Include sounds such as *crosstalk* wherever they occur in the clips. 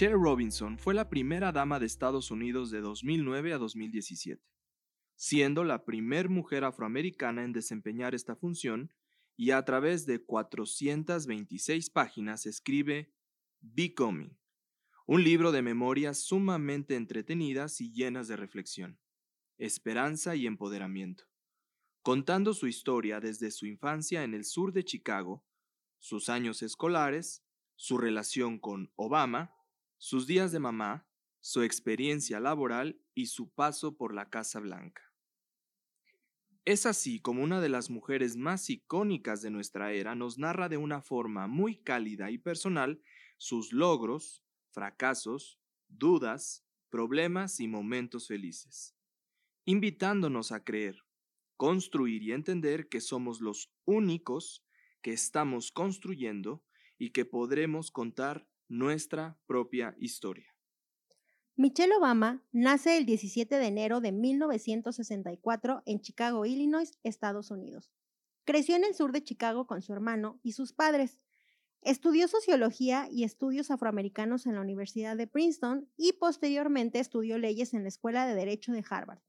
Michelle Robinson fue la primera dama de Estados Unidos de 2009 a 2017, siendo la primer mujer afroamericana en desempeñar esta función y a través de 426 páginas escribe Becoming, un libro de memorias sumamente entretenidas y llenas de reflexión, esperanza y empoderamiento, contando su historia desde su infancia en el sur de Chicago, sus años escolares, su relación con Obama, sus días de mamá, su experiencia laboral y su paso por la Casa Blanca. Es así como una de las mujeres más icónicas de nuestra era nos narra de una forma muy cálida y personal sus logros, fracasos, dudas, problemas y momentos felices, invitándonos a creer, construir y entender que somos los únicos que estamos construyendo y que podremos contar nuestra propia historia. Michelle Obama nace el 17 de enero de 1964 en Chicago, Illinois, Estados Unidos. Creció en el sur de Chicago con su hermano y sus padres. Estudió sociología y estudios afroamericanos en la Universidad de Princeton y posteriormente estudió leyes en la Escuela de Derecho de Harvard.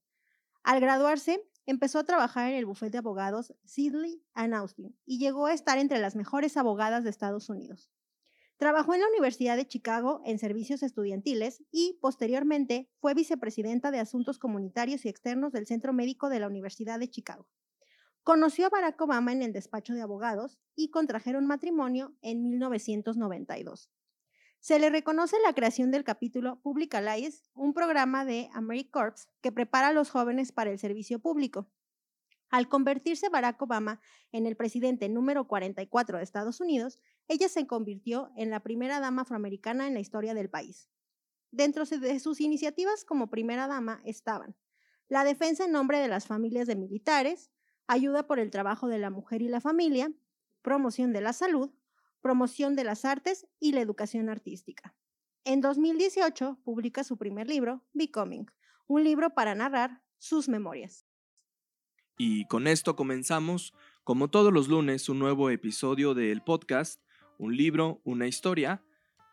Al graduarse, empezó a trabajar en el bufete de abogados Sidley Austin y llegó a estar entre las mejores abogadas de Estados Unidos. Trabajó en la Universidad de Chicago en servicios estudiantiles y, posteriormente, fue vicepresidenta de Asuntos Comunitarios y Externos del Centro Médico de la Universidad de Chicago. Conoció a Barack Obama en el despacho de abogados y contrajeron matrimonio en 1992. Se le reconoce la creación del capítulo Public Allies, un programa de AmeriCorps que prepara a los jóvenes para el servicio público. Al convertirse Barack Obama en el presidente número 44 de Estados Unidos, ella se convirtió en la primera dama afroamericana en la historia del país. Dentro de sus iniciativas como primera dama estaban la defensa en nombre de las familias de militares, ayuda por el trabajo de la mujer y la familia, promoción de la salud, promoción de las artes y la educación artística. En 2018 publica su primer libro, Becoming, un libro para narrar sus memorias. Y con esto comenzamos, como todos los lunes, un nuevo episodio del podcast, un libro, una historia.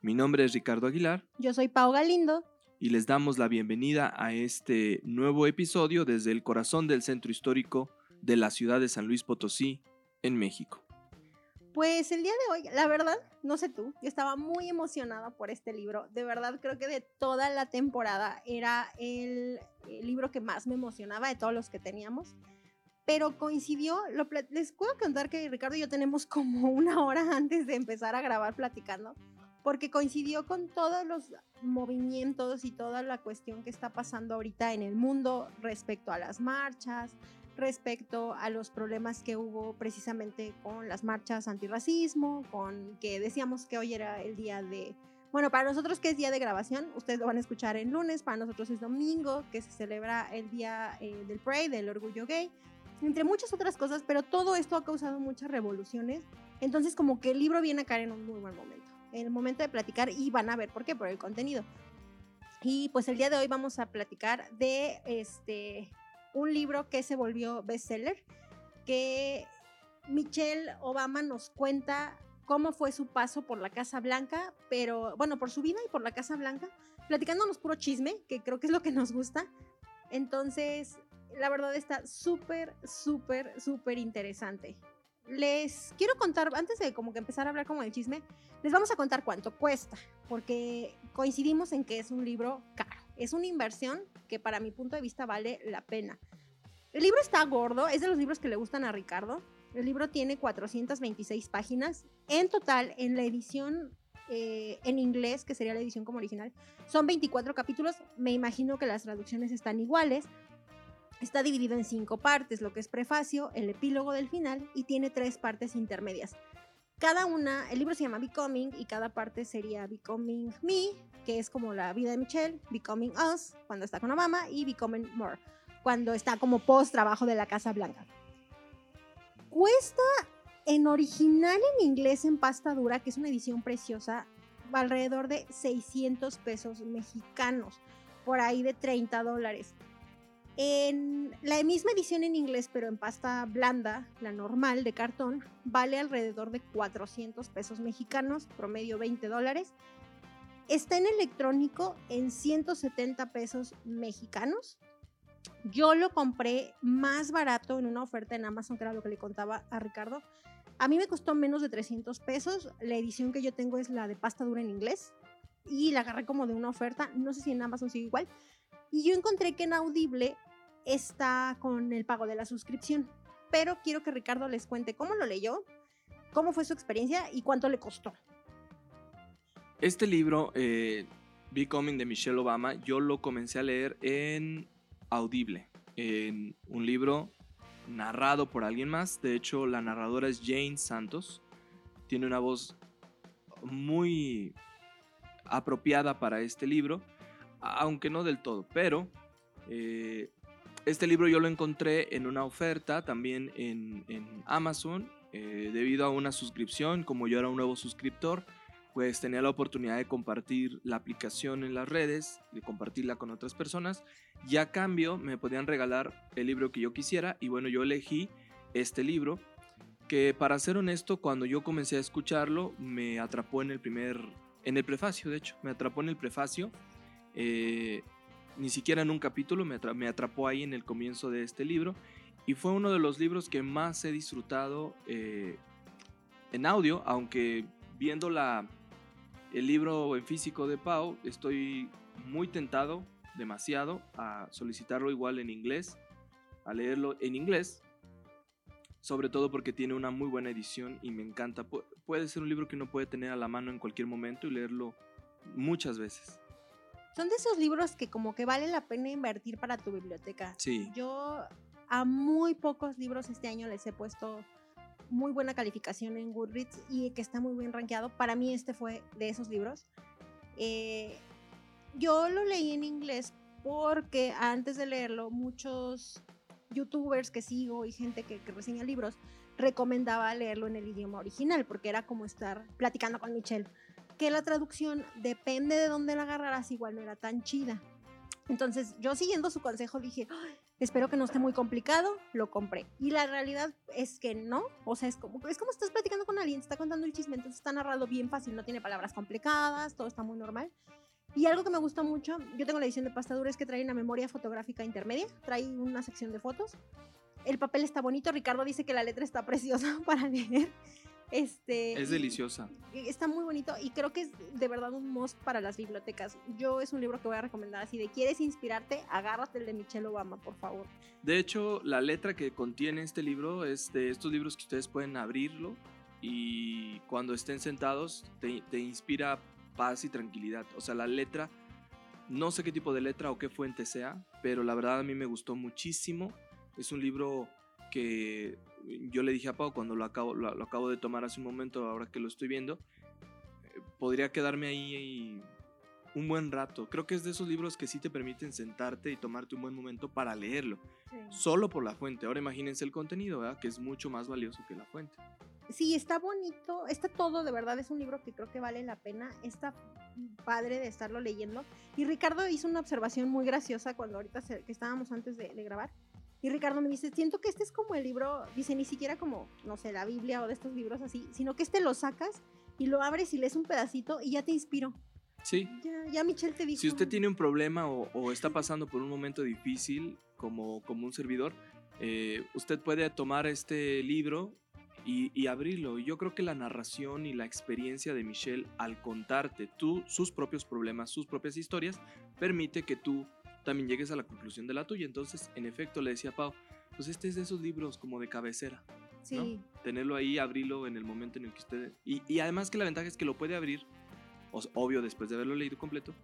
Mi nombre es Ricardo Aguilar. Yo soy Pau Galindo. Y les damos la bienvenida a este nuevo episodio desde el corazón del centro histórico de la ciudad de San Luis Potosí, en México. Pues el día de hoy, la verdad, no sé tú, yo estaba muy emocionada por este libro. De verdad, creo que de toda la temporada era el, el libro que más me emocionaba de todos los que teníamos pero coincidió, les puedo contar que Ricardo y yo tenemos como una hora *laughs* antes de empezar a grabar platicando, porque coincidió con todos los movimientos y toda la cuestión que está pasando ahorita en el mundo respecto a las marchas, respecto a los problemas que hubo precisamente con las marchas antirracismo, con que decíamos que hoy era el día de, bueno, para nosotros que es día de grabación, ustedes lo van a escuchar en lunes, para nosotros es domingo, que se celebra el día eh, del Pride, del orgullo gay entre muchas otras cosas, pero todo esto ha causado muchas revoluciones. Entonces, como que el libro viene a caer en un muy buen momento, en el momento de platicar y van a ver por qué, por el contenido. Y pues el día de hoy vamos a platicar de este un libro que se volvió bestseller, que Michelle Obama nos cuenta cómo fue su paso por la Casa Blanca, pero bueno, por su vida y por la Casa Blanca, platicándonos puro chisme, que creo que es lo que nos gusta. Entonces, la verdad está súper, súper, súper interesante. Les quiero contar, antes de como que empezar a hablar como del chisme, les vamos a contar cuánto cuesta, porque coincidimos en que es un libro caro. Es una inversión que para mi punto de vista vale la pena. El libro está gordo, es de los libros que le gustan a Ricardo. El libro tiene 426 páginas. En total, en la edición eh, en inglés, que sería la edición como original, son 24 capítulos. Me imagino que las traducciones están iguales. Está dividido en cinco partes, lo que es prefacio, el epílogo del final y tiene tres partes intermedias. Cada una, el libro se llama Becoming y cada parte sería Becoming Me, que es como la vida de Michelle, Becoming Us, cuando está con Obama, y Becoming More, cuando está como post trabajo de la Casa Blanca. Cuesta en original en inglés en pasta dura, que es una edición preciosa, alrededor de 600 pesos mexicanos, por ahí de 30 dólares. En la misma edición en inglés, pero en pasta blanda, la normal de cartón, vale alrededor de 400 pesos mexicanos, promedio 20 dólares. Está en electrónico en 170 pesos mexicanos. Yo lo compré más barato en una oferta en Amazon, que era lo que le contaba a Ricardo. A mí me costó menos de 300 pesos. La edición que yo tengo es la de pasta dura en inglés. Y la agarré como de una oferta. No sé si en Amazon sigue igual. Y yo encontré que en Audible está con el pago de la suscripción. Pero quiero que Ricardo les cuente cómo lo leyó, cómo fue su experiencia y cuánto le costó. Este libro, eh, Becoming de Michelle Obama, yo lo comencé a leer en Audible, en un libro narrado por alguien más. De hecho, la narradora es Jane Santos. Tiene una voz muy apropiada para este libro, aunque no del todo, pero eh, este libro yo lo encontré en una oferta también en, Amazon, eh, debido a una suscripción, como yo era un nuevo suscriptor, pues tenía la oportunidad de compartir la aplicación en las redes, de compartirla con otras personas, y a cambio me podían regalar el libro que yo quisiera, y bueno, yo elegí este libro, que para ser honesto, cuando yo comencé a escucharlo, me atrapó en el primer, en el prefacio, de hecho, me atrapó en el prefacio, eh, ni siquiera en un capítulo, me, atrapó ahí en el comienzo de este libro y fue uno de los libros que más he disfrutado eh, en audio, aunque viendo la, el libro en físico de Pau, estoy muy tentado, demasiado, a solicitarlo igual en inglés, a leerlo en inglés, sobre todo porque tiene una muy buena edición y me encanta. puede ser un libro que uno puede tener a la mano en cualquier momento y leerlo muchas veces. Son de esos libros que como que vale la pena invertir para tu biblioteca. Sí. Yo a muy pocos libros este año les he puesto muy buena calificación en Goodreads y que está muy bien rankeado. Para mí este fue de esos libros. Eh, yo lo leí en inglés porque antes de leerlo muchos youtubers que sigo y gente que, que reseña libros recomendaba leerlo en el idioma original porque era como estar platicando con Michelle que la traducción, depende de dónde la agarraras, igual no era tan chida. Entonces, yo siguiendo su consejo dije, espero que no esté muy complicado, lo compré. Y la realidad es que no, o sea, es como, es como estás platicando con alguien, te está contando el chisme, entonces está narrado bien fácil, no tiene palabras complicadas, todo está muy normal. Y algo que me gustó mucho, yo tengo la edición de pastadura, es que trae una memoria fotográfica intermedia, trae una sección de fotos. El papel está bonito, Ricardo dice que la letra está *laughs* preciosa para leer. Este, es deliciosa. Está muy bonito y creo que es de verdad un must para las bibliotecas. Yo es un libro que voy a recomendar así de quieres inspirarte, agárrate el de Michelle Obama, por favor. De hecho, la letra que contiene este libro es de estos libros que ustedes pueden abrirlo y cuando estén sentados te, te inspira paz y tranquilidad. O sea, la letra, no sé qué tipo de letra o qué fuente sea, pero la verdad a mí me gustó muchísimo. Es un libro que yo le dije a Pau cuando lo acabo, lo, acabo de tomar hace un momento, ahora que lo estoy viendo, eh, podría quedarme ahí un buen rato. Creo que es de esos libros que sí te permiten sentarte y tomarte un buen momento para leerlo, solo por la fuente. Ahora imagínense el contenido, ¿verdad? que es mucho más valioso que la fuente. Sí, está bonito, está todo, de verdad, es un libro que creo que vale la pena, está padre de estarlo leyendo. Y Ricardo hizo una observación muy graciosa cuando ahorita que estábamos antes de grabar, y Ricardo me dice, siento que este es como el libro, dice, ni siquiera como, no sé, la Biblia o de estos libros así, sino que este lo sacas y lo abres y lees un pedacito y ya te inspiro. Sí. Ya, ya Michelle te dijo. Si usted tiene un problema o, está pasando por un momento difícil como, como un servidor, eh, usted puede tomar este libro y, y, abrirlo. Yo creo que la narración y la experiencia de Michelle al contarte tú sus propios problemas, sus propias historias, permite que tú también llegues a la conclusión de la tuya. Entonces, en efecto, le decía a Pau, pues este es de esos libros como de cabecera. Sí. Tenerlo ahí, abrirlo en el momento en el que usted... Y, además que la ventaja es que lo puede abrir, obvio después de haberlo leído completo,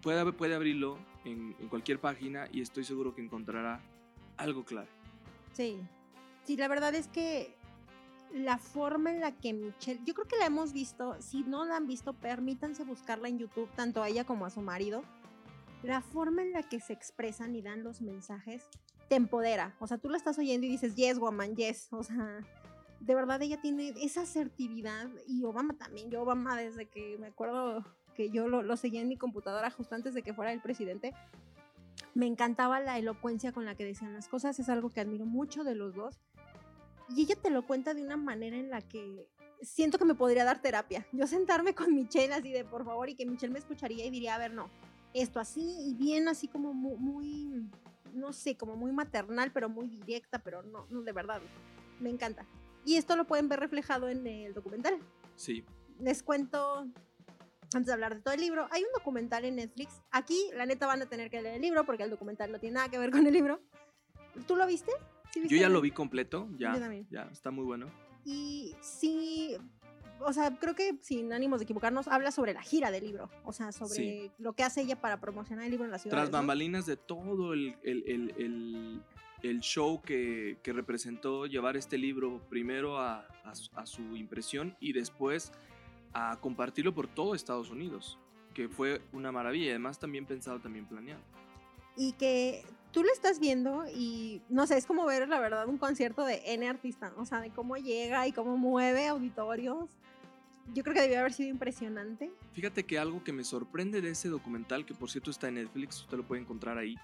puede, puede abrirlo en, en cualquier página y estoy seguro que encontrará algo clave. Sí, sí, la verdad es que la forma en la que Michelle, yo creo que la hemos visto, si no la han visto, permítanse buscarla en YouTube, tanto a ella como a su marido la forma en la que se expresan y dan los mensajes te empodera. O sea, tú la estás oyendo y dices, yes, woman, yes. O sea, de verdad ella tiene esa asertividad y Obama también. Yo Obama desde que me acuerdo que yo lo, lo seguía en mi computadora justo antes de que fuera el presidente, me encantaba la elocuencia con la que decían las cosas. Es algo que admiro mucho de los dos. Y ella te lo cuenta de una manera en la que siento que me podría dar terapia. Yo sentarme con Michelle así de por favor y que Michelle me escucharía y diría, a ver, no, esto así y bien así como muy, muy no sé, como muy maternal, pero muy directa, pero no, no de verdad. Me encanta. Y esto lo pueden ver reflejado en el documental. Sí. Les cuento, antes de hablar de todo el libro, hay un documental en Netflix. Aquí, la neta, van a tener que leer el libro porque el documental no tiene nada que ver con el libro. ¿Tú lo viste? Yo ya lo vi completo, ya, ya, está muy bueno. Y sí, o sea, creo que sin ánimos de equivocarnos, habla sobre la gira del libro, o sea, sobre lo que hace ella para promocionar el libro en la ciudad. Tras bambalinas de todo el, el, el, show que, que, representó llevar este libro primero a, a, su impresión y después a compartirlo por todo Estados Unidos, que fue una maravilla además también pensado, también planeado. Y que tú lo estás viendo y no sé, es como ver la verdad un concierto de N artista, o sea, de cómo llega y cómo mueve auditorios. Yo creo que debió haber sido impresionante. Fíjate que algo que me sorprende de ese documental, que por cierto está en Netflix, usted lo puede encontrar ahí,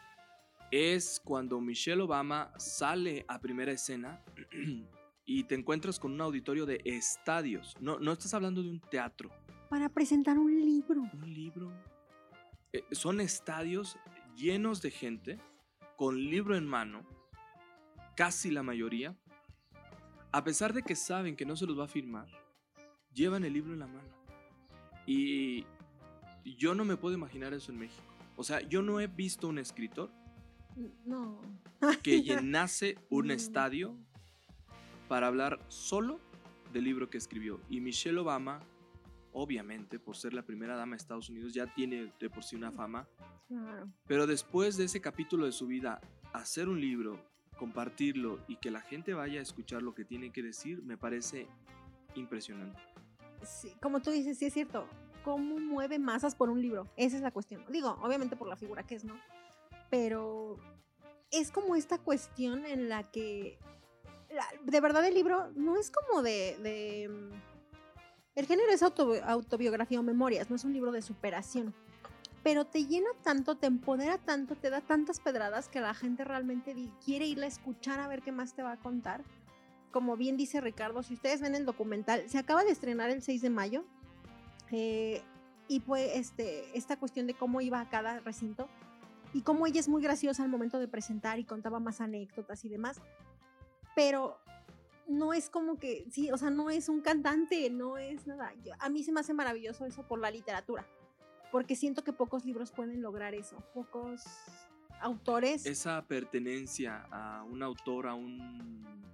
es cuando Michelle Obama sale a primera escena *clears throat* y te encuentras con un auditorio de estadios. No, no estás hablando de un teatro. Para presentar un libro. Un libro. Eh, son estadios llenos de gente, con libro en mano, casi la mayoría, a pesar de que saben que no se los va a firmar, llevan el libro en la mano. Y yo no me puedo imaginar eso en México. O sea, yo no he visto un escritor no. que *laughs* llenase un estadio para hablar solo del libro que escribió. Y Michelle Obama, obviamente, por ser la primera dama de Estados Unidos, ya tiene de por sí una fama. Pero después de ese capítulo de su vida, hacer un libro, compartirlo y que la gente vaya a escuchar lo que tiene que decir, me parece impresionante como tú dices, sí es cierto. ¿Cómo mueve masas por un libro? Esa es la cuestión. Digo, obviamente por la figura que es, ¿no? Pero es como esta cuestión en la que de verdad el libro no es como de... Mm, el género es autobiografía o memorias, no es un libro de superación. Pero te llena tanto, te empodera tanto, te da tantas pedradas que la gente realmente quiere irle a escuchar a ver qué más te va a contar como bien dice Ricardo, si ustedes ven el documental, se acaba de estrenar el 6 de mayo. Eh, y fue este, esta cuestión de cómo iba a cada recinto y cómo ella es muy graciosa al momento de presentar y contaba más anécdotas y demás. Pero no es como que, sí, o sea, no es un cantante, no es nada. a mí se me hace maravilloso eso por la literatura, porque siento que pocos libros pueden lograr eso, pocos autores. Esa pertenencia a un autor, a un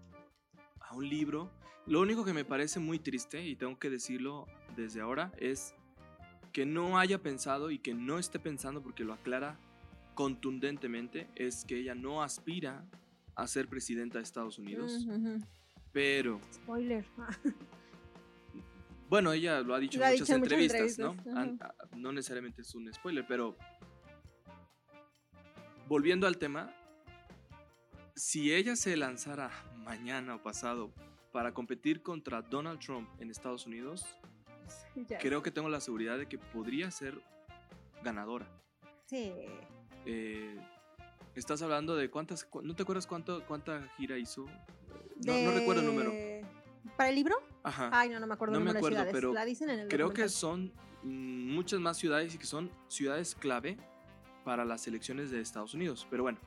a un libro. Lo único que me parece muy triste, y tengo que decirlo desde ahora, es que no haya pensado y que no esté pensando, porque lo aclara contundentemente, es que ella no aspira a ser presidenta de Estados Unidos. Pero... Spoiler. *laughs* bueno, ella lo ha dicho, en, muchas entrevistas, ¿no? no necesariamente es un spoiler, pero... Volviendo al tema, si ella se lanzara mañana o pasado para competir contra Donald Trump en Estados Unidos, creo que tengo la seguridad de que podría ser ganadora. Sí. Eh, estás hablando de cuántas, ¿no te acuerdas cuánto, cuánta gira hizo? No, recuerdo el número. ¿Para el libro? Ajá. Ay, no, no me acuerdo no el número me acuerdo, Pero la dicen en el creo que son mm, muchas más ciudades y que son ciudades clave para las elecciones de Estados Unidos. Pero bueno.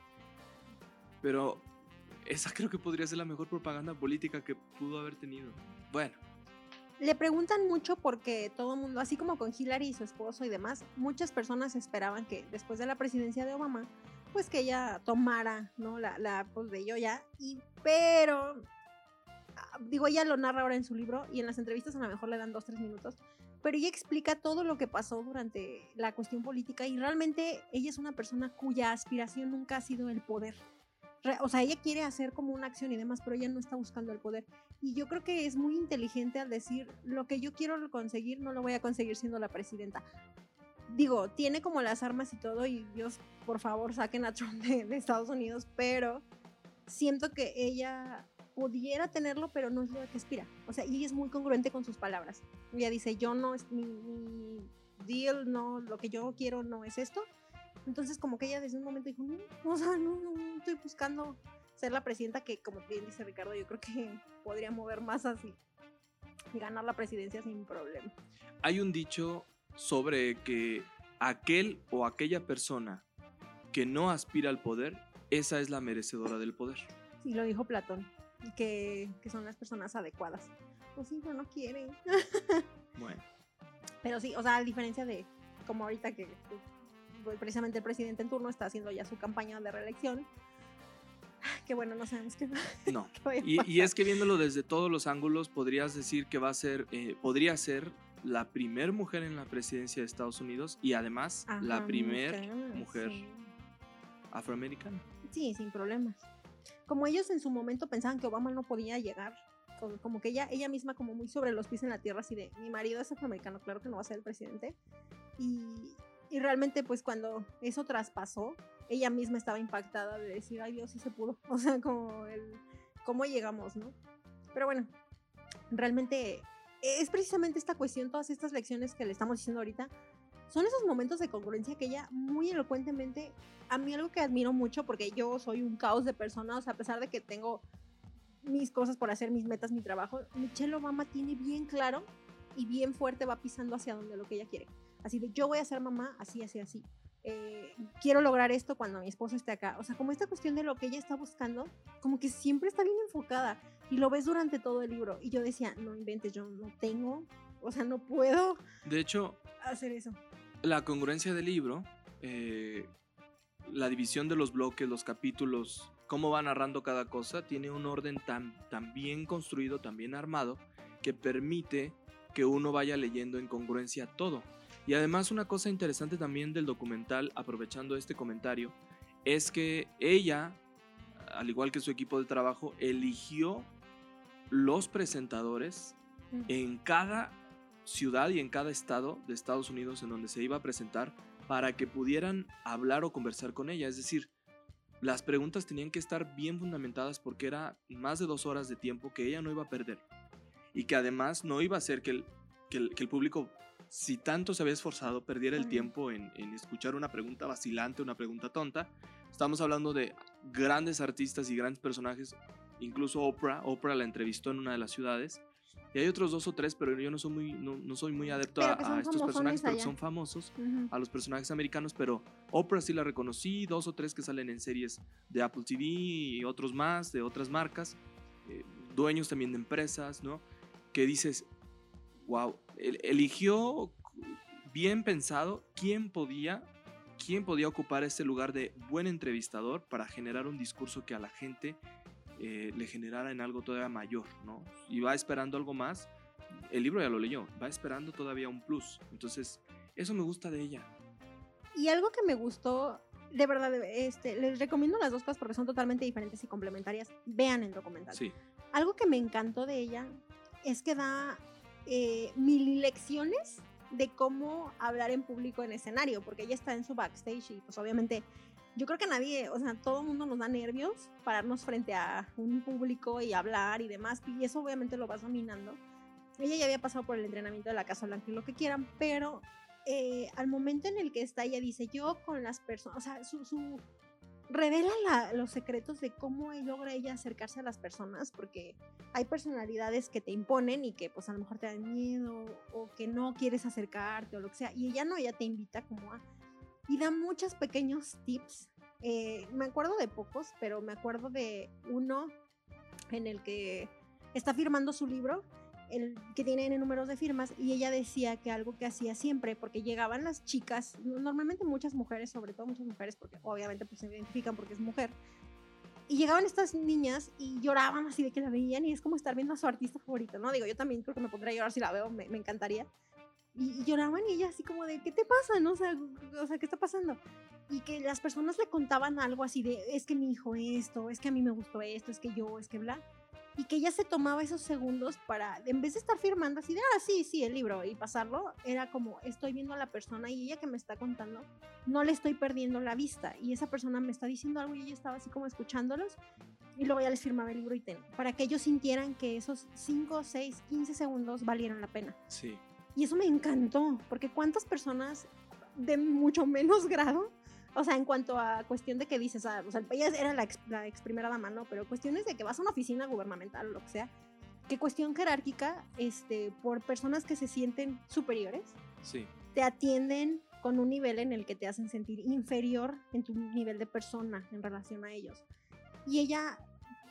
Pero esa creo que podría ser la mejor propaganda política que pudo haber tenido. Bueno. Le preguntan mucho porque todo el mundo, así como con Hillary y su esposo y demás, muchas personas esperaban que después de la presidencia de Obama, pues que ella tomara, ¿no? La, la pues de yo ya. Y, pero, ah, digo, ella lo narra ahora en su libro y en las entrevistas a lo mejor le dan dos, tres minutos, pero ella explica todo lo que pasó durante la cuestión política y realmente ella es una persona cuya aspiración nunca ha sido el poder o sea, ella quiere hacer como una acción y demás, pero ella no está buscando el poder. Y yo creo que es muy inteligente al decir, lo que yo quiero conseguir no lo voy a conseguir siendo la presidenta. Digo, tiene como las armas y todo, y Dios, por favor, saquen a Trump de, Estados Unidos, pero siento que ella pudiera tenerlo, pero no es lo que aspira. O sea, y ella es muy congruente con sus palabras. Ella dice, yo no, es mi, mi deal, no, lo que yo quiero no es esto, entonces como que ella desde un momento dijo, no, o sea, no, no, estoy buscando ser la presidenta que, como bien dice Ricardo, yo creo que podría mover más así. y ganar la presidencia sin problema. Hay un dicho sobre que aquel o aquella persona que no aspira al poder, esa es la merecedora del poder. Sí, lo dijo Platón, que, que son las personas adecuadas. Pues sí, pero no quieren. Bueno, Pero sí, o sea, a diferencia de como ahorita que pues, precisamente el presidente en turno está haciendo ya su campaña de reelección, que bueno, no sabemos qué va, *laughs* no. *laughs* qué Y, y es que viéndolo desde todos los ángulos, podrías decir que va a ser, eh, podría ser la primer mujer en la presidencia de Estados Unidos y además la primer mujer, mujer sí. Afroamericana. Sí, sin problemas. Como ellos en su momento pensaban que Obama no podía llegar, como, que ella, ella misma como muy sobre los pies en la tierra, así de, mi marido es afroamericano, claro que no va a ser el presidente. Y, y realmente pues cuando eso traspasó, ella misma estaba impactada de decir, ay Dios, sí se pudo. *laughs* O sea, como el, cómo llegamos, ¿no? Pero bueno, realmente es precisamente esta cuestión, todas estas lecciones que le estamos diciendo ahorita, son esos momentos de congruencia que ella muy elocuentemente a mí algo que admiro mucho, porque yo soy un caos de persona, o sea, a pesar de que tengo mis cosas por hacer, mis metas, mi trabajo, Michelle Obama tiene bien claro y bien fuerte va pisando hacia donde lo que ella quiere. Así de, yo voy a ser mamá, así, así, así. Eh, quiero lograr esto cuando mi esposo esté acá. O sea, como esta cuestión de lo que ella está buscando, como que siempre está bien enfocada. Y lo ves durante todo el libro. Y yo decía, no inventes, yo no tengo, o sea, no puedo De hecho, hacer eso. La congruencia del libro, eh, la división de los bloques, los capítulos, cómo va narrando cada cosa, tiene un orden tan, tan bien construido, tan bien armado, que permite que uno vaya leyendo en congruencia todo. Y además una cosa interesante también del documental, aprovechando este comentario, es que ella, al igual que su equipo de trabajo, eligió los presentadores en cada ciudad y en cada estado de Estados Unidos en donde se iba a presentar para que pudieran hablar o conversar con ella. Es decir, las preguntas tenían que estar bien fundamentadas porque era más de dos horas de tiempo que ella no iba a perder. Y que además no iba a hacer que el, que el, que el público, si tanto se había esforzado, perdiera el tiempo en, en escuchar una pregunta vacilante, una pregunta tonta. Estamos hablando de grandes artistas y grandes personajes, incluso Oprah. Oprah la entrevistó en una de las ciudades. Y hay otros dos o tres, pero yo no soy muy, no, no soy muy adepto a, estos personajes, pero son famosos, a los personajes americanos, pero Oprah sí la reconocí, dos o tres que salen en series de Apple TV y otros más, de otras marcas, eh, dueños también de empresas, ¿no? Que dices, wow, eligió bien pensado quién podía, quién podía ocupar este lugar de buen entrevistador para generar un discurso que a la gente eh, le generara en algo todavía mayor, ¿no? Y va esperando algo más. El libro ya lo leyó, va esperando todavía un plus. Entonces, eso me gusta de ella. Y algo que me gustó, de verdad, este, les recomiendo las dos cosas porque son totalmente diferentes y complementarias. Vean el documental. Sí, Algo que me encantó de ella es que da eh, mil lecciones de cómo hablar en público en escenario, porque ella está en su backstage y pues obviamente yo creo que nadie, o sea, todo el mundo nos da nervios pararnos frente a un público y hablar y demás, y eso obviamente lo vas dominando. Ella ya había pasado por el entrenamiento de la Casa Blanca y lo que quieran, pero eh, al momento en el que está, ella dice, yo con las personas, o sea, su, su revela la- los secretos de cómo logra ella acercarse a las personas, porque hay personalidades que te imponen y que pues a lo mejor te dan miedo o que no quieres acercarte o lo que sea, y ella no, ella te invita como a... Y da muchos pequeños tips. eh, me acuerdo de pocos, pero me acuerdo de uno en el que está firmando su libro el que tiene números de firmas y ella decía que algo que hacía siempre porque llegaban las chicas normalmente muchas mujeres sobre todo muchas mujeres porque obviamente pues se identifican porque es mujer y llegaban estas niñas y lloraban así de que la veían y es como estar viendo a su artista favorito no digo yo también creo que me pondría a llorar si la veo me, me encantaría y, lloraban y ella así como de qué te pasa no o sea, o sea qué está pasando y que las personas le contaban algo así de es que mi hijo esto es que a mí me gustó esto es que yo es que bla y que ella se tomaba esos segundos para, en vez de estar firmando así de, ah, sí, sí, el libro y pasarlo, era como, estoy viendo a la persona y ella que me está contando, no le estoy perdiendo la vista y esa persona me está diciendo algo y ella estaba así como escuchándolos y luego ya les firmaba el libro y ten, para que ellos sintieran que esos 5, 6, 15 segundos valieron la pena. sí. Y eso me encantó, porque cuántas personas de mucho menos *laughs* grado, o sea, en cuanto a cuestión de que dices, ah, o sea, ella era la ex, la ex primera dama, ¿no? Pero cuestiones de que vas a una oficina gubernamental o lo que sea, que cuestión jerárquica, este, por personas que se sienten superiores, Sí. te atienden con un nivel en el que te hacen sentir inferior en tu nivel de persona en relación a ellos. Y ella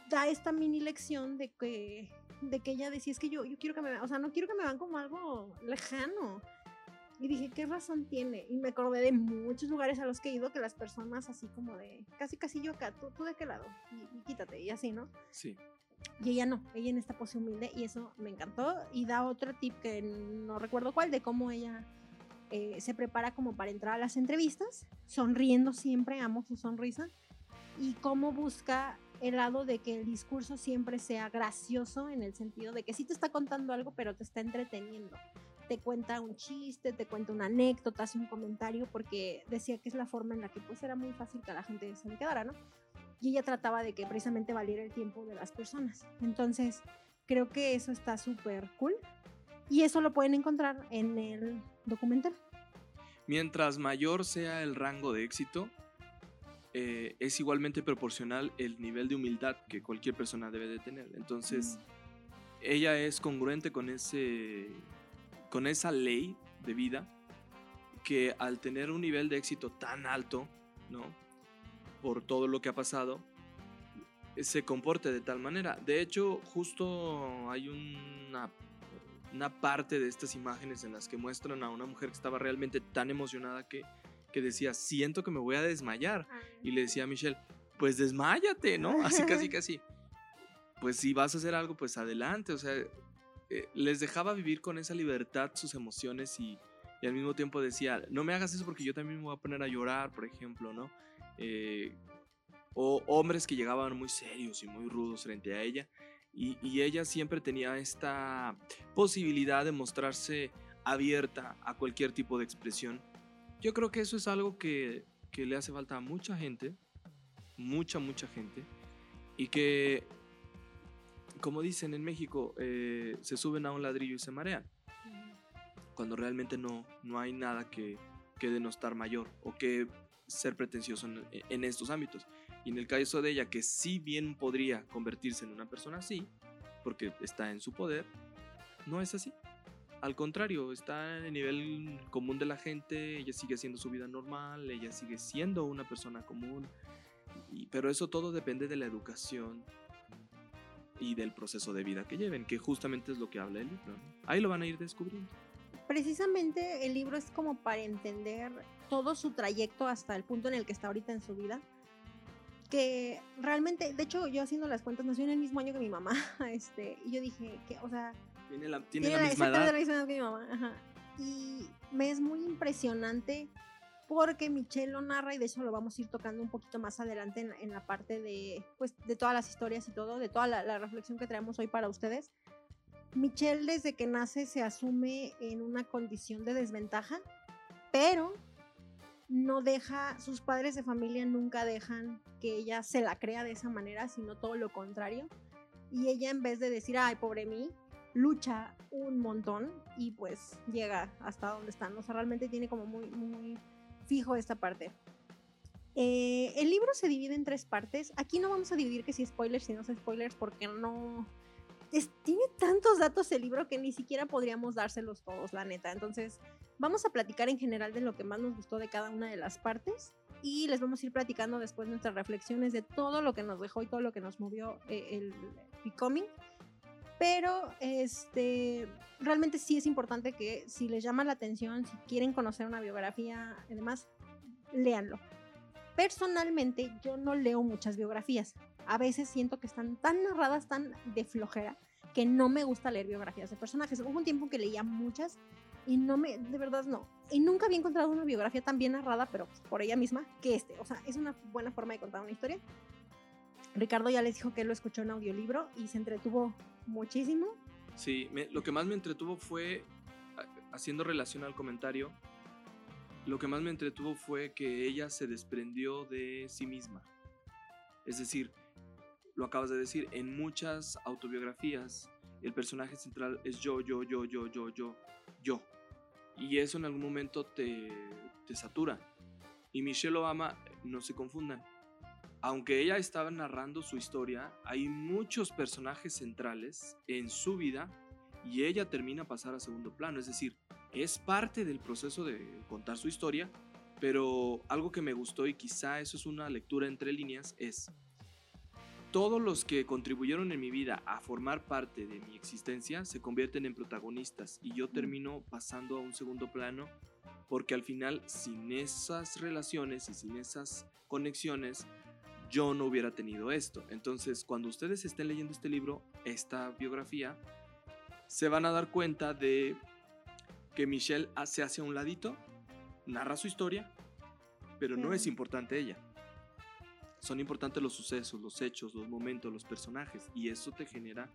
da esta mini lección de que, de que ella decía, es que yo, yo quiero que me vean, o sea, no quiero que me vean como algo lejano. Y dije, ¿qué razón tiene? Y me acordé de muchos lugares a los que he ido que las personas así como de, casi casi yo acá, tú, tú de qué lado, y, y quítate, y así, ¿no? Sí. Y ella no, ella en esta pose humilde y eso me encantó. Y da otro tip que no recuerdo cuál, de cómo ella eh, se prepara como para entrar a las entrevistas, sonriendo siempre, amo su sonrisa, y cómo busca el lado de que el discurso siempre sea gracioso en el sentido de que sí te está contando algo, pero te está entreteniendo. Te cuenta un chiste, te cuenta una anécdota, hace un comentario, porque decía que es la forma en la que pues era muy fácil que la gente se le quedara, ¿no? y ella trataba de que precisamente valiera el tiempo de las personas. Entonces, creo que eso está súper cool y eso lo pueden encontrar en el documental. Mientras mayor sea el rango de éxito, eh, es igualmente proporcional el nivel de humildad que cualquier persona debe de tener. Entonces, ella es congruente con ese con esa ley de vida que al tener un nivel de éxito tan alto, ¿no? Por todo lo que ha pasado, se comporte de tal manera. De hecho, justo hay una, una parte de estas imágenes en las que muestran a una mujer que estaba realmente tan emocionada que, que decía, siento que me voy a desmayar. Y le decía a Michelle, pues desmáyate, ¿no? *laughs* Así casi casi. Pues si vas a hacer algo, pues adelante. O sea, eh, les dejaba vivir con esa libertad sus emociones y, y, al mismo tiempo decía, no me hagas eso porque yo también me voy a poner a llorar, por ejemplo, ¿no? Eh, o hombres que llegaban muy serios y muy rudos frente a ella. Y, y, ella siempre tenía esta posibilidad de mostrarse abierta a cualquier tipo de expresión. Yo creo que eso es algo que, que le hace falta a mucha gente, mucha, mucha gente, y que, como dicen en México, eh, se suben a un ladrillo y se marean, cuando realmente no, no hay nada que, que denostar mayor o que ser pretencioso en, en, estos ámbitos. Y en el caso de ella, que sí bien podría convertirse en una persona así, porque está en su poder, no es así. Al contrario, está en el nivel común de la gente, ella sigue haciendo su vida normal, ella sigue siendo una persona común, y, pero eso todo depende de la educación y del proceso de vida que lleven, que justamente es lo que habla el libro. Ahí lo van a ir descubriendo. Precisamente el libro es como para entender todo su trayecto hasta el punto en el que está ahorita en su vida. Que realmente, de hecho, yo haciendo las cuentas, nació en el mismo año que mi mamá. *laughs* Este, y yo dije, que, o sea, tiene la, tiene tiene la misma edad. La misma edad que mi mamá. Ajá. Y me es muy impresionante porque Michelle lo narra y de eso lo vamos a ir tocando un poquito más adelante en, en la parte de, pues, de todas las historias y todo, de toda la, la reflexión que traemos hoy para ustedes. Michelle desde que nace se asume en una condición de desventaja, pero no deja, sus padres de familia nunca dejan que ella se la crea de esa manera, sino todo lo contrario. Y ella en vez de decir, ay, pobre mí, lucha un montón y pues llega hasta donde está. O sea, realmente tiene como muy, muy fijo esta parte. Eh, el libro se divide en tres partes. Aquí no vamos a dividir que si spoilers, si no son spoilers, porque no, es, tiene tantos datos el libro que ni siquiera podríamos dárselos todos, la neta. Entonces, vamos a platicar en general de lo que más nos gustó de cada una de las partes y les vamos a ir platicando después nuestras reflexiones de todo lo que nos dejó y todo lo que nos movió eh, el Becoming. Pero este realmente sí es importante que si les llama la atención, si quieren conocer una biografía, además, léanlo. Personalmente, yo no leo muchas biografías a veces siento que están tan narradas, tan de flojera, que no me gusta leer biografías de personajes. Hubo un tiempo que leía muchas y no me, de verdad no. Y nunca había encontrado una biografía tan bien narrada, pero por ella misma, que este. O sea, es una buena forma de contar una historia. Ricardo ya les dijo que lo escuchó en audiolibro y se entretuvo muchísimo. Sí, me, lo que más me entretuvo fue, haciendo relación al comentario, lo que más me entretuvo fue que ella se desprendió de sí misma. Es decir, lo acabas de decir, en muchas autobiografías el personaje central es yo, yo, yo, yo, yo, yo, yo. Y eso en algún momento te, te satura. Y Michelle Obama, no se confundan, aunque ella estaba narrando su historia, hay muchos personajes centrales en su vida y ella termina a pasar a segundo plano. Es decir, es parte del proceso de contar su historia, pero algo que me gustó y quizá eso es una lectura entre líneas es todos los que contribuyeron en mi vida a formar parte de mi existencia se convierten en protagonistas y yo termino pasando a un segundo plano porque al final sin esas relaciones y sin esas conexiones yo no hubiera tenido esto. Entonces, cuando ustedes estén leyendo este libro, esta biografía, se van a dar cuenta de que Michelle se hace a un ladito, narra su historia, pero no es importante ella. Son importantes los sucesos, los hechos, los momentos, los personajes, y eso te genera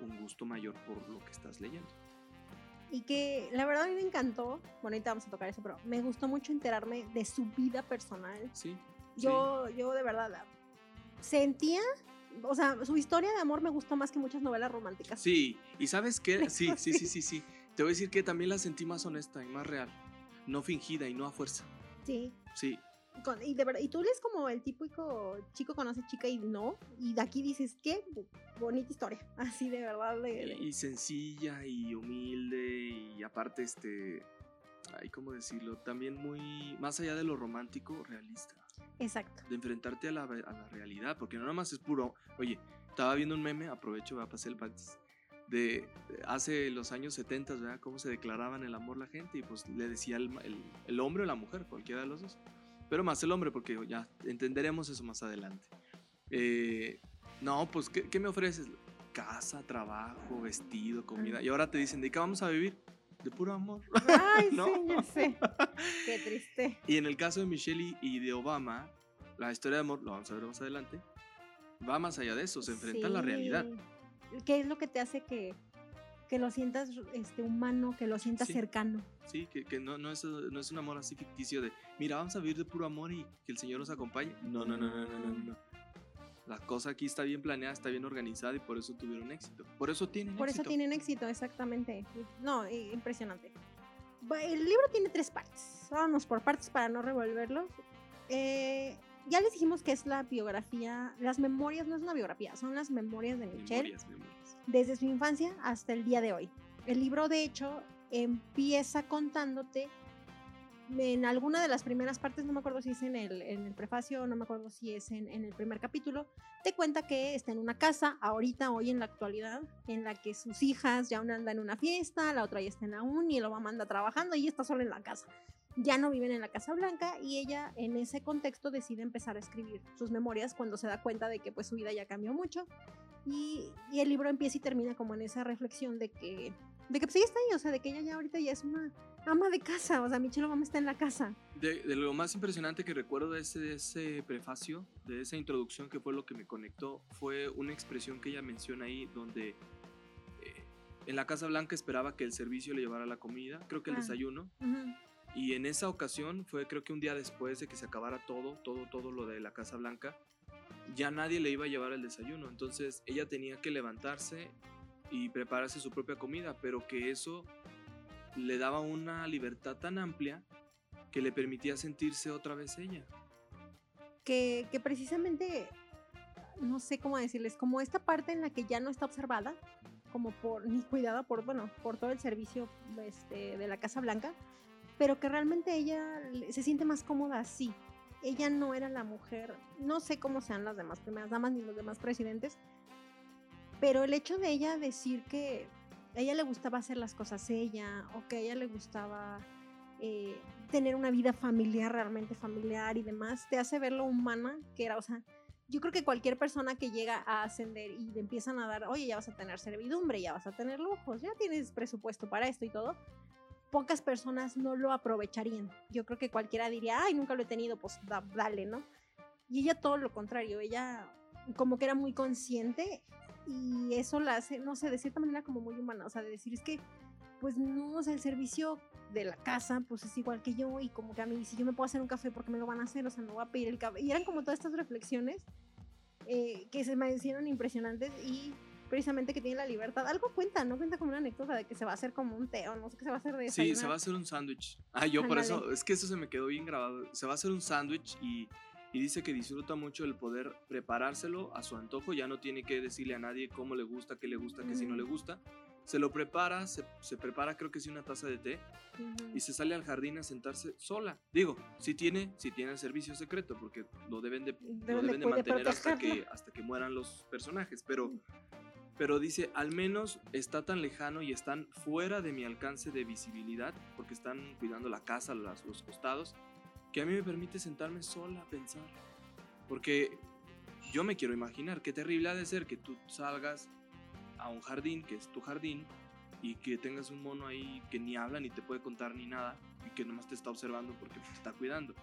un gusto mayor por lo que estás leyendo. Y que la verdad a mí me encantó, bueno, ahorita vamos a tocar eso, pero me gustó mucho enterarme de su vida personal. Sí. Yo, yo de verdad sentía, o sea, su historia de amor me gustó más que muchas novelas románticas. Sí, y sabes qué, sí, sí, sí, sí, sí. Te voy a decir que también la sentí más honesta y más real, no fingida y no a fuerza. Sí. Sí. y, de verdad, y tú eres como el típico chico conoce chica y no, y de aquí dices, qué bonita historia, *laughs* así de verdad. Y, sencilla y humilde y aparte, este, ay, ¿cómo decirlo? También muy, más allá de lo romántico, realista. Exacto. De enfrentarte a la, a la realidad, porque no nada más es puro, oye, estaba viendo un meme, aprovecho, a pasar el pantis, de, hace los años 70, ¿verdad? Cómo se declaraban el amor la gente y pues le decía el, el, hombre o la mujer, cualquiera de los dos. Pero más el hombre, porque ya entenderemos eso más adelante. Eh, no, pues, ¿qué, ¿qué, me ofreces? Casa, trabajo, vestido, comida. Y ahora te dicen, ¿de qué vamos a vivir? De puro amor. Ay, *laughs* ¿No? sí, ya sé. Qué triste. Y en el caso de Michelle y de Obama, la historia de amor, lo vamos a ver más adelante, va más allá de eso, se enfrenta a la realidad. ¿Qué es lo que te hace que, que lo sientas este, humano, que lo sientas cercano? Sí, que, que no, no, es, no es un amor así ficticio de, mira, vamos a vivir de puro amor y que el Señor nos acompañe. No, no, no, no, no, no. no. La cosa aquí está bien planeada, está bien organizada y por eso tuvieron éxito. Por eso tienen por éxito. Por eso tienen éxito, exactamente. No, impresionante. El libro tiene tres partes. Vamos por partes para no revolverlos. Eh, ya les dijimos que es la biografía, las memorias, no es una biografía, son las memorias de Michelle. Desde su infancia hasta el día de hoy. El libro, de hecho, empieza contándote en alguna de las primeras partes, no me acuerdo si es en el, en el prefacio, no me acuerdo si es en, en, el primer capítulo, te cuenta que está en una casa, ahorita, hoy en la actualidad, en la que sus hijas ya una anda en una fiesta, la otra ya está en la uni, lo mamá anda trabajando y está sola en la casa. Ya no viven en la Casa Blanca y ella en ese contexto decide empezar a escribir sus memorias cuando se da cuenta de que pues su vida ya cambió mucho. Y, y el libro empieza y termina como en esa reflexión de que de que pues ella está ahí, o sea, de que ella ya ahorita ya es una ama de casa, o sea, Michelle Obama está en la casa. De, de lo más impresionante que recuerdo de ese, de ese prefacio, de esa introducción que fue lo que me conectó, fue una expresión que ella menciona ahí donde eh, en la Casa Blanca esperaba que el servicio le llevara la comida, creo que el ah. desayuno, y en esa ocasión fue creo que un día después de que se acabara todo, todo, todo lo de la Casa Blanca, ya nadie le iba a llevar el desayuno. Entonces ella tenía que levantarse y prepararse su propia comida, pero que eso le daba una libertad tan amplia que le permitía sentirse otra vez ella. Que, que precisamente, no sé cómo decirles, como esta parte en la que ya no está observada, como por ni cuidada por, bueno, por todo el servicio este, de la Casa Blanca, pero que realmente ella se siente más cómoda así. Ella no era la mujer, no sé cómo sean las demás primeras damas ni los demás presidentes, pero el hecho de ella decir que a ella le gustaba hacer las cosas ella, o que a ella le gustaba eh, tener una vida familiar, realmente familiar y demás, te hace ver lo humana que era, o sea, yo creo que cualquier persona que llega a ascender y le empiezan a dar, oye, ya vas a tener servidumbre, ya vas a tener lujos, ya tienes presupuesto para esto y todo, pocas personas no lo aprovecharían. Yo creo que cualquiera diría, ay, nunca lo he tenido, pues dale, ¿no? Y ella todo lo contrario, ella como que era muy consciente y eso la hace, no sé, de cierta manera como muy humana, o sea, de decir es que, pues no, o sea, el servicio de la casa, pues es igual que yo y como que a mí, si yo me puedo hacer un café, porque me lo van a hacer? O sea, no voy a pedir el café. Y eran como todas estas reflexiones eh, que se me hicieron impresionantes y precisamente que tiene la libertad. Algo cuenta, ¿no? Cuenta como una anécdota de que se va a hacer como un té o no sé qué se va a hacer de eso. Sí, se va a hacer un sándwich. Ah, yo por eso, es que eso se me quedó bien grabado. Se va a hacer un sándwich y, y dice que disfruta mucho el poder preparárselo a su antojo, ya no tiene que decirle a nadie cómo le gusta, qué le gusta, qué si no le Mm. gusta. Se lo prepara, se, se prepara creo que sí una taza de té y se sale al jardín a sentarse sola. Digo, si tiene, si tiene el servicio secreto, porque lo deben de, lo Deben de deben de cuide- mantener hasta que, hasta que mueran los personajes, pero, pero dice, al menos está tan lejano y están fuera de mi alcance de visibilidad, porque están cuidando la casa, las- los costados, que a mí me permite sentarme sola a pensar. Porque yo me quiero imaginar qué terrible ha de ser que tú salgas a un jardín, que es tu jardín, y que tengas un mono ahí que ni habla, ni te puede contar ni nada, y que nomás te está observando porque te está cuidando.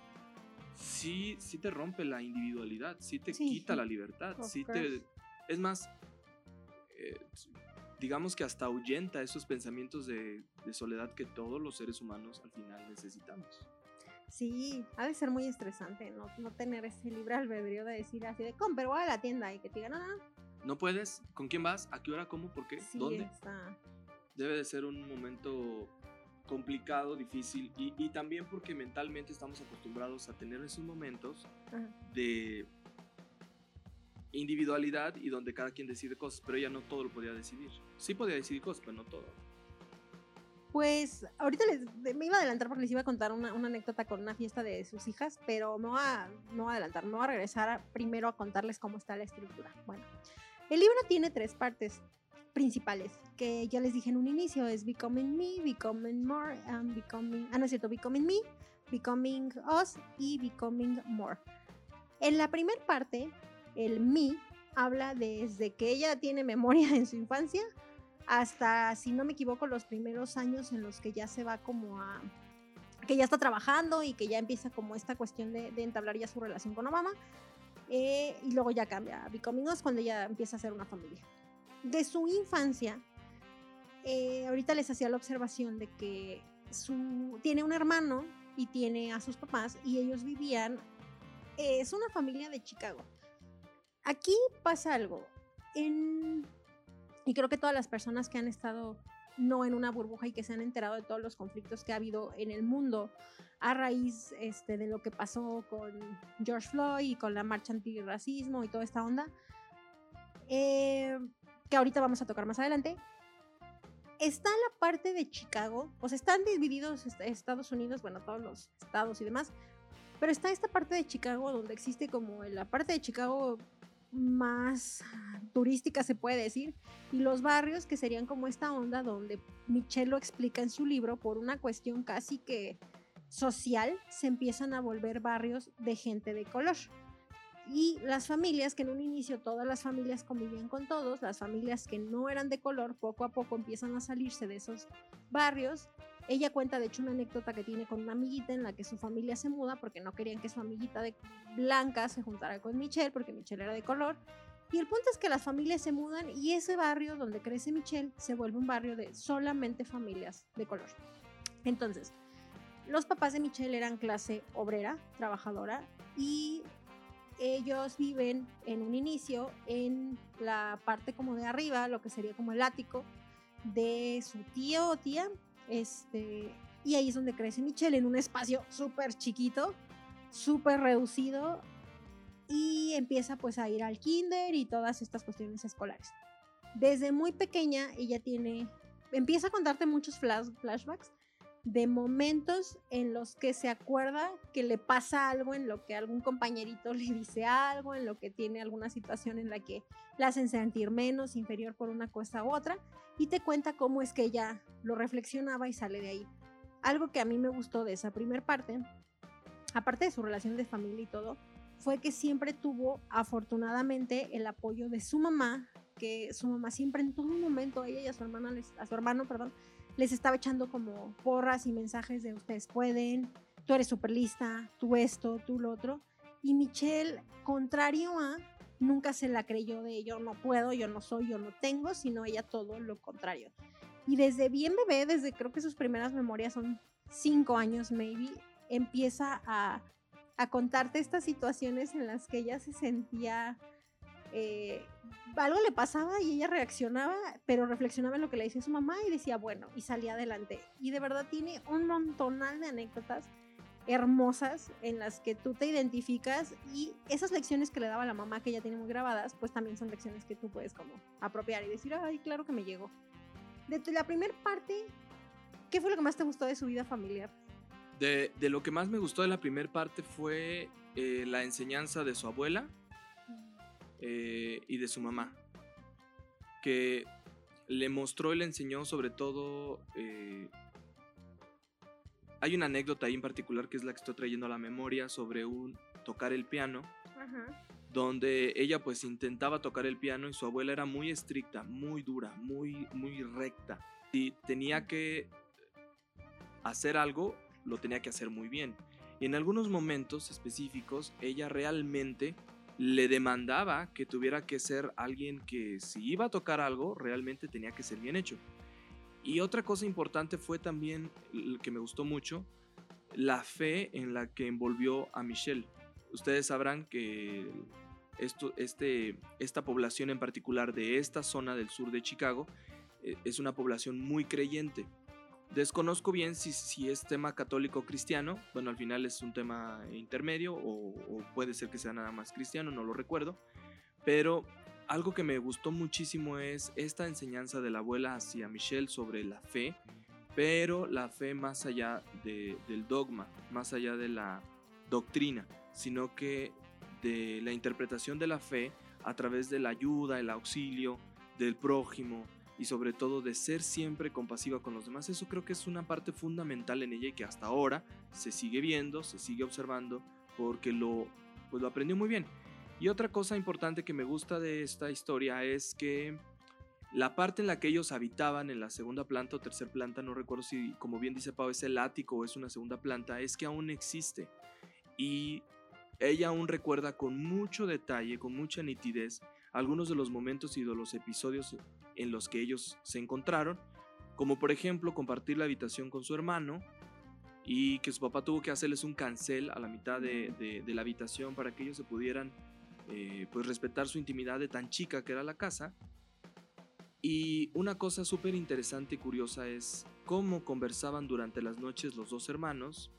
Sí, sí te rompe la individualidad, sí te Sí, quita sí. la libertad, Of sí te... Es más, eh, digamos que hasta ahuyenta esos pensamientos de, de soledad que todos los seres humanos al final necesitamos. Sí, ha de ser muy estresante no, no tener ese libre albedrío de decir así de, com, pero voy a la tienda y que te digan, no, no, no". ¿No puedes? ¿Con quién vas? ¿A qué hora? ¿Cómo? ¿Por qué? Sí, ¿Dónde? está. debe de ser un momento complicado, difícil y, y también porque mentalmente estamos acostumbrados a tener esos momentos Ajá. de individualidad y donde cada quien decide cosas, pero ella no todo lo podía decidir. Sí podía decidir cosas, pero no todo. Pues ahorita les, me iba a adelantar porque les iba a contar una, una anécdota con una fiesta de sus hijas, pero voy a, voy a adelantar, voy a regresar a- primero a contarles cómo está la estructura. Bueno, el libro tiene tres partes principales, que ya les dije en un inicio, es Becoming Me, Becoming More, and Becoming, ah no es cierto, Becoming Me, Becoming Us y Becoming More. En la primera parte, el Me habla desde que ella tiene memoria *laughs* en su infancia hasta, si no me equivoco, los primeros años en los que ya se va como a que ya está trabajando y que ya empieza como esta cuestión de, entablar ya su relación con Obama. eh, y luego ya cambia a Becoming cuando ya empieza a ser una familia. De su infancia, eh, ahorita les hacía la observación de que tiene un hermano y tiene a sus papás y ellos vivían, es una familia de Chicago. Aquí pasa algo. En, y creo que todas las personas que han estado no en una burbuja y que se han enterado de todos los conflictos que ha habido en el mundo a raíz este, de lo que pasó con George Floyd y con la marcha antirracismo y toda esta onda, eh, que ahorita vamos a tocar más adelante. Está la parte de Chicago, o sea, están divididos est- Estados Unidos, bueno, todos los estados y demás, pero está esta parte de Chicago donde existe como la parte de Chicago más turística se puede decir y los barrios que serían como esta onda donde Michelle lo explica en su libro por una cuestión casi que social se empiezan a volver barrios de gente de color. Y las familias que en un inicio todas las familias convivían con todos las familias que no eran de color poco a poco empiezan a salirse de esos barrios ella cuenta de hecho una anécdota que tiene con una amiguita en la que su familia se muda porque no querían que su amiguita de blanca se juntara con Michelle porque Michelle era de color. Y el punto es que las familias se mudan y ese barrio donde crece Michelle se vuelve un barrio de solamente familias de color. Entonces, los papás de Michelle eran clase obrera, trabajadora, y ellos viven en un inicio en la parte como de arriba, lo que sería como el ático de su tío o tía, este, y ahí es donde crece Michelle, en un espacio súper chiquito, súper reducido, y empieza pues a ir al kinder y todas estas cuestiones escolares. Desde muy pequeña ella tiene, empieza a contarte muchos flash, flashbacks de momentos en los que se acuerda que le pasa algo, en lo que algún compañerito *laughs* le dice algo, en lo que tiene alguna situación en la que la hacen sentir menos, inferior por una cosa u otra, y te cuenta cómo es que ella lo reflexionaba y sale de ahí. Algo que a mí me gustó de esa primer parte, aparte de su relación de familia y todo, fue que siempre tuvo afortunadamente el apoyo de su mamá, que su mamá siempre en todo momento, a ella y a su hermana, a su hermano, perdón, les estaba echando como porras y mensajes de ustedes pueden, tú eres súper lista, tú esto, tú lo otro. Y Michelle, contrario a, nunca se la creyó de yo no puedo, yo no soy, yo no tengo, sino ella todo lo contrario. Y desde bien bebé, desde creo que sus primeras memorias son cinco años, maybe, empieza a, a contarte estas situaciones en las que ella se sentía eh, algo le pasaba y ella reaccionaba, pero reflexionaba en lo que le decía su mamá y decía, bueno, y salía adelante. Y de verdad tiene un montonal de anécdotas hermosas en las que tú te identificas y esas lecciones que le daba la mamá que ella tiene muy grabadas, pues también son lecciones que tú puedes como apropiar y decir, ay, claro que me llegó. De la primera parte, ¿qué fue lo que más te gustó de su vida familiar? De, de lo que más me gustó de la primera parte fue eh, la enseñanza de su abuela eh, y de su mamá, que le mostró y le enseñó sobre todo eh, hay una anécdota ahí en particular que es la que estoy trayendo a la memoria sobre un tocar el piano. Donde ella pues intentaba tocar el piano y su abuela era muy estricta, muy dura, muy, muy recta. Y tenía que hacer algo, lo tenía que hacer muy bien. Y en algunos momentos específicos, ella realmente le demandaba que tuviera que ser alguien que si iba a tocar algo, realmente tenía que ser bien hecho. Y otra cosa importante fue también, que me gustó mucho, la fe en la que envolvió a Michelle. Ustedes sabrán que esto, este, esta población en particular de esta zona del sur de Chicago eh, es una población muy creyente. Desconozco bien si, si es tema católico o cristiano, bueno, al final es un tema intermedio o, o puede ser que sea nada más cristiano, no lo recuerdo, pero algo que me gustó muchísimo es esta enseñanza de la abuela hacia Michelle sobre la fe, pero la fe más allá del dogma, más allá de la doctrina, sino que de la interpretación de la fe a través de la ayuda, el auxilio del prójimo y sobre todo de ser siempre compasiva con los demás. Eso creo que es una parte fundamental en ella y que hasta ahora se sigue viendo, se sigue observando porque lo, pues lo aprendió muy bien. Y otra cosa importante que me gusta de esta historia es que la parte en la que ellos habitaban en la segunda planta o tercera planta, no recuerdo si, como bien dice Pau, es el ático o es una segunda planta, es que aún existe. Y ella aún recuerda con mucho detalle, con mucha nitidez, algunos de los momentos y de los episodios en los que ellos se encontraron, como por ejemplo compartir la habitación con su hermano y que su papá tuvo que hacerles un cancel a la mitad de, de la habitación para que ellos se pudieran eh, pues respetar su intimidad de tan chica que era la casa. Y una cosa súper interesante y curiosa es cómo conversaban durante las noches los dos hermanos,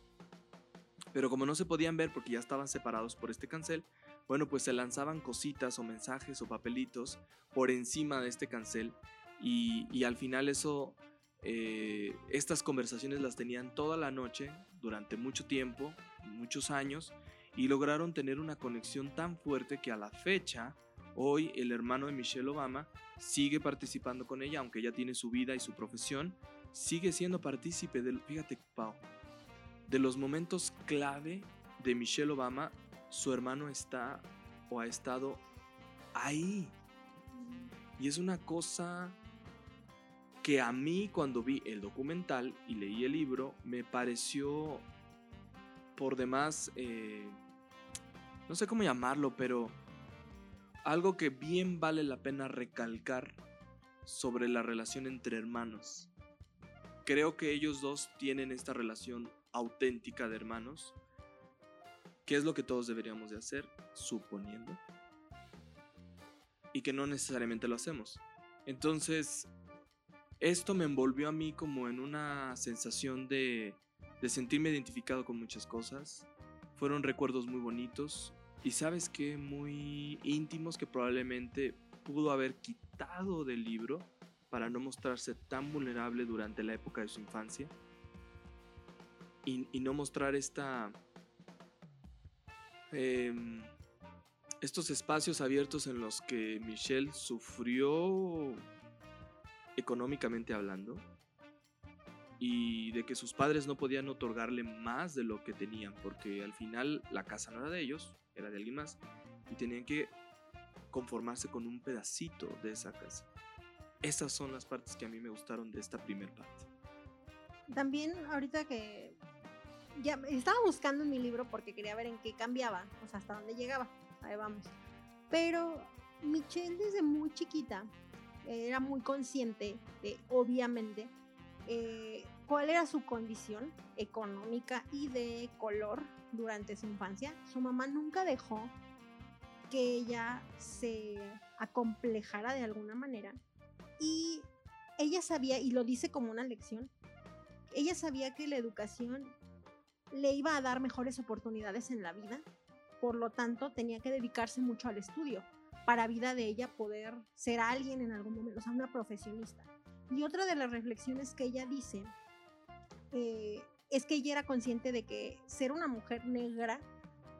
pero como no se podían ver porque ya estaban separados por este cancel, bueno, pues se lanzaban cositas o mensajes o papelitos por encima de este cancel y, al final eso, eh, estas conversaciones las tenían toda la noche, durante mucho tiempo, muchos años, y lograron tener una conexión tan fuerte que a la fecha, hoy el hermano de Michelle Obama sigue participando con ella, aunque ella tiene su vida y su profesión, sigue siendo partícipe del, fíjate Pau, de los momentos clave de Michelle Obama, su hermano está o ha estado ahí. Y es una cosa que a mí cuando vi el documental y leí el libro me pareció por demás eh, no sé cómo llamarlo, pero algo que bien vale la pena recalcar sobre la relación entre hermanos. Creo que ellos dos tienen esta relación auténtica de hermanos, que es lo que todos deberíamos de hacer, suponiendo, y que no necesariamente lo hacemos. Entonces, esto me envolvió a mí como en una sensación de, de sentirme identificado con muchas cosas, fueron recuerdos muy bonitos y sabes que muy íntimos que probablemente pudo haber quitado del libro para no mostrarse tan vulnerable durante la época de su infancia. Y, no mostrar esta em, estos espacios abiertos en los que Michelle sufrió económicamente hablando y de que sus padres no podían otorgarle más de lo que tenían, porque al final la casa no era de ellos, era de alguien más, y tenían que conformarse con un pedacito de esa casa. Esas son las partes que a mí me gustaron de esta primera parte. También ahorita que estaba buscando en mi libro porque quería ver en qué cambiaba, o sea, hasta dónde llegaba. Ahí vamos. Pero Michelle desde muy chiquita era muy consciente de, obviamente, eh, cuál era su condición económica y de color durante su infancia, su mamá nunca dejó que ella se acomplejara de alguna manera. Y ella sabía, y lo dice como una lección, ella sabía que la educación le iba a dar mejores oportunidades en la vida, por lo tanto tenía que dedicarse mucho al estudio para vida de ella poder ser alguien en algún momento, o sea, una profesionista. Y otra de las reflexiones que ella dice eh, es que ella era consciente de que ser una mujer negra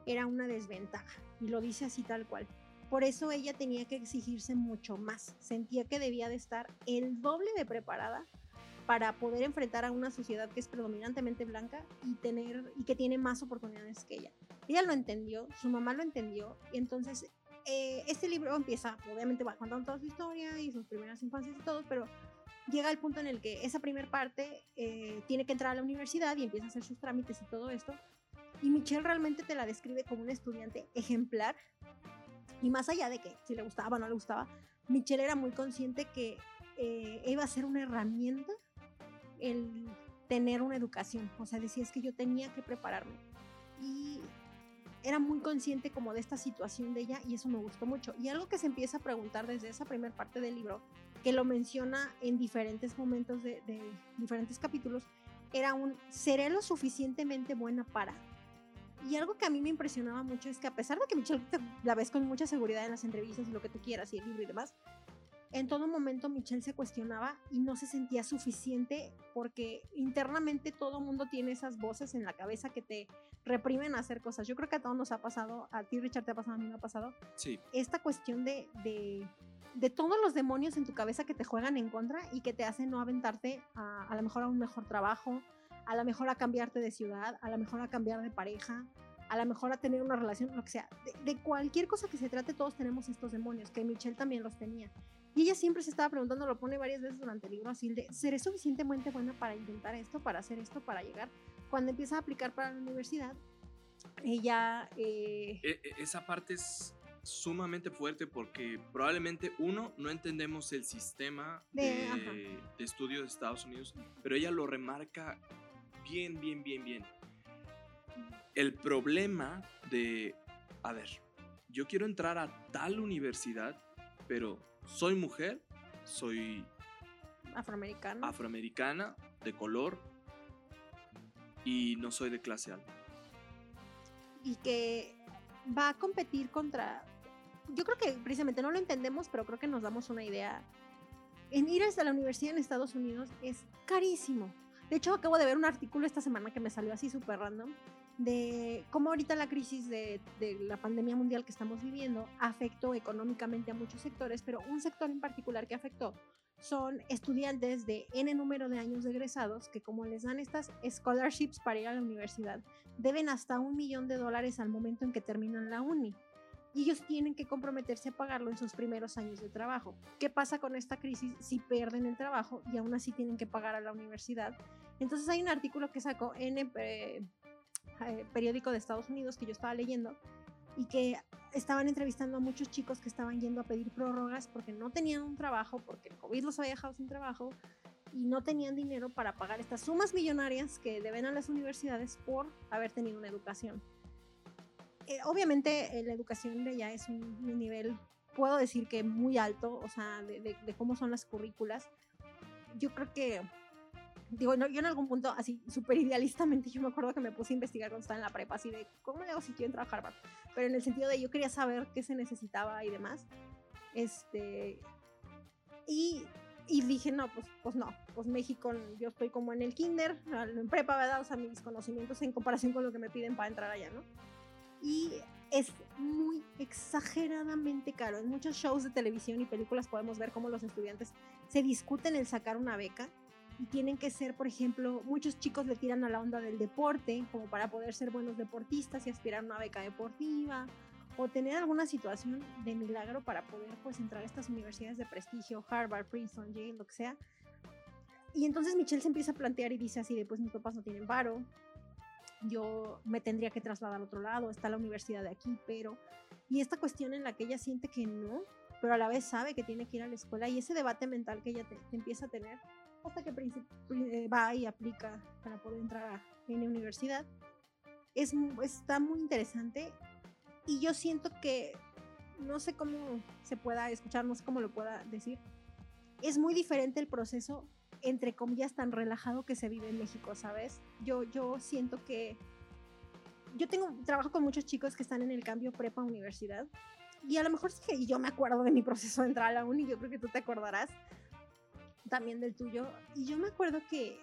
era una desventaja, y lo dice así tal cual. Por eso ella tenía que exigirse mucho más, sentía que debía de estar el doble de preparada para poder enfrentar a una sociedad que es predominantemente blanca y tener y que tiene más oportunidades que ella. Ella lo entendió, su mamá lo entendió y entonces eh, este libro empieza, obviamente va contando toda su historia y sus primeras infancias y todo, pero llega al punto en el que esa primera parte eh, tiene que entrar a la universidad y empieza a hacer sus trámites y todo esto. Y Michelle realmente te la describe como un estudiante ejemplar. Y más allá de que si le gustaba o no le gustaba, Michelle era muy consciente que eh, iba a ser una herramienta el tener una educación. O sea, decía es que yo tenía que prepararme. Y era muy consciente como de esta situación de ella y eso me gustó mucho. Y algo que se empieza a preguntar desde esa primera parte del libro, que lo menciona en diferentes momentos de, diferentes capítulos, era un, ¿seré lo suficientemente buena para? Y algo que a mí me impresionaba mucho es que a pesar de que Michelle la ves con mucha seguridad en las entrevistas y lo que tú quieras y el libro y demás, en todo momento Michelle se cuestionaba y no se sentía suficiente porque internamente todo mundo tiene esas voces en la cabeza que te reprimen a hacer cosas. Yo creo que a todos nos ha pasado, a ti Richard te ha pasado, a mí me ha pasado. Sí. Esta cuestión de, de, de todos los demonios en tu cabeza que te juegan en contra y que te hacen no aventarte a, a lo mejor a un mejor trabajo, a lo mejor a cambiarte de ciudad, a lo mejor a cambiar de pareja, a lo mejor a tener una relación, lo que sea. De, de, cualquier cosa que se trate, todos tenemos estos demonios, que Michelle también los tenía. Y ella siempre se estaba preguntando, lo pone varias veces durante el libro, así de, ¿seré suficientemente buena para intentar esto, para hacer esto, para llegar? Cuando empieza a aplicar para la universidad, ella... Eh... E, e, esa parte es sumamente fuerte porque probablemente uno no entendemos el sistema de, de, de estudio de Estados Unidos, pero ella lo remarca bien, bien, bien, bien. El problema de, a ver, yo quiero entrar a tal universidad, pero soy mujer, soy afroamericana, afroamericana de color y no soy de clase alta. Y que va a competir contra... Yo creo que precisamente no lo entendemos, pero creo que nos damos una idea. En ir hasta la universidad en Estados Unidos es carísimo. De hecho, acabo de ver un artículo esta semana que me salió así súper random de cómo ahorita la crisis de, la pandemia mundial que estamos viviendo afectó económicamente a muchos sectores, pero un sector en particular que afectó son estudiantes de N número de años de egresados que como les dan estas scholarships para ir a la universidad, deben hasta un millón de dólares al momento en que terminan la uni. Y ellos tienen que comprometerse a pagarlo en sus primeros años de trabajo. ¿Qué pasa con esta crisis si pierden el trabajo y aún así tienen que pagar a la universidad? Entonces hay un artículo que sacó N, eh, eh, periódico de Estados Unidos que yo estaba leyendo y que estaban entrevistando a muchos chicos que estaban yendo a pedir prórrogas porque no tenían un trabajo, porque el COVID los había dejado sin trabajo y no tenían dinero para pagar estas sumas millonarias que deben a las universidades por haber tenido una educación. Eh, obviamente eh, la educación de ella es un, un, nivel, puedo decir que muy alto, o sea, de, de, de cómo son las currículas. Yo creo que digo, no, yo en algún punto, así súper idealistamente, yo me acuerdo que me puse a investigar cuando estaba en la prepa, así de, ¿cómo le hago si quiero entrar a Harvard? Pero en el sentido de yo quería saber qué se necesitaba y demás. Este, y, y dije, no, pues, pues no, pues México, yo estoy como en el kinder, en prepa, ¿verdad? O sea, mis conocimientos en comparación con lo que me piden para entrar allá, ¿no? Y es muy exageradamente caro. En muchos shows de televisión y películas podemos ver cómo los estudiantes se discuten el sacar una beca y tienen que ser, por ejemplo, muchos chicos le tiran a la onda del deporte, como para poder ser buenos deportistas y aspirar a una beca deportiva, o tener alguna situación de milagro para poder pues entrar a estas universidades de prestigio, Harvard, Princeton, Yale, lo que sea. Y entonces Michelle se empieza a plantear y dice así de pues mis papás no tienen paro, yo me tendría que trasladar al otro lado, está la universidad de aquí, pero... Y esta cuestión en la que ella siente que no, pero a la vez sabe que tiene que ir a la escuela y ese debate mental que ella te, te empieza a tener hasta que eh, va y aplica para poder entrar a la universidad. Es, está muy interesante y yo siento que no sé cómo se pueda escuchar, no sé cómo lo pueda decir. Es muy diferente el proceso, entre comillas, tan relajado que se vive en México, ¿sabes? Yo, yo siento que yo tengo, trabajo con muchos chicos que están en el cambio prepa universidad y a lo mejor sí que yo me acuerdo de mi proceso de entrar a la uni, yo creo que tú te acordarás también del tuyo. Y yo me acuerdo que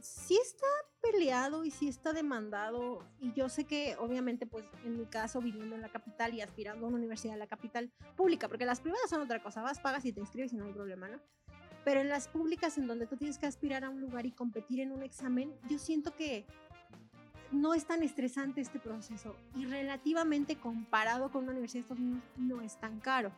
sí está peleado y sí está demandado. Y yo sé que, obviamente, pues en mi caso, viviendo en la capital y aspirando a una universidad en la capital pública, porque las privadas son otra cosa, vas, pagas y te inscribes y no hay problema, ¿no? Pero en las públicas, en donde tú tienes que aspirar a un lugar y competir en un examen, yo siento que no es tan estresante este proceso y relativamente comparado con una universidad de Estados Unidos no es tan caro.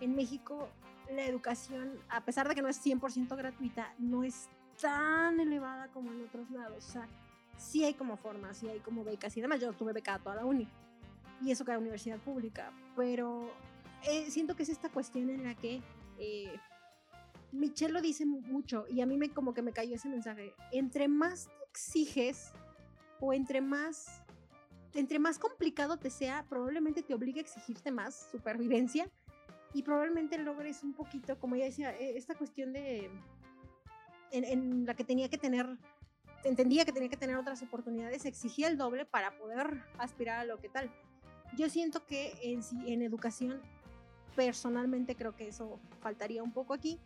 En México la educación, a pesar de que no es 100% gratuita, no es tan elevada como en otros lados. O sea, sí hay como formas, sí hay como becas y demás. Yo tuve becada toda la uni y eso era universidad pública, pero eh, siento que es esta cuestión en la que eh, Michelle lo dice mucho y a mí me como que me cayó ese mensaje. Entre más te exiges o entre más entre más complicado te sea, probablemente te obligue a exigirte más supervivencia y probablemente logres un poquito, como ella decía, e, esta cuestión de en, la que tenía que tener, entendía que tenía que tener otras oportunidades, exigía el doble para poder aspirar a lo que tal. Yo siento que en, en educación, personalmente creo que eso faltaría un poco aquí,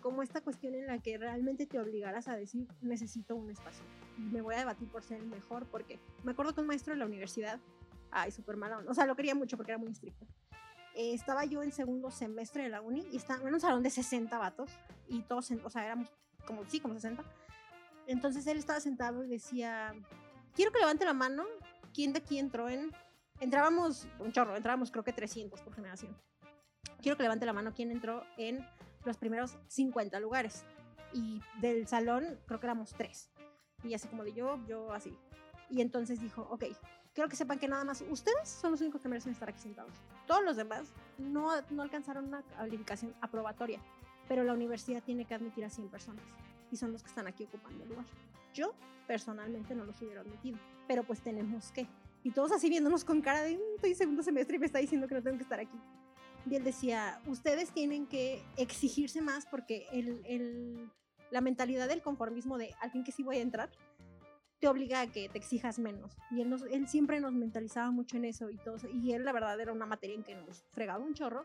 como esta cuestión en la que realmente te obligaras a decir, necesito un espacio. Me voy a debatir por ser el mejor, porque me acuerdo que un maestro de la universidad, ay, súper malo, o sea, lo quería mucho porque era muy estricto. Eh, estaba yo en segundo semestre de la uni y estaba en un salón de 60 vatos y todos, o sea, éramos como, sí, como 60. Entonces él estaba sentado y decía, quiero que levante la mano, ¿quién de aquí entró en...? Entrábamos, un chorro, entrábamos creo que 300 por generación. Quiero que levante la mano quién entró en los primeros 50 lugares. Y del salón creo que éramos tres. Y así como de yo, yo así. Y entonces dijo, ok, quiero que sepan que nada más ustedes son los únicos que merecen estar aquí sentados. Todos los demás no, no alcanzaron una calificación aprobatoria, pero la universidad tiene que admitir a 100 personas y son los que están aquí ocupando el lugar. Yo personalmente no los hubiera admitido, pero pues tenemos que. Y todos así viéndonos con cara de, mm, estoy segundo semestre y me está diciendo que no tengo que estar aquí. Y él decía, ustedes tienen que exigirse más porque el, el, la mentalidad del conformismo de al fin que sí voy a entrar, te obliga a que te exijas menos. Y él, nos, él siempre nos mentalizaba mucho en eso y todo. Y él, la verdad, era una materia en que nos fregaba un chorro.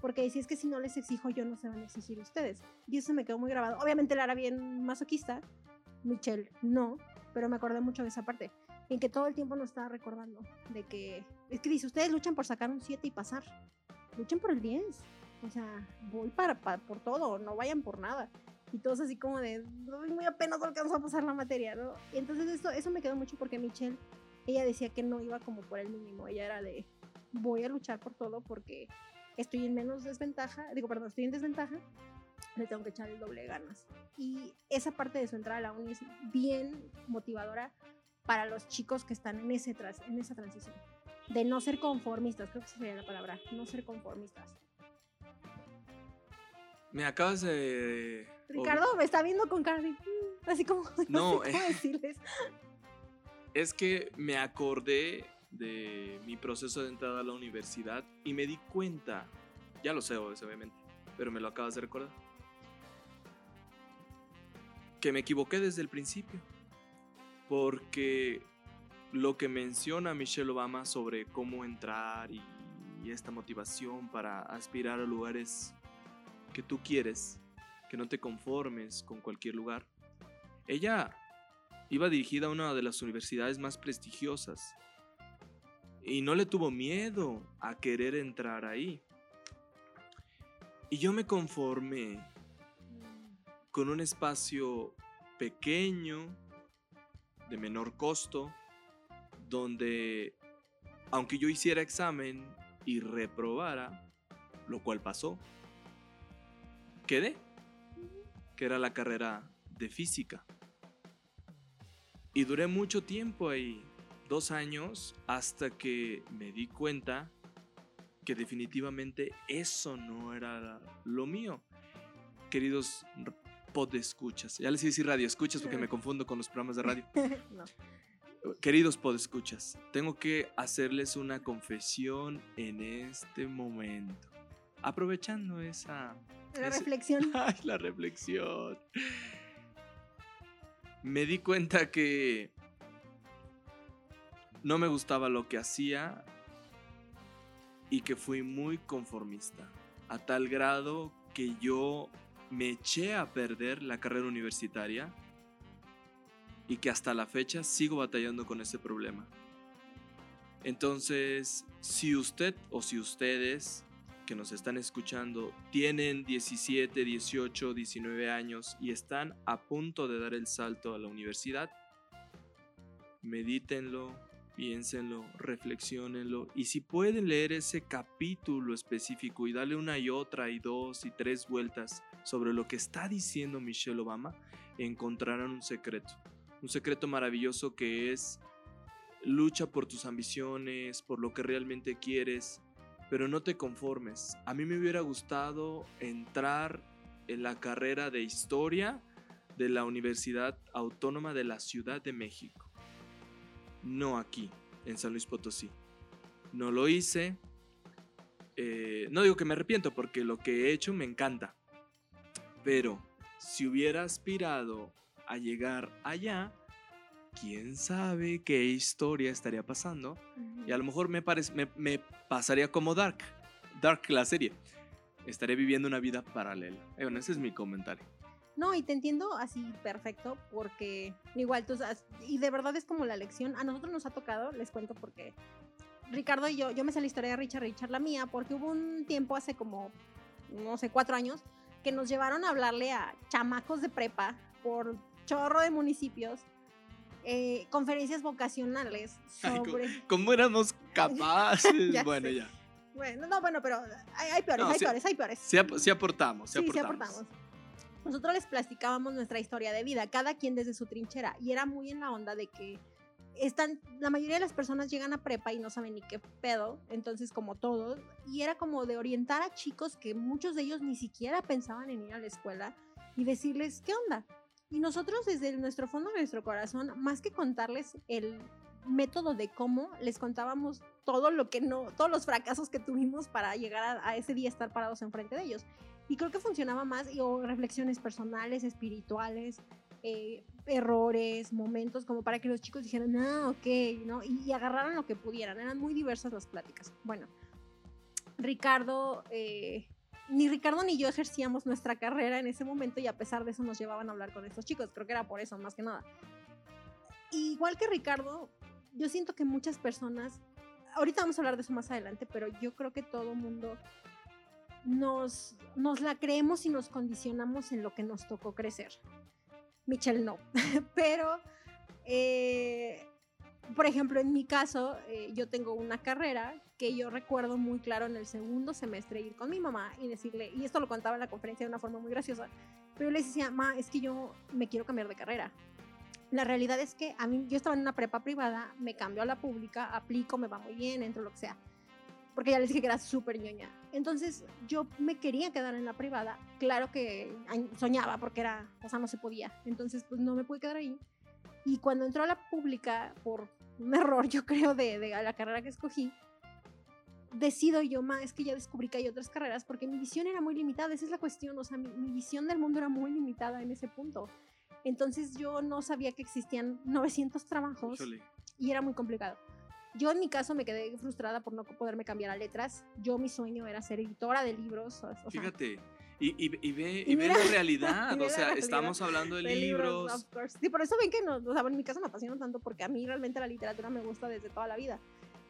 Porque decía, es que si no les exijo yo, no se van a exigir ustedes. Y eso me quedó muy grabado. Obviamente él era bien masoquista. Michelle no. Pero me acordé mucho de esa parte. En que todo el tiempo nos estaba recordando de que... Es que dice, ustedes luchan por sacar un 7 y pasar. Luchen por el 10. O sea, voy para, para, por todo. No vayan por nada y todos así como de, muy apenas alcanzó a pasar la materia, ¿no? Y entonces eso, eso me quedó mucho porque Michelle, ella decía que no iba como por el mínimo, ella era de, voy a luchar por todo porque estoy en menos desventaja, digo, perdón, estoy en desventaja, le tengo que echar el doble de ganas. Y esa parte de su entrada a la uni es bien motivadora para los chicos que están en, ese en esa transición. De no ser conformistas, creo que esa sería la palabra, no ser conformistas. Me acabas de Ricardo me está viendo con cara mm", así como *laughs* no, sé cómo eh, decirles. Es que me acordé de mi proceso de entrada a la universidad y me di cuenta, ya lo sé obviamente, pero me lo acabas de recordar, que me equivoqué desde el principio, porque lo que menciona Michelle Obama sobre cómo entrar y, y esta motivación para aspirar a lugares que tú quieres, que no te conformes con cualquier lugar. Ella iba dirigida a una de las universidades más prestigiosas y no le tuvo miedo a querer entrar ahí. Y yo me conformé con un espacio pequeño, de menor costo, donde, aunque yo hiciera examen y reprobara, lo cual pasó, quedé que era la carrera de física. Y duré mucho tiempo ahí, dos años, hasta que me di cuenta que definitivamente eso no era lo mío. Queridos podescuchas, ya les iba a decir radio escuchas porque me *laughs* confundo con los programas de radio. *laughs* Queridos podescuchas, tengo que hacerles una confesión en este momento. Aprovechando esa la reflexión. *laughs* Ay, la reflexión. Me di cuenta que no me gustaba lo que hacía y que fui muy conformista, a tal grado que yo me eché a perder la carrera universitaria y que hasta la fecha sigo batallando con ese problema. Entonces, si usted o si ustedes que nos están escuchando tienen 17, 18, 19 años y están a punto de dar el salto a la universidad, medítenlo, piénsenlo, reflexionenlo y si pueden leer ese capítulo específico y darle una y otra y dos y tres vueltas sobre lo que está diciendo Michelle Obama, encontrarán un secreto. Un secreto maravilloso que es lucha por tus ambiciones, por lo que realmente quieres, pero no te conformes. A mí me hubiera gustado entrar en la carrera de historia de la Universidad Autónoma de la Ciudad de México no aquí, en San Luis Potosí. No lo hice. Eh, no digo que me arrepiento porque lo que he hecho me encanta. Pero si hubiera aspirado a llegar allá, quién sabe qué historia estaría pasando. Y a lo mejor me, me, pasaría como Dark. Dark la serie. Estaré viviendo una vida paralela. Eh, bueno, ese es mi comentario. No, y te entiendo así perfecto, porque igual tú, y de verdad es como la lección, a nosotros nos ha tocado, les cuento porque Ricardo y yo, yo me sé la historia de Richard, Richard la mía, porque hubo un tiempo hace como, no sé, cuatro años, que nos llevaron a hablarle a chamacos de prepa por chorro de municipios, eh, conferencias vocacionales sobre... ¿Cómo éramos capaces? *laughs* *laughs* bueno, ya. Bueno, no, bueno, pero hay, peores, hay peores, hay peores. Sí, aportamos, sí, aportamos. Sí aportamos nosotros les platicábamos nuestra historia de vida, cada quien desde su trinchera, y era muy en la onda de que están, la mayoría de las personas llegan a prepa y no saben ni qué pedo, entonces como todos, y era como de orientar a chicos que muchos de ellos ni siquiera pensaban en ir a la escuela y decirles, ¿qué onda? Y nosotros desde nuestro fondo de nuestro corazón, más que contarles el método de cómo, les contábamos todo lo que no, todos los fracasos que tuvimos para llegar a, ese día estar parados enfrente de ellos. Y creo que funcionaba más, o reflexiones personales, espirituales, eh, errores, momentos, como para que los chicos dijeran, ah, ok, ¿no? Y, agarraran lo que pudieran. Eran muy diversas las pláticas. Bueno, Ricardo, eh, ni Ricardo ni yo ejercíamos nuestra carrera en ese momento y a pesar de eso nos llevaban a hablar con estos chicos. Creo que era por eso, más que nada. igual que Ricardo, yo siento que muchas personas, ahorita vamos a hablar de eso más adelante, pero yo creo que todo mundo nos, la creemos y nos condicionamos en lo que nos tocó crecer. Michelle no, *laughs* pero, eh, por ejemplo, en mi caso, eh, yo tengo una carrera que yo recuerdo muy claro en el segundo semestre ir con mi mamá y decirle, y esto lo contaba en la conferencia de una forma muy graciosa, pero yo le decía, ma, es que yo me quiero cambiar de carrera. La realidad es que a mí, yo estaba en una prepa privada, me cambio a la pública, aplico, me va muy bien, entro lo que sea porque ya les dije que era súper ñoña. Entonces yo me quería quedar en la privada. Claro que soñaba porque era, o sea, no se podía. Entonces pues no me pude quedar ahí. Y cuando entró a la pública, por un error yo creo de, de la carrera que escogí, decido yo, más es que ya descubrí que hay otras carreras porque mi visión era muy limitada. Esa es la cuestión. O sea, mi, visión del mundo era muy limitada en ese punto. Entonces yo no sabía que existían 900 trabajos y era muy complicado. Yo en mi caso me quedé frustrada por no poderme cambiar a letras. Yo mi sueño era ser editora de libros. Fíjate. Y, y, ve, y, ve la realidad, *laughs* o sea, estamos hablando de, libros. Sí, por eso ven que no, o sea, en mi caso me apasiona tanto porque a mí realmente la literatura me gusta desde toda la vida.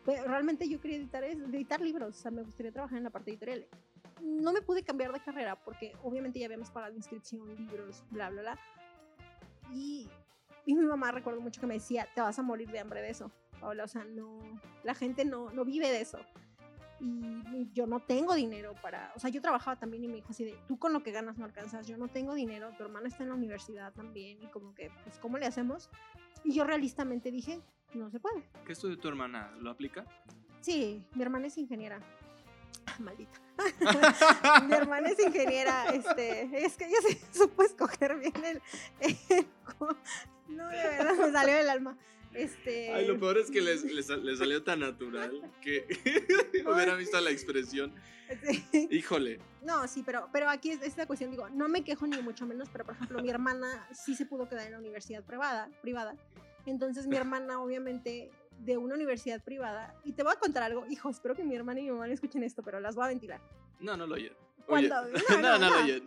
Pero realmente yo quería editar, editar libros, o sea, me gustaría trabajar en la parte editorial. No me pude cambiar de carrera porque obviamente ya habíamos pagado inscripción, libros, bla, bla, bla. Y, y mi mamá recuerdo mucho que me decía, te vas a morir de hambre de eso o sea, no, la gente no, no vive de eso. Y yo no tengo dinero para, o sea, yo trabajaba también y me dijo así de, tú con lo que ganas no alcanzas, yo no tengo dinero, tu hermana está en la universidad también y como que, pues, ¿cómo le hacemos? Y yo realistamente dije, no se puede. ¿Qué estudio tu hermana? ¿Lo aplica? Sí, mi hermana es ingeniera. *laughs* Maldita. *laughs* mi hermana es ingeniera, este, es que ella se *laughs* supo escoger bien el, no, de verdad me salió del alma. Este... Ay, lo peor es que les, *laughs* les, salió tan natural que *laughs* *laughs* hubiera visto la expresión. Híjole. No, sí, pero, pero aquí es esta cuestión, digo, no me quejo ni mucho menos, pero por ejemplo, mi hermana sí se pudo quedar en la universidad privada, privada. Entonces mi hermana obviamente de una universidad privada. Y te voy a contar algo, hijo, espero que mi hermana y mi mamá no escuchen esto, pero las voy a ventilar. No, no lo oyen. Cuando, no, no, no, lo oyen.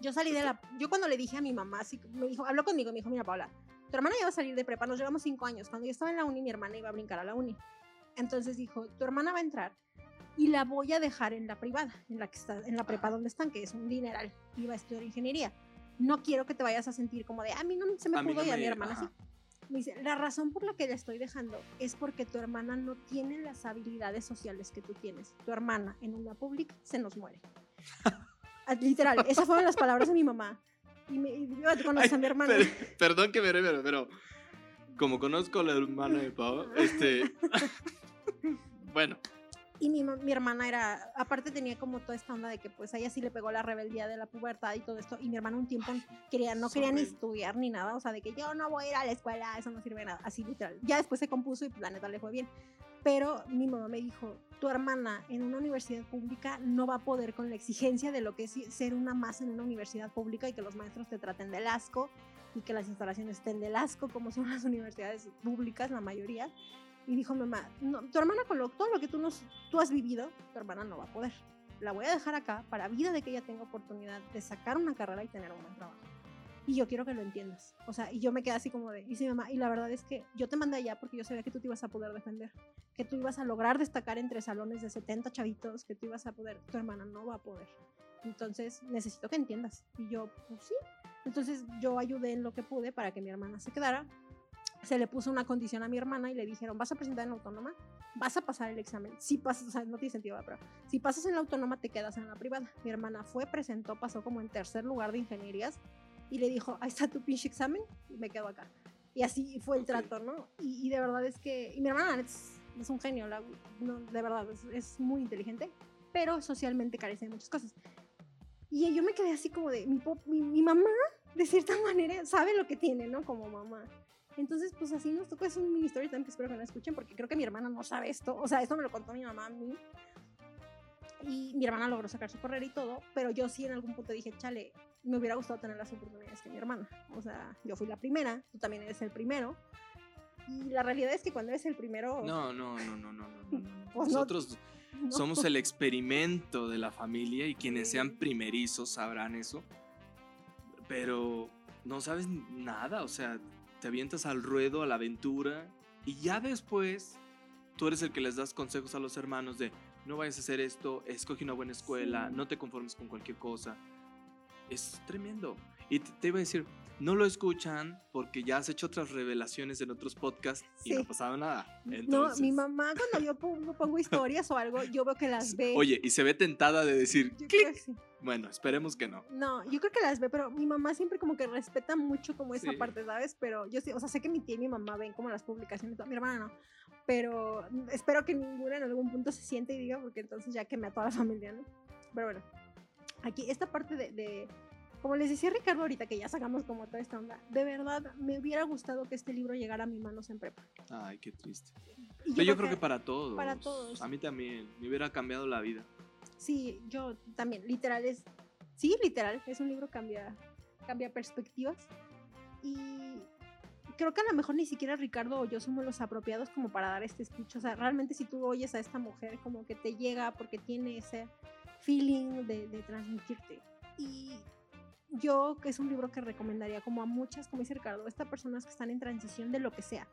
Yo salí de la. Yo cuando le dije a mi mamá, así, me dijo, habló conmigo, me dijo, mira, Paula, tu hermana ya va a salir de prepa, nos llevamos cinco años. Cuando yo estaba en la uni, mi hermana iba a brincar a la uni. Entonces dijo, tu hermana va a entrar y la voy a dejar en la privada, en la que está, en la prepa donde están, que es un dineral. Iba a estudiar ingeniería. No quiero que te vayas a sentir como de, a mí no se me A pudo no y a mi hermana ajá. sí. Me dice, la razón por la que la estoy dejando es porque tu hermana no tiene las habilidades sociales que tú tienes. Tu hermana en una pública se nos muere. *laughs* Ah, Literal, esas fueron las palabras de mi mamá. Y me y yo conoces a mi hermana. Per- perdón que me ríe, pero, como conozco a la hermana de Pau, este. *laughs* bueno, Y mi, mi hermana era, aparte tenía como toda esta onda de que pues a ella sí le pegó la rebeldía de la pubertad y todo esto. Y mi hermana un tiempo quería, no quería ni estudiar ni nada, o sea, de que yo no voy a ir a la escuela, eso no sirve de nada, así literal. Ya después se compuso y pues, la neta le fue bien. Pero mi mamá me dijo, tu hermana en una universidad pública no va a poder con la exigencia de lo que es ser una más en una universidad pública y que los maestros te traten del asco y que las instalaciones estén del asco, como son las *laughs* universidades públicas, la mayoría. Y dijo mamá, no, tu hermana con lo, todo lo que tú, nos, tú has vivido, tu hermana no va a poder. La voy a dejar acá para vida de que ella tenga oportunidad de sacar una carrera y tener un buen trabajo. Y yo quiero que lo entiendas. O sea, y yo me quedé así como de, dice mi mamá, y la verdad es que yo te mandé allá porque yo sabía que tú te ibas a poder defender, que tú ibas a lograr destacar entre salones de 70 chavitos, que tú ibas a poder, tu hermana no va a poder. Entonces, necesito que entiendas. Y yo, pues sí. Entonces, yo ayudé en lo que pude para que mi hermana se quedara. Se le puso una condición a mi hermana y le dijeron, vas a presentar en la autónoma, vas a pasar el examen. Si pasas, o sea, no tiene sentido, pero si pasas en la autónoma, te quedas en la privada. Mi hermana fue, presentó, pasó como en tercer lugar de ingenierías y le dijo, ahí está tu pinche examen y me quedo acá. Y así fue el Ok. trato, ¿no? Y, y de verdad es que, y mi hermana es, es un genio, la- no, de verdad, es, es muy inteligente, pero socialmente carece de muchas cosas. Y yo me quedé así como de, mi, po- mi, mi mamá, de cierta *laughs* manera, sabe lo que tiene, ¿no? Como mamá. Entonces, pues así nos tocó, es un mini story time que espero que no escuchen, porque creo que mi hermana no sabe esto, o sea, esto me lo contó mi mamá a mí. Y mi hermana logró sacar su carrera y todo, pero yo sí en algún punto dije, chale, me hubiera gustado tener las oportunidades que mi hermana. O sea, yo fui la primera, tú también eres el primero. Y la realidad es que cuando eres el primero, no, no, no, no, no, no. no. Pues no- Nosotros *laughs* no. somos el experimento de la familia y quienes sean primerizos sabrán eso. Pero no sabes nada, o sea, te avientas al ruedo, a la aventura y ya después tú eres el que les das consejos a los hermanos de no vayas a hacer esto, escoge una buena escuela, Sí. no te conformes con cualquier cosa. Es tremendo. Y te, te iba a decir, no lo escuchan porque ya has hecho otras revelaciones en otros podcasts y no Sí. pasaba nada. No, mi mamá cuando yo pongo, pongo historias o algo, yo veo que las *laughs* ve. Oye, y se ve tentada de decir, sí. Bueno, esperemos que no. No, yo creo que las ve, pero mi mamá siempre como que respeta mucho como esa Sí. parte, ¿sabes? Pero yo sí, o sea, sé que mi tía y mi mamá ven como las publicaciones, mi hermana no, pero espero que ninguna en algún punto se siente y diga, porque entonces ya quemé a toda la familia, ¿no? Pero bueno, aquí esta parte de, de- como les decía Ricardo ahorita, que ya sacamos como toda esta onda, de verdad me hubiera gustado que este libro llegara a mis manos en prepa. Ay, qué triste. Y Pero yo creo que para todos. para todos. A mí también. Me hubiera cambiado la vida. Sí, yo también, literal es, sí, literal, es un libro cambia, cambia perspectivas y creo que a lo mejor ni siquiera Ricardo o yo somos los apropiados como para dar este speech, o sea, realmente si tú oyes a esta mujer como que te llega porque tiene ese feeling de, de transmitirte y yo que es un libro que recomendaría como a muchas, como dice Ricardo, estas personas que están en transición de lo que sea,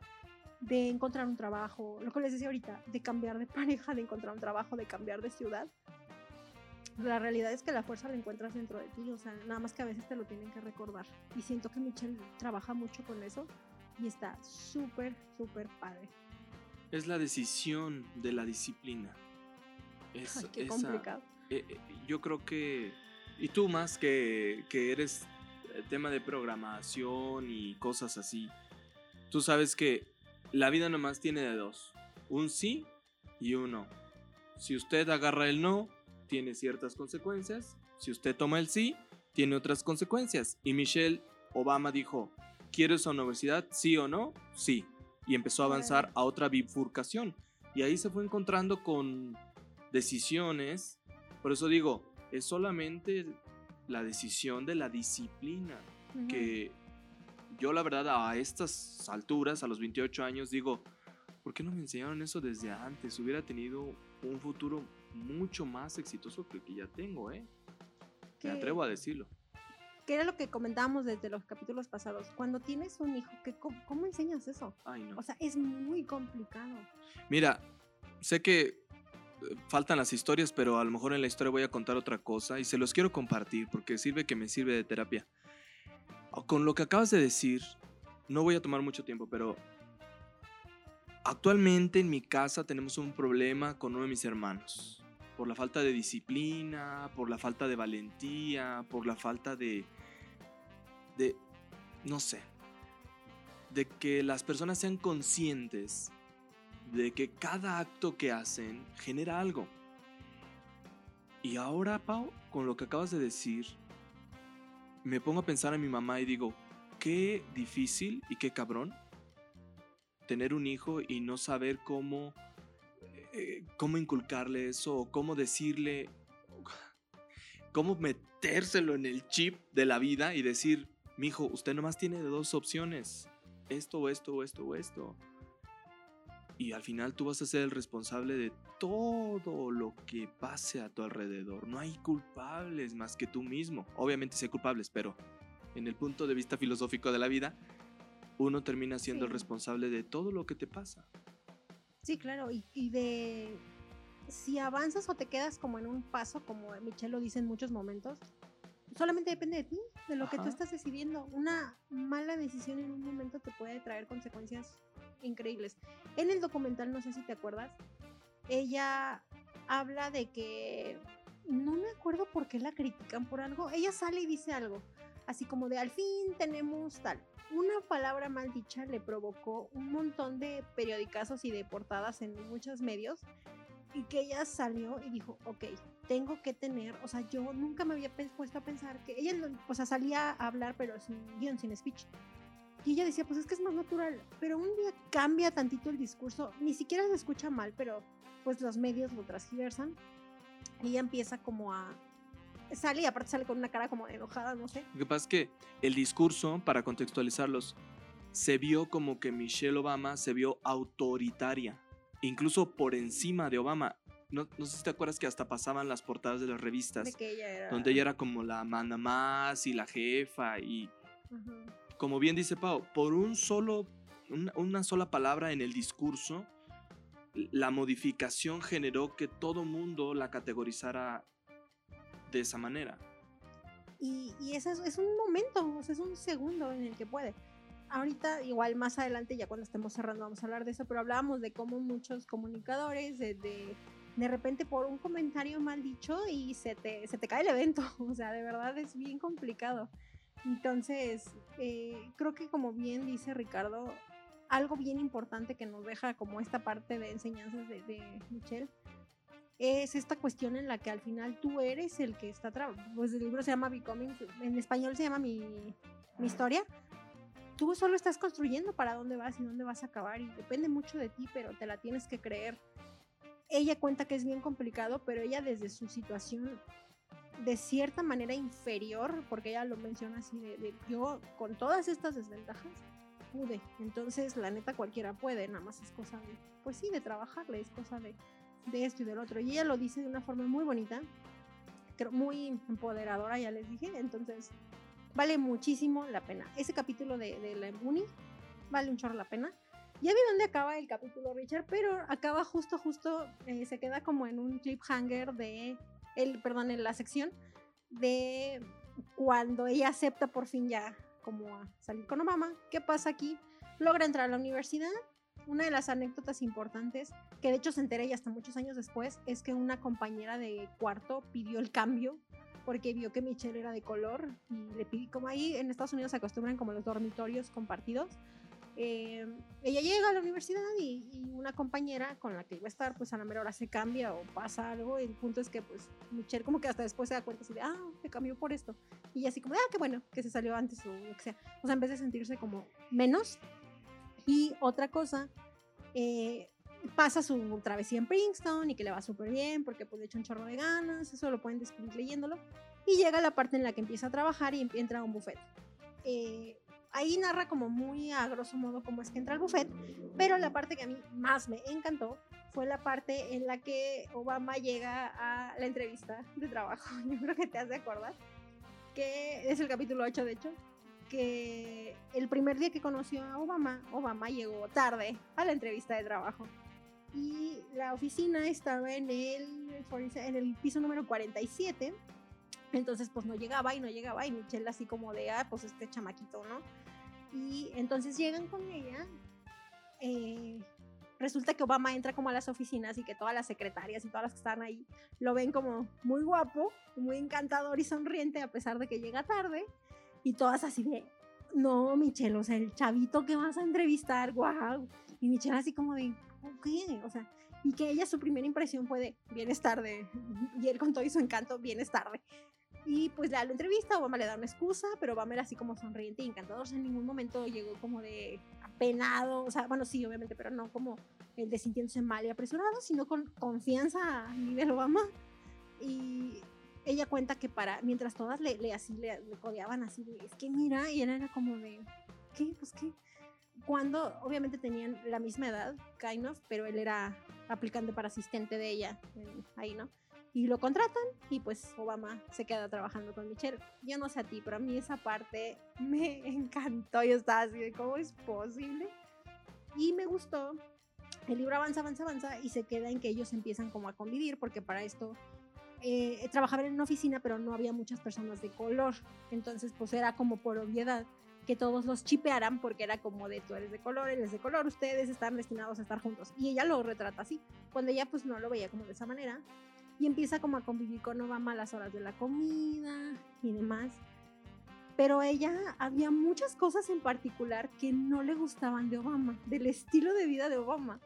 de encontrar un trabajo, lo que les decía ahorita, de cambiar de *laughs* pareja, de encontrar un trabajo, de cambiar de ciudad. La realidad es que la fuerza la encuentras dentro de ti, o sea, nada más que a veces te lo tienen que recordar. Y siento que Michelle trabaja mucho con eso y está súper, súper padre. Es la decisión de la disciplina. Es, Ay, qué esa- complicado. eh, eh, yo creo que. Y tú más que, que eres eh, tema de programación y cosas así. Tú sabes que la vida nomás tiene de dos. Un sí y un no. Si usted agarra el no, tiene ciertas consecuencias. Si usted toma el sí, tiene otras consecuencias. Y Michelle Obama dijo, ¿quieres una universidad? ¿Sí o no? Sí. Y empezó a avanzar a otra bifurcación. Y ahí se fue encontrando con decisiones. Por eso digo, es solamente la decisión de la disciplina. Que yo la verdad a estas alturas, a los 28 años, digo, ¿Por qué no me enseñaron eso desde antes? Hubiera tenido un futuro mucho más exitoso que el que ya tengo, ¿eh? Me Que- atrevo a decirlo. Que era lo que comentábamos desde los capítulos pasados. Cuando tienes un hijo, ¿qué, cómo, cómo enseñas eso? Ay, no. O sea, es muy complicado. Mira, sé que eh, faltan las historias, pero a lo mejor en la historia voy a contar otra cosa y se los quiero compartir porque sirve que me sirve de terapia. Con lo que acabas de decir, no voy a tomar mucho tiempo, pero actualmente en mi casa tenemos un problema con uno de mis hermanos. Por la falta de disciplina, por la falta de valentía, por la falta de... de... no sé. De que las personas sean conscientes de que cada acto que hacen genera algo. Y ahora, Pau, con lo que acabas de decir, me pongo a pensar en mi mamá y digo, qué difícil y qué cabrón tener un hijo y no saber cómo, eh, cómo inculcarle eso o cómo decirle, *laughs* cómo metérselo en el chip de la vida y decir, mi hijo, usted nomás tiene dos opciones, esto o esto o esto o esto. Y al final tú vas a ser el responsable de todo lo que pase a tu alrededor. No hay culpables más que tú mismo. Obviamente sí hay culpables, pero en el punto de vista filosófico de la vida, uno termina siendo el responsable de todo lo que te pasa. Sí, claro. Y, y de si avanzas o te quedas como en un paso, como Michelle lo dice en muchos momentos, solamente depende de ti, de lo que tú Ajá. estás decidiendo. Una mala decisión en un momento te puede traer consecuencias increíbles. En el documental, no sé si te acuerdas, ella habla de que no me acuerdo por qué la critican por algo. Ella sale y dice algo, así como de al fin tenemos tal. Una palabra mal dicha le provocó un montón de periodicazos y de portadas en muchos medios y que ella salió y dijo, ok, tengo que tener, o sea, yo nunca me había puesto a pensar que ella, o sea, salía a hablar pero sin guion, sin speech. Y ella decía, pues es que es más natural, pero un día cambia tantito el discurso, ni siquiera se escucha mal, pero pues los medios lo transgiversan y ella empieza como a... Sale y aparte sale con una cara como enojada, no sé. Lo que pasa es que el discurso, para contextualizarlos, se vio como que Michelle Obama se vio autoritaria, incluso por encima de Obama. No, no sé si te acuerdas que hasta pasaban las portadas de las revistas, De que ella era... donde ella era como la manda más y la jefa y como bien dice Pau, por un solo, una, una sola palabra en el discurso, la modificación generó que todo mundo la categorizara de esa manera. Y, y ese es, es un momento, o sea, es un segundo en el que puede. Ahorita, igual más adelante, ya cuando estemos cerrando, vamos a hablar de eso, pero hablábamos de cómo muchos comunicadores, de, de, de repente por un comentario mal dicho y se te, se te cae el evento. *laughs* O sea, de verdad es bien complicado. Entonces, eh, creo que como bien dice Ricardo, algo bien importante que nos deja como esta parte de enseñanzas de, de Michelle es esta cuestión en la que al final tú eres el que está trabajando. Pues el libro se llama Becoming, en español se llama Mi, mi historia. Tú solo estás construyendo para dónde vas y dónde vas a acabar y depende mucho de ti, pero te la tienes que creer. Ella cuenta que es bien complicado, pero ella desde su situación de cierta manera inferior, porque ella lo menciona así, de, de yo con todas estas desventajas pude. Entonces, la neta, cualquiera puede, nada más es cosa de, pues sí, de trabajarle, es cosa de, de esto y del otro. Y ella lo dice de una forma muy bonita, muy empoderadora, ya les dije. Entonces, vale muchísimo la pena. Ese capítulo de, de la Uni vale un chorro la pena. Ya vi dónde acaba el capítulo, Richard, pero acaba justo, justo, eh, se queda como en un cliffhanger de, el, perdón, en la sección de cuando ella acepta por fin ya como a salir con Obama. ¿Qué pasa aquí? Logra entrar a la universidad. Una de las anécdotas importantes, que de hecho se enteré ya hasta muchos años después, es que una compañera de cuarto pidió el cambio porque vio que Michelle era de color y le pidió, como ahí en Estados Unidos se acostumbran como los dormitorios compartidos. Eh, ella llega a la universidad y, y, una compañera con la que iba a estar, pues a la mera hora se cambia o pasa algo. El punto es que, pues, Michelle, como que hasta después se da cuenta así de, ah, se cambió por esto. Y así como, ah, qué bueno, que se salió antes o lo que sea. O sea, en vez de sentirse como menos. Y otra cosa, eh, pasa su travesía en Princeton y que le va súper bien porque, pues, le echa un chorro de ganas. Eso lo pueden descubrir leyéndolo. Y llega la parte en la que empieza a trabajar y entra a un buffet. Eh, ahí narra como muy a grosso modo cómo es que entra al buffet, pero la parte que a mí más me encantó fue la parte en la que Obama llega a la entrevista de trabajo. *laughs* Yo creo que te has de acordar, que es el capítulo 8 de hecho, que el primer día que conoció a Obama, Obama llegó tarde a la entrevista de trabajo. Y la oficina estaba en el, en el piso número 47. Entonces, pues no llegaba y no llegaba. Y Michelle así como de, ah, pues este chamaquito, ¿no? Y entonces llegan con ella. Eh, resulta que Obama entra como a las oficinas y que todas las secretarias y todas las que están ahí lo ven como muy guapo, muy encantador y sonriente a pesar de que llega tarde. Y todas así de, no, Michelle, o sea, el chavito que vas a entrevistar, wow. Y Michelle así como de, ¿qué? O sea, y que ella su primera impresión fue de, vienes tarde. Y él con todo y su encanto, vienes tarde. Y pues le da la entrevista, Obama le da una excusa, pero Obama era así como sonriente y encantador. O sea, en ningún momento llegó como de apenado, o sea, bueno, sí, obviamente, pero no como el de sintiéndose mal y apresurado, sino con confianza a nivel Obama. Y ella cuenta que para, mientras todas le, le así, le, le codeaban así, de, es que mira, y él era como de, ¿qué? Pues qué. Cuando obviamente tenían la misma edad, kind of, pero él era aplicante para asistente de ella, ahí, ¿no? y lo contratan y pues Obama se queda trabajando con Michelle. Yo no sé a ti, pero a mí esa parte *laughs* me encantó. Yo estaba así de cómo es posible. Y me gustó. El libro avanza, avanza, avanza y se queda en que ellos empiezan como a convivir porque para esto eh, trabajaban en una oficina pero no había muchas personas de color. Entonces pues era como por obviedad que todos los chipearan porque era como de tú eres de color, él es de color, ustedes están destinados a estar juntos. Y ella lo retrata así, cuando ella pues no lo veía como de esa manera y empieza como a convivir con Obama a las horas de la comida y demás. Pero ella había muchas cosas en particular que no le gustaban de Obama, del estilo de vida de Obama.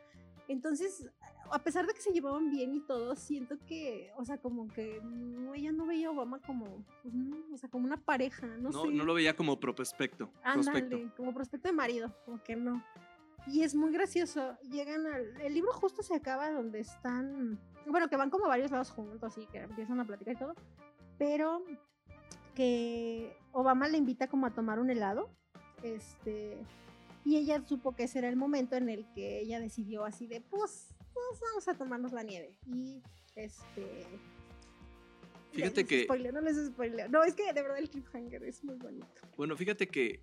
Entonces, a pesar de que se llevaban bien y todo, siento que, o sea, como que no, ella no veía a Obama como, pues o sea, como una pareja, no, No, sé. no lo veía como prospecto. Ándale, prospecto. como prospecto de marido, como que no. Y es muy gracioso. Llegan al. El libro justo se acaba donde están. Bueno, que van como a varios lados juntos y que empiezan a platicar y todo. Pero que Obama le invita como a tomar un helado. Este. Y ella supo que ese era el momento en el que ella decidió así de, pues, pues vamos a tomarnos la nieve. Y este. Fíjate les que- spoileo, no les spoileo. No, es que de verdad el cliffhanger es muy bonito. Bueno, fíjate que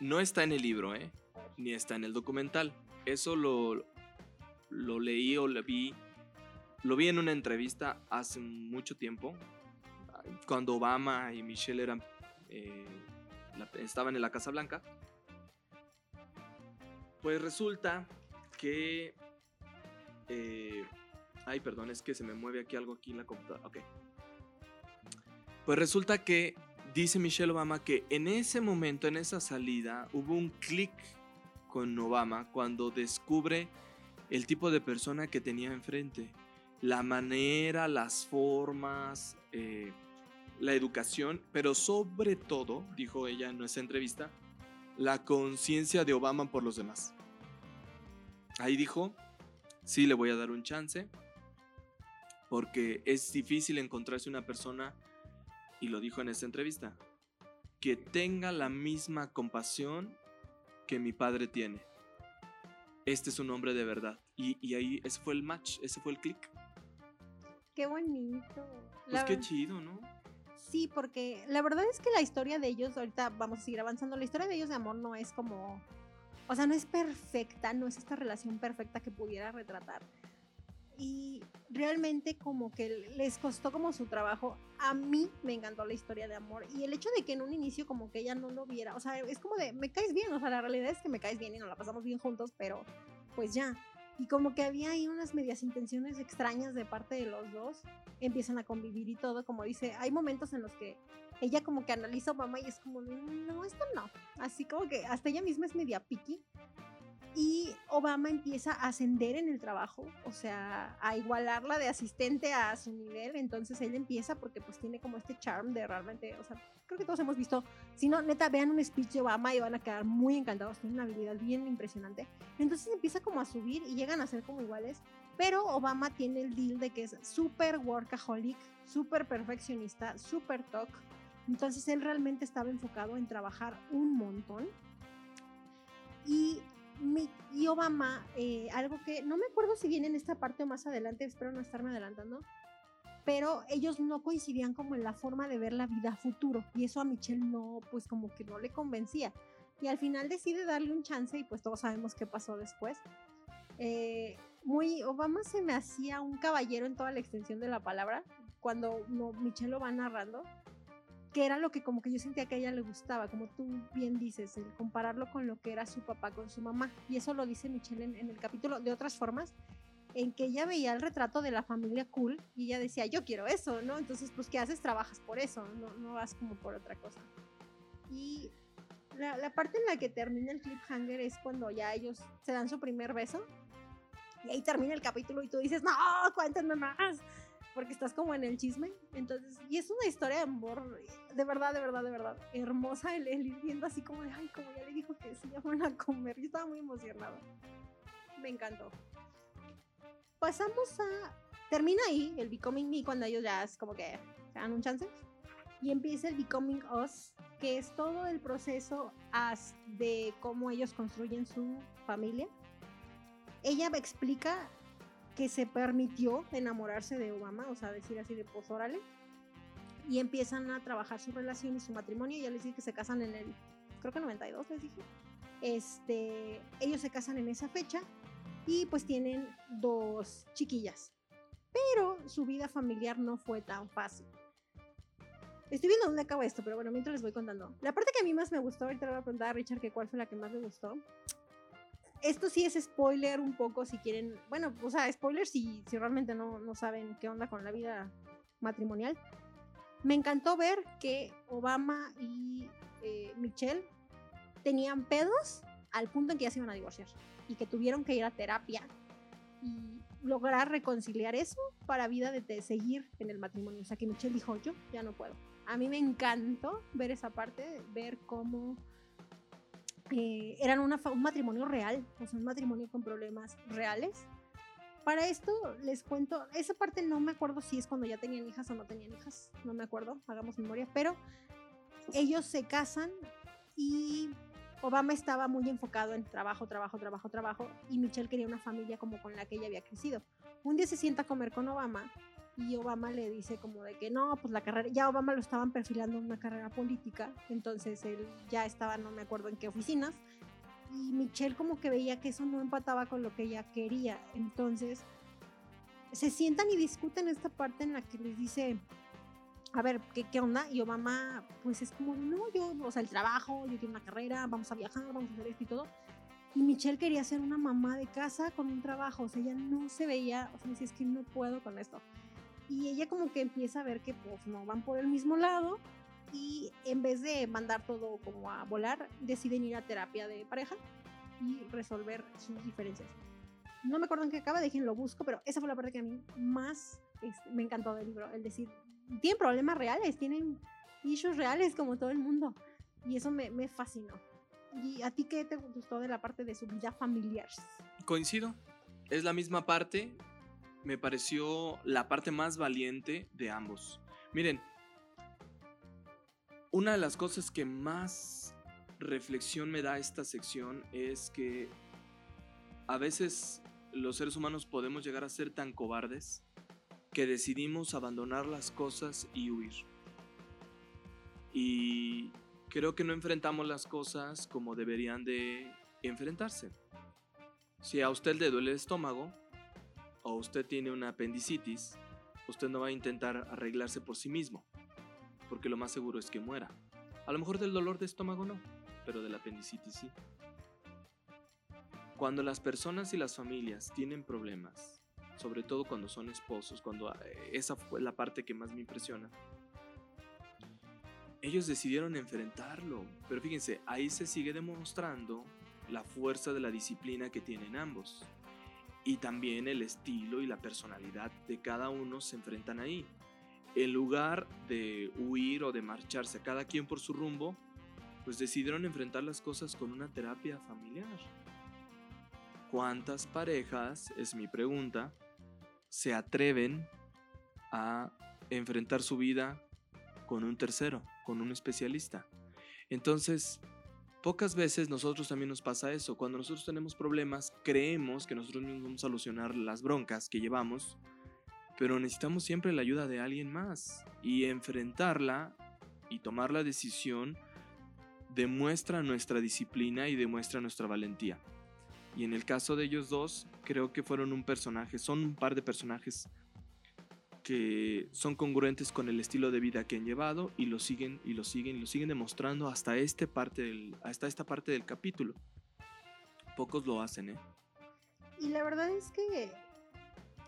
no está en el libro, ¿eh? Ni está en el documental. Eso lo, lo leí o lo vi. Lo vi en una entrevista hace mucho tiempo. Cuando Obama y Michelle eran. eh, la- estaban en la Casa Blanca. Pues resulta que. Eh, ay, perdón, es que se me mueve aquí algo aquí en la computadora. Ok. Pues resulta que dice Michelle Obama que en ese momento, en esa salida, hubo un clic con Obama cuando descubre el tipo de persona que tenía enfrente. La manera, las formas, eh, la educación, pero sobre todo, dijo ella en esa entrevista, la conciencia de Obama por los demás. Ahí dijo, sí le voy a dar un chance, porque es difícil encontrarse una persona y lo dijo en esta entrevista, que tenga la misma compasión que mi padre tiene. Este es un hombre de verdad. Y, y ahí ese fue el match, ese fue el click. Qué bonito. Pues La qué chido, ¿no? Sí, porque la verdad es que la historia de ellos, ahorita vamos a seguir avanzando, la historia de ellos de amor no es como, o sea, no es perfecta, no es esta relación perfecta que pudiera retratar. Y realmente como que les costó como su trabajo. A mí me encantó la historia de amor. Y el hecho de que en un inicio como que ella no lo viera, o sea, es como de, me caes bien, o sea, la realidad es que me caes bien y nos la pasamos bien juntos, pero pues ya. Y como que había ahí unas medias intenciones extrañas de parte de los dos empiezan a convivir y todo, como dice, hay momentos en los que ella como que analiza a Obama y es como, no, esto no. Así como que hasta ella misma es media picky. Y Obama empieza a ascender en el trabajo, o sea, a igualarla de asistente a su nivel. Entonces él empieza porque pues tiene como este charm de realmente, o sea, creo que todos hemos visto, si no, neta, vean un speech de Obama y van a quedar muy encantados, tiene una habilidad bien impresionante. Entonces empieza como a subir y llegan a ser como iguales. Pero Obama tiene el deal de que es súper workaholic, súper perfeccionista, súper toc. Entonces él realmente estaba enfocado en trabajar un montón Y, mi, y Obama, eh, algo que no me acuerdo si viene en esta parte o más adelante, espero no estarme adelantando, pero ellos no coincidían como en la forma de ver la vida futuro y eso a Michelle no, pues como que no le convencía. Y al final decide darle un chance y pues todos sabemos qué pasó después. Eh, muy, Obama se me hacía un caballero en toda la extensión de la palabra cuando Michelle lo va narrando, que era lo que como que yo sentía que a ella le gustaba, como tú bien dices, el compararlo con lo que era su papá con su mamá. Y eso lo dice Michelle en el capítulo de otras formas, en que ella veía el retrato de la familia cool y ella decía, yo quiero eso, ¿no? Entonces, pues, ¿qué haces? Trabajas por eso, no, no vas como por otra cosa. Y la, la, parte en la que termina el cliffhanger es cuando ya ellos se dan su primer beso. Y ahí termina el capítulo y tú dices, no, cuéntenme más. Porque estás como en el chisme. Entonces, y es una historia de amor, de verdad, de verdad, de verdad, hermosa. El, el ir viendo así como de, ay, como ya le dijo que se llaman a comer. Yo estaba muy emocionada. Me encantó pasamos a. Termina ahí el Becoming Me cuando ellos ya es como que se dan un chance. Y empieza el Becoming Us, que es todo el proceso de cómo ellos construyen su familia. Ella explica que se permitió enamorarse de Obama, o sea, decir así de pues órale. Y empiezan a trabajar su relación y su matrimonio. Ya les dije que se casan en el, creo que 92, les dije. Este, ellos se casan en esa fecha y pues tienen dos chiquillas. Pero su vida familiar no fue tan fácil. Estoy viendo dónde acaba esto, pero bueno, mientras les voy contando. La parte que a mí más me gustó, ahorita le voy a preguntar a Richard que cuál fue la que más me gustó. Esto sí es spoiler un poco si quieren, bueno, o sea, spoiler si, si realmente no, no saben qué onda con la vida matrimonial. Me encantó ver que Obama y eh, Michelle tenían pedos al punto en que ya se iban a divorciar y que tuvieron que ir a terapia y lograr reconciliar eso para vida de, seguir en el matrimonio. O sea, que Michelle dijo, yo ya no puedo. A mí me encantó ver esa parte, ver cómo eh, eran una, un matrimonio real, o sea, un matrimonio con problemas reales. Para esto les cuento, esa parte no me acuerdo si es cuando ya tenían hijas o no tenían hijas, no me acuerdo, hagamos memoria, pero ellos se casan y Obama estaba muy enfocado en trabajo, trabajo, trabajo, trabajo, y Michelle quería una familia como con la que ella había crecido. Un día se sienta a comer con Obama y Obama le dice como de que no, pues la carrera, ya Obama lo estaban perfilando en una carrera política, entonces él ya estaba, no me acuerdo en qué oficinas, y Michelle como que veía que eso no empataba con lo que ella quería, entonces se sientan y discuten esta parte en la que les dice, a ver, ¿qué, ¿qué, onda? Y Obama, pues es como, no, yo, o sea, el trabajo, yo tengo una carrera, vamos a viajar, vamos a hacer esto y todo. Y Michelle quería ser una mamá de casa con un trabajo, o sea, ella no se veía, o sea, decía, es que no puedo con esto. Y ella como que empieza a ver que pues no van por el mismo lado y en vez de mandar todo como a volar, deciden ir a terapia de pareja y resolver sus diferencias. No me acuerdo en qué acaba, déjenlo busco, pero esa fue la parte que a mí más este, me encantó del libro, el decir, tienen problemas reales, tienen issues reales como todo el mundo. Y eso me, me fascinó. ¿Y a ti qué te gustó de la parte de su vida familiar? Coincido. Es la misma parte. Me pareció la parte más valiente de ambos. Miren, una de las cosas que más reflexión me da esta sección es que a veces los seres humanos podemos llegar a ser tan cobardes que decidimos abandonar las cosas y huir. Y creo que no enfrentamos las cosas como deberían de enfrentarse. Si a usted le duele el estómago o usted tiene una apendicitis, usted no va a intentar arreglarse por sí mismo, porque lo más seguro es que muera. A lo mejor del dolor de estómago no, pero del apendicitis sí. Cuando las personas y las familias tienen problemas, sobre todo cuando son esposos, cuando eh, esa fue la parte que más me impresiona. Ellos decidieron enfrentarlo, pero fíjense, ahí se sigue demostrando la fuerza de la disciplina que tienen ambos. Y también el estilo y la personalidad de cada uno se enfrentan ahí. En lugar de huir o de marcharse cada quien por su rumbo, pues decidieron enfrentar las cosas con una terapia familiar. ¿Cuántas parejas, es mi pregunta, se atreven a enfrentar su vida con un tercero, con un especialista. Entonces, Pocas veces nosotros también nos pasa eso. Cuando nosotros tenemos problemas, creemos que nosotros mismos vamos a solucionar las broncas que llevamos, pero necesitamos siempre la ayuda de alguien más. Y enfrentarla y tomar la decisión demuestra nuestra disciplina y demuestra nuestra valentía. Y en el caso de ellos dos, creo que fueron un personaje, son un par de personajes que son congruentes con el estilo de vida que han llevado y lo siguen y lo siguen y lo siguen demostrando hasta este parte del, hasta esta parte del capítulo. Pocos lo hacen, ¿eh? Y la verdad es que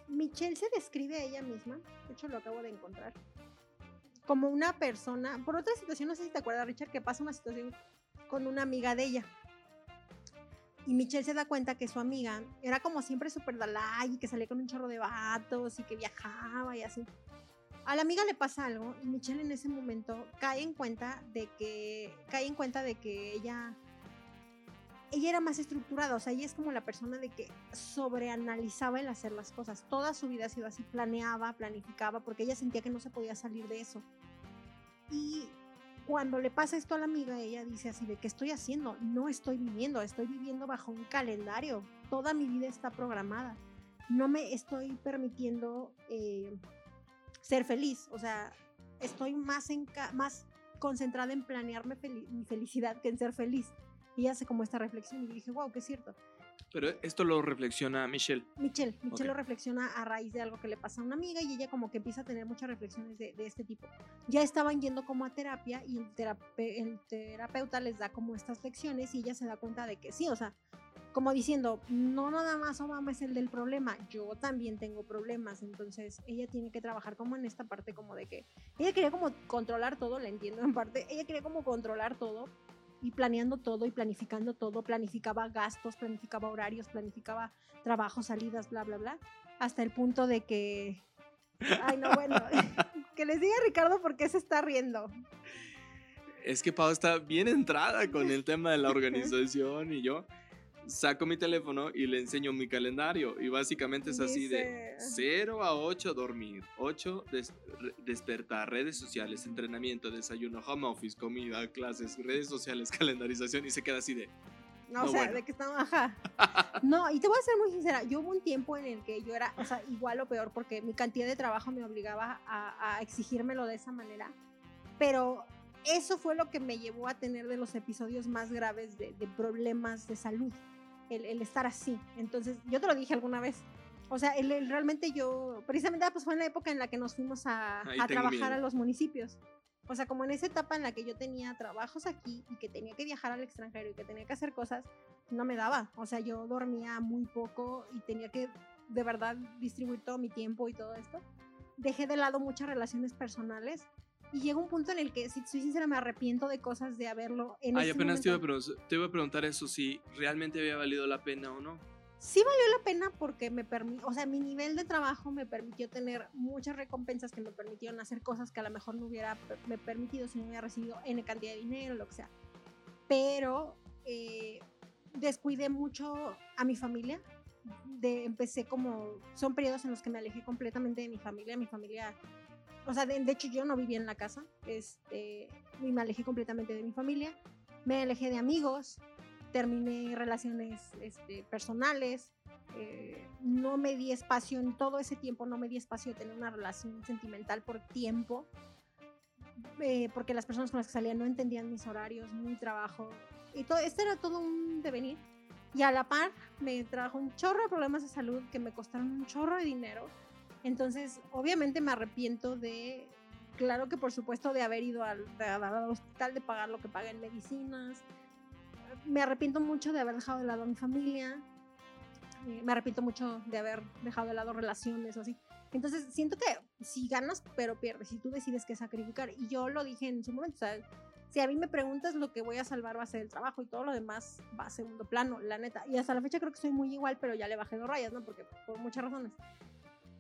Michelle se describe a ella misma, de hecho lo acabo de encontrar, como una persona, por otra situación, no sé si te acuerdas Richard, que pasa una situación con una amiga de ella. Y Michelle se da cuenta que su amiga era como siempre súper dalai y que salía con un chorro de vatos y que viajaba y así. A la amiga le pasa algo y Michelle en ese momento cae en cuenta de que cae en cuenta de que ella ella era más estructurada, o sea, ella es como la persona de que sobreanalizaba el hacer las cosas. Toda su vida ha sido así, planeaba, planificaba, porque ella sentía que no se podía salir de eso. Y cuando le pasa esto a la amiga, ella dice así de, ¿qué estoy haciendo? No estoy viviendo, estoy viviendo bajo un calendario. Toda mi vida está programada. No me estoy permitiendo eh, ser feliz. O sea, estoy más, en más concentrada en planearme mi felicidad que en ser feliz. Y hace como esta reflexión y dije, wow, que es cierto. Pero esto lo reflexiona Michelle. Michelle, Michelle lo reflexiona a raíz de algo que le pasa a una amiga y ella como que empieza a tener muchas reflexiones de, este tipo. Ya estaban yendo como a terapia y el, el terapeuta les da como estas lecciones y ella se da cuenta de que sí, o sea, como diciendo, no nada más Obama es el del problema, yo también tengo problemas, entonces ella tiene que trabajar como en esta parte como de que ella quería como controlar todo, la entiendo en parte, ella quería como controlar todo y planeando todo y planificando todo, planificaba gastos, planificaba horarios, planificaba trabajos, salidas, bla, bla, bla, hasta el punto de que... Ay, no, bueno, *laughs* que les diga Ricardo por qué se está riendo. Es que Pau está bien entrada con el tema de la organización y yo saco mi teléfono y le enseño mi calendario. Y básicamente es así de 0 a 8 dormir, 8 despertar, redes sociales, entrenamiento, desayuno, home office, comida, clases, redes sociales, *laughs* calendarización y se queda así de... No, o sea, de que estamos, ajá. *laughs* No, y te voy a ser muy sincera, yo hubo un tiempo en el que yo era, o sea, igual o peor, porque mi cantidad de trabajo me obligaba a, a exigírmelo de esa manera, pero eso fue lo que me llevó a tener de los episodios más graves de, de problemas de salud el, estar así. Entonces, yo te lo dije alguna vez. O sea, el, realmente yo, precisamente pues fue en la época en la que nos fuimos a, trabajar a los municipios. O sea, como en esa etapa en la que yo tenía trabajos aquí y que tenía que viajar al extranjero y que tenía que hacer cosas, no me daba. O sea, yo dormía muy poco y tenía que de verdad distribuir todo mi tiempo y todo esto. Dejé de lado muchas relaciones personales y llega un punto en el que, si soy sincera, me arrepiento de cosas de haberlo en Ay, apenas te iba, te iba, a preguntar eso, si realmente había valido la pena o no. Sí valió la pena porque me permitió, o sea, mi nivel de trabajo me permitió tener muchas recompensas que me permitieron hacer cosas que a lo mejor no hubiera me permitido si no hubiera recibido N cantidad de dinero, lo que sea. Pero eh, descuidé mucho a mi familia. De, empecé como, son periodos en los que me alejé completamente de mi familia. Mi familia o sea, de, hecho yo no vivía en la casa, este, y me alejé completamente de mi familia, me alejé de amigos, terminé relaciones este, personales, eh, no me di espacio en todo ese tiempo, no me di espacio de tener una relación sentimental por tiempo, eh, porque las personas con las que salía no entendían mis horarios, mi trabajo, y todo, esto era todo un devenir. Y a la par me trajo un chorro de problemas de salud que me costaron un chorro de dinero entonces, obviamente me arrepiento de, claro que por supuesto, de haber ido al, hospital, de pagar lo que paga en medicinas. Me arrepiento mucho de haber dejado de lado a mi familia. Eh, me arrepiento mucho de haber dejado de lado relaciones o así. Entonces, siento que si ganas, pero pierdes. Si tú decides que sacrificar. Y yo lo dije en su momento. Si a mí me preguntas, lo que voy a salvar va a ser el trabajo y todo lo demás va a segundo plano, la neta. Y hasta la fecha creo que soy muy igual, pero ya le bajé dos rayas, ¿no? Porque por muchas razones.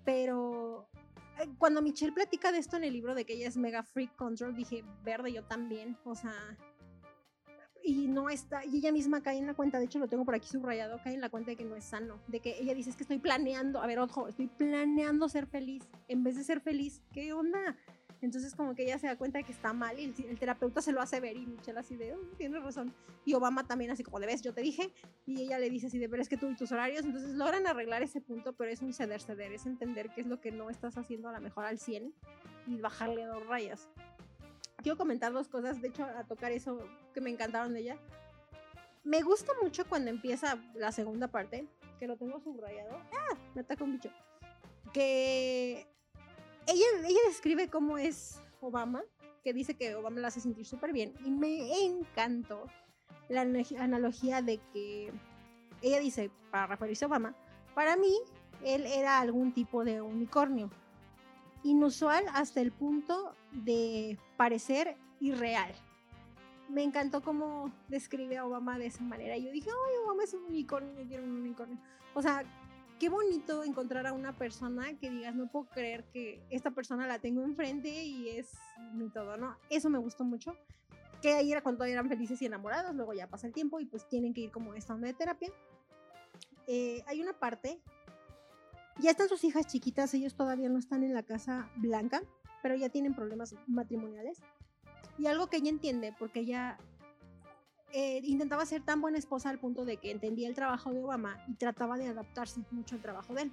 Pero eh, cuando Michelle platica de esto en el libro, de que ella es mega freak control, dije, verde, yo también. O sea, y no está, y ella misma cae en la cuenta, de hecho lo tengo por aquí subrayado, cae en la cuenta de que no es sano, de que ella dice, es que estoy planeando, a ver, ojo, estoy planeando ser feliz, en vez de ser feliz, ¿qué onda? Entonces como que ella se da cuenta de que está mal y el, terapeuta se lo hace ver y Michelle así de, "Oh, tienes razón. Y Obama también así como de, ves, yo te dije. Y ella le dice así de, pero es que tú y tus horarios. Entonces logran arreglar ese punto, pero es un ceder, ceder. Es entender qué es lo que no estás haciendo a lo mejor al 100 y bajarle dos rayas. Quiero comentar dos cosas, de hecho, a tocar eso que me encantaron de ella. Me gusta mucho cuando empieza la segunda parte, que lo tengo subrayado. ¡Ah! Me ataca un bicho. Que ella, ella describe cómo es Obama, que dice que Obama la hace sentir súper bien. Y me encantó la ana- analogía de que ella dice, para referirse a Obama, para mí él era algún tipo de unicornio. Inusual hasta el punto de parecer irreal. Me encantó cómo describe a Obama de esa manera. Yo dije, ay, Obama es un unicornio, yo un unicornio. O sea, qué bonito encontrar a una persona que digas, no puedo creer que esta persona la tengo enfrente y es mi todo, ¿no? Eso me gustó mucho. Que ahí era cuando eran felices y enamorados, luego ya pasa el tiempo y pues tienen que ir como esta onda de terapia. Eh, hay una parte, ya están sus hijas chiquitas, ellos todavía no están en la casa blanca, pero ya tienen problemas matrimoniales. Y algo que ella entiende, porque ella eh, intentaba ser tan buena esposa al punto de que entendía el trabajo de Obama y trataba de adaptarse mucho al trabajo de él.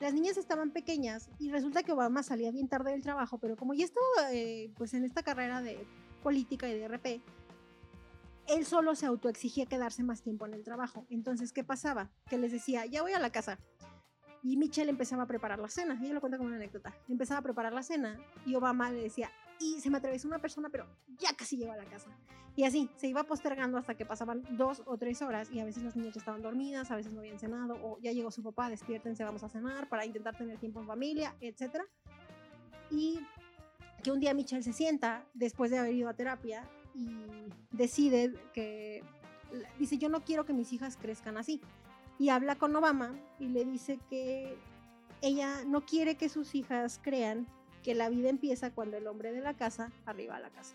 Las niñas estaban pequeñas y resulta que Obama salía bien tarde del trabajo, pero como ya estaba eh, pues en esta carrera de política y de RP, él solo se autoexigía quedarse más tiempo en el trabajo. Entonces, ¿qué pasaba? Que les decía, ya voy a la casa. Y Michelle empezaba a preparar la cena. Ella lo cuenta como una anécdota. Empezaba a preparar la cena y Obama le decía, y se me atravesó una persona, pero ya casi llegó a la casa. Y así, se iba postergando hasta que pasaban dos o tres horas y a veces las niñas ya estaban dormidas, a veces no habían cenado, o ya llegó su papá, despiértense, vamos a cenar, para intentar tener tiempo en familia, etc. Y que un día Michelle se sienta después de haber ido a terapia y decide que, dice, yo no quiero que mis hijas crezcan así. Y habla con Obama y le dice que ella no quiere que sus hijas crean que la vida empieza cuando el hombre de la casa arriba a la casa.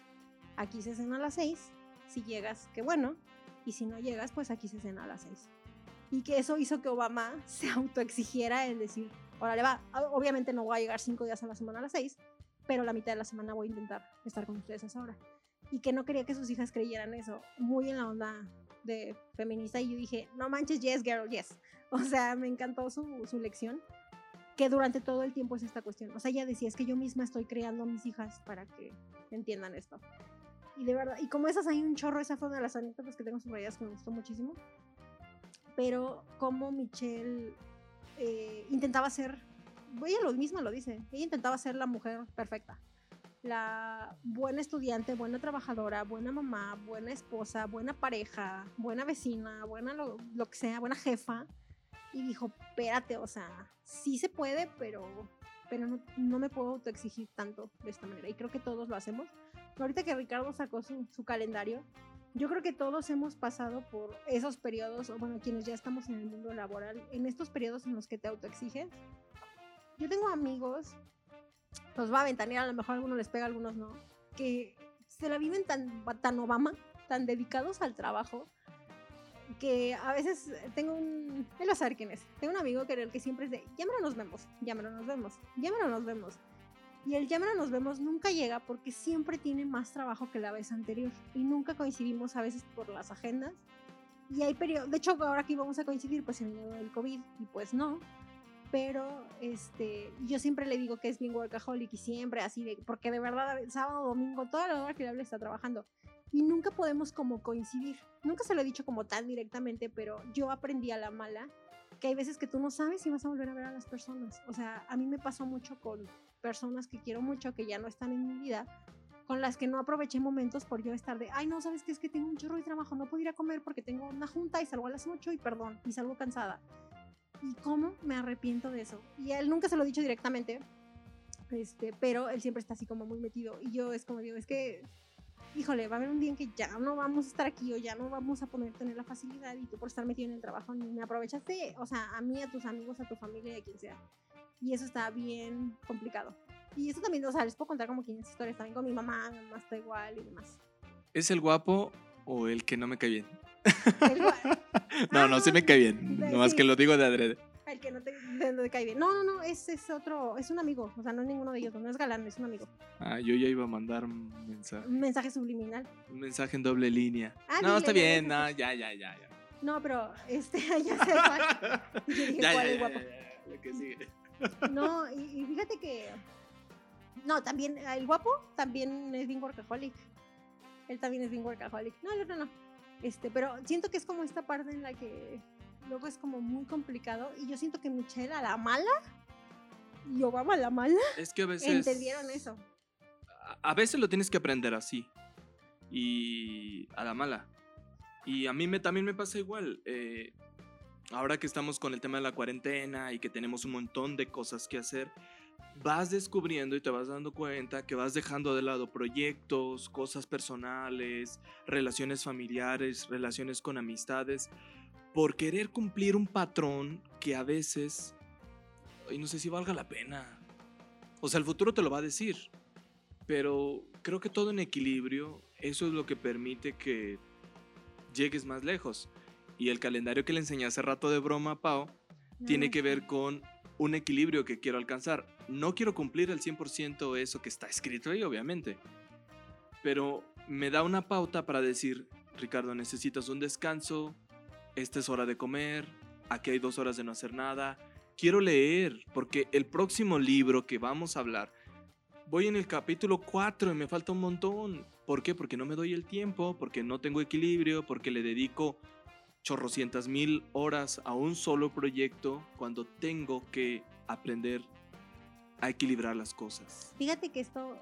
Aquí se cena a las seis, si llegas, qué bueno, y si no llegas, pues aquí se cena a las seis. Y que eso hizo que Obama *laughs* se autoexigiera el decir, órale va, obviamente no voy a llegar cinco días a la semana a las seis, pero la mitad de la semana voy a intentar estar con ustedes a esa hora. Y que no quería que sus hijas creyeran eso, muy en la onda de feminista, y yo dije, no manches, yes, girl, yes. *laughs* O sea, me encantó su, su lección que durante todo el tiempo es esta cuestión. O sea, ella decía, es que yo misma estoy creando a mis hijas para que entiendan esto. Y de verdad, y como esas hay un chorro, esa fue una de las anécdotas que tengo subrayadas que me gustó muchísimo. Pero como Michelle eh, intentaba ser, ella lo misma lo dice, ella intentaba ser la mujer perfecta. La buena estudiante, buena trabajadora, buena mamá, buena esposa, buena pareja, buena vecina, buena lo, lo que sea, buena jefa y dijo, espérate, o sea, sí se puede, pero, pero no, no me puedo autoexigir tanto de esta manera. Y creo que todos lo hacemos. Ahorita que Ricardo sacó su, su calendario, yo creo que todos hemos pasado por esos periodos, o bueno, quienes ya estamos en el mundo laboral, en estos periodos en los que te autoexiges. Yo tengo amigos, los va a ventanear, a lo mejor a algunos les pega, a algunos no, que se la viven tan, tan Obama, tan dedicados al trabajo, que a veces tengo un. Él va a saber quién es. Tengo un amigo que, que siempre es de llámalo, nos vemos, llámalo, nos vemos, llámalo, nos vemos. Y el llámalo, nos vemos nunca llega porque siempre tiene más trabajo que la vez anterior. Y nunca coincidimos a veces por las agendas. Y hay periodos. De hecho, ahora que íbamos a coincidir, pues en el COVID, y pues no. Pero este, yo siempre le digo que es bien workaholic y siempre así de. Porque de verdad, sábado, domingo, toda la hora que le hable está trabajando y nunca podemos como coincidir. Nunca se lo he dicho como tan directamente, pero yo aprendí a la mala que hay veces que tú no sabes si vas a volver a ver a las personas. O sea, a mí me pasó mucho con personas que quiero mucho, que ya no están en mi vida, con las que no aproveché momentos por yo estar de, ay, no, ¿sabes qué? Es que tengo un chorro de trabajo, no puedo ir a comer porque tengo una junta y salgo a las 8 y perdón, y salgo cansada. ¿Y cómo me arrepiento de eso? Y él nunca se lo he dicho directamente, este, pero él siempre está así como muy metido. Y yo es como digo, es que híjole, va a haber un día en que ya no vamos a estar aquí o ya no vamos a poder tener la facilidad y tú por estar metido en el trabajo ni me aprovechaste, o sea, a mí, a tus amigos, a tu familia, a quien sea. Y eso está bien complicado. Y eso también, o sea, les puedo contar como 500 historias también con mi mamá, mi mamá está igual y demás. ¿Es el guapo o el que no me cae bien? El *laughs* No, no, Ah, sí me cae bien. Nomás sí. que lo digo de adrede. El que no te, cae bien. No, no, no, es, es otro, es un amigo. O sea, no es ninguno de ellos, no es galán, es un amigo. Ah, yo ya iba a mandar un mensaje. Un mensaje subliminal. Un mensaje en doble línea. Ah, no, dile, está dile, bien, no, ya, ya, ya, ya. No, pero este, *laughs* ya sé cuál. *laughs* Yo dije, Ya, ¿cuál ya, es ya, guapo? ya, ya, lo que sigue. *laughs* No, y, y fíjate que. No, también, el guapo también es bien workaholic. Él también es bien workaholic. No, el otro no. Este, pero siento que es como esta parte en la que luego es como muy complicado. Y yo siento que Michelle a la mala y Obama a la mala Es que a veces. entendieron eso. a- a veces lo tienes que aprender así. Y a la mala. Y a mí me, también me pasa igual. eh, ahora que estamos con el tema de la cuarentena y que tenemos un montón de cosas que hacer, vas descubriendo y te vas dando cuenta que vas dejando de lado proyectos, cosas personales, relaciones familiares, relaciones con amistades, por querer cumplir un patrón que a veces, y no sé si valga la pena. O sea, el futuro te lo va a decir. Pero creo que todo en equilibrio, eso es lo que permite que llegues más lejos. Y el calendario que le enseñé hace rato de broma a Pau tiene que ver con un equilibrio que quiero alcanzar. No quiero cumplir al 100% eso que está escrito ahí, obviamente. Pero me da una pauta para decir, Ricardo, necesitas un descanso, esta es hora de comer, aquí hay dos horas de no hacer nada. Quiero leer, porque el próximo libro que vamos a hablar, voy en el capítulo 4 y me falta un montón. ¿Por qué? Porque no me doy el tiempo, porque no tengo equilibrio, porque le dedico chorrocientas mil horas a un solo proyecto cuando tengo que aprender a equilibrar las cosas. Fíjate que esto,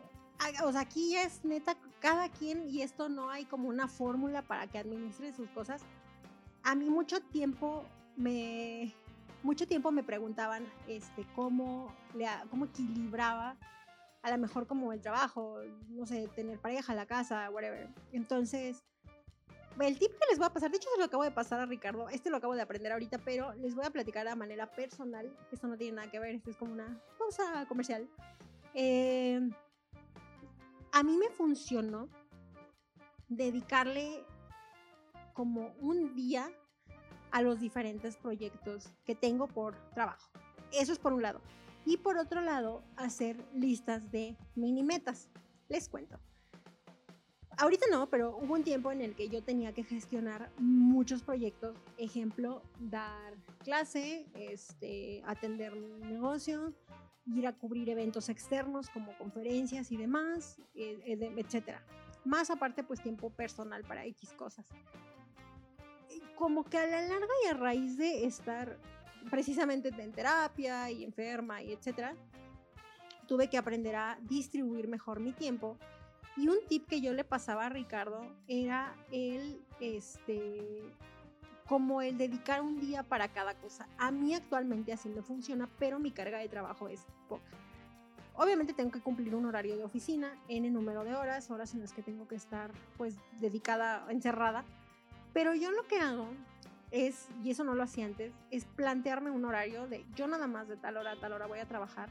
o sea, aquí ya es neta cada quien y esto no hay como una fórmula para que administren sus cosas. A mí mucho tiempo me, mucho tiempo me preguntaban, este, cómo cómo equilibraba a lo mejor como el trabajo, no sé, tener pareja, la casa, whatever. Entonces, el tip que les voy a pasar, de hecho se lo acabo de pasar a Ricardo, este lo acabo de aprender ahorita, pero les voy a platicar a manera personal, esto no tiene nada que ver, esto es como una pausa comercial. Eh, a mí me funcionó dedicarle como un día a los diferentes proyectos que tengo por trabajo. Eso es por un lado. Y por otro lado, hacer listas de mini metas. Les cuento. Ahorita no, pero hubo un tiempo en el que yo tenía que gestionar muchos proyectos. Ejemplo, dar clase, este, atender mi negocio, ir a cubrir eventos externos como conferencias y demás, eh, eh, etcétera. Más aparte, pues tiempo personal para X cosas. Como que a la larga y a raíz de estar precisamente en terapia y enferma y etcétera, tuve que aprender a distribuir mejor mi tiempo. Y un tip que yo le pasaba a Ricardo era el, este, como el dedicar un día para cada cosa. A mí actualmente así me funciona, pero mi carga de trabajo es poca. Obviamente tengo que cumplir un horario de oficina, en el número de horas, horas en las que tengo que estar pues dedicada, encerrada. Pero yo lo que hago es, y eso no lo hacía antes, es plantearme un horario de yo nada más de tal hora a tal hora voy a trabajar.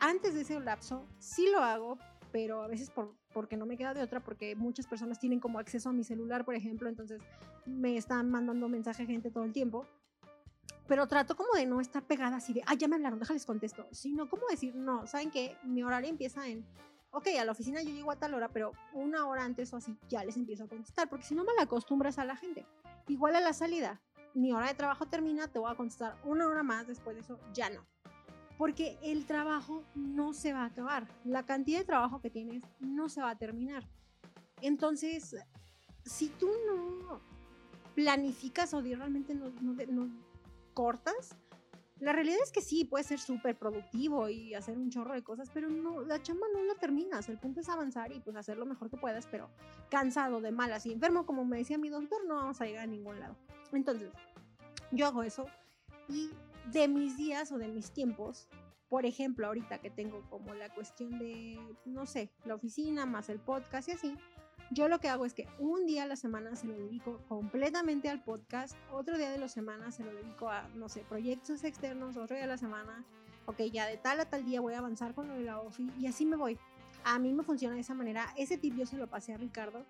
Antes de ese lapso sí lo hago, pero a veces por, porque no me queda de otra, porque muchas personas tienen como acceso a mi celular, por ejemplo, entonces me están mandando mensaje gente todo el tiempo. Pero trato como de no estar pegada así de, ah, ya me hablaron, déjales contesto. Sino como decir, no, ¿saben qué? Mi horario empieza en, ok, a la oficina yo llego a tal hora, pero una hora antes o así ya les empiezo a contestar, porque si no mal acostumbras a la gente. Igual a la salida, mi hora de trabajo termina, te voy a contestar una hora más, después de eso ya no. Porque el trabajo no se va a acabar. La cantidad de trabajo que tienes no se va a terminar. Entonces, si tú no planificas o realmente no, no, no cortas, la realidad es que sí, puedes ser súper productivo y hacer un chorro de cosas, pero no, la chamba no la terminas. El punto es avanzar y pues hacer lo mejor que puedas, pero cansado, de malas y enfermo, como me decía mi doctor, no vamos a llegar a ningún lado. Entonces, yo hago eso y de mis días o de mis tiempos, por ejemplo, ahorita que tengo como la cuestión de, no sé, la oficina más el podcast y así, yo lo que hago es que un día a la semana se lo dedico completamente al podcast, otro día de la semana se lo dedico a, no sé, proyectos externos, otro día de la semana, ok, ya de tal a tal día voy a avanzar con lo de la OFI y así me voy. A mí me funciona de esa manera. Ese tip yo se lo pasé a Ricardo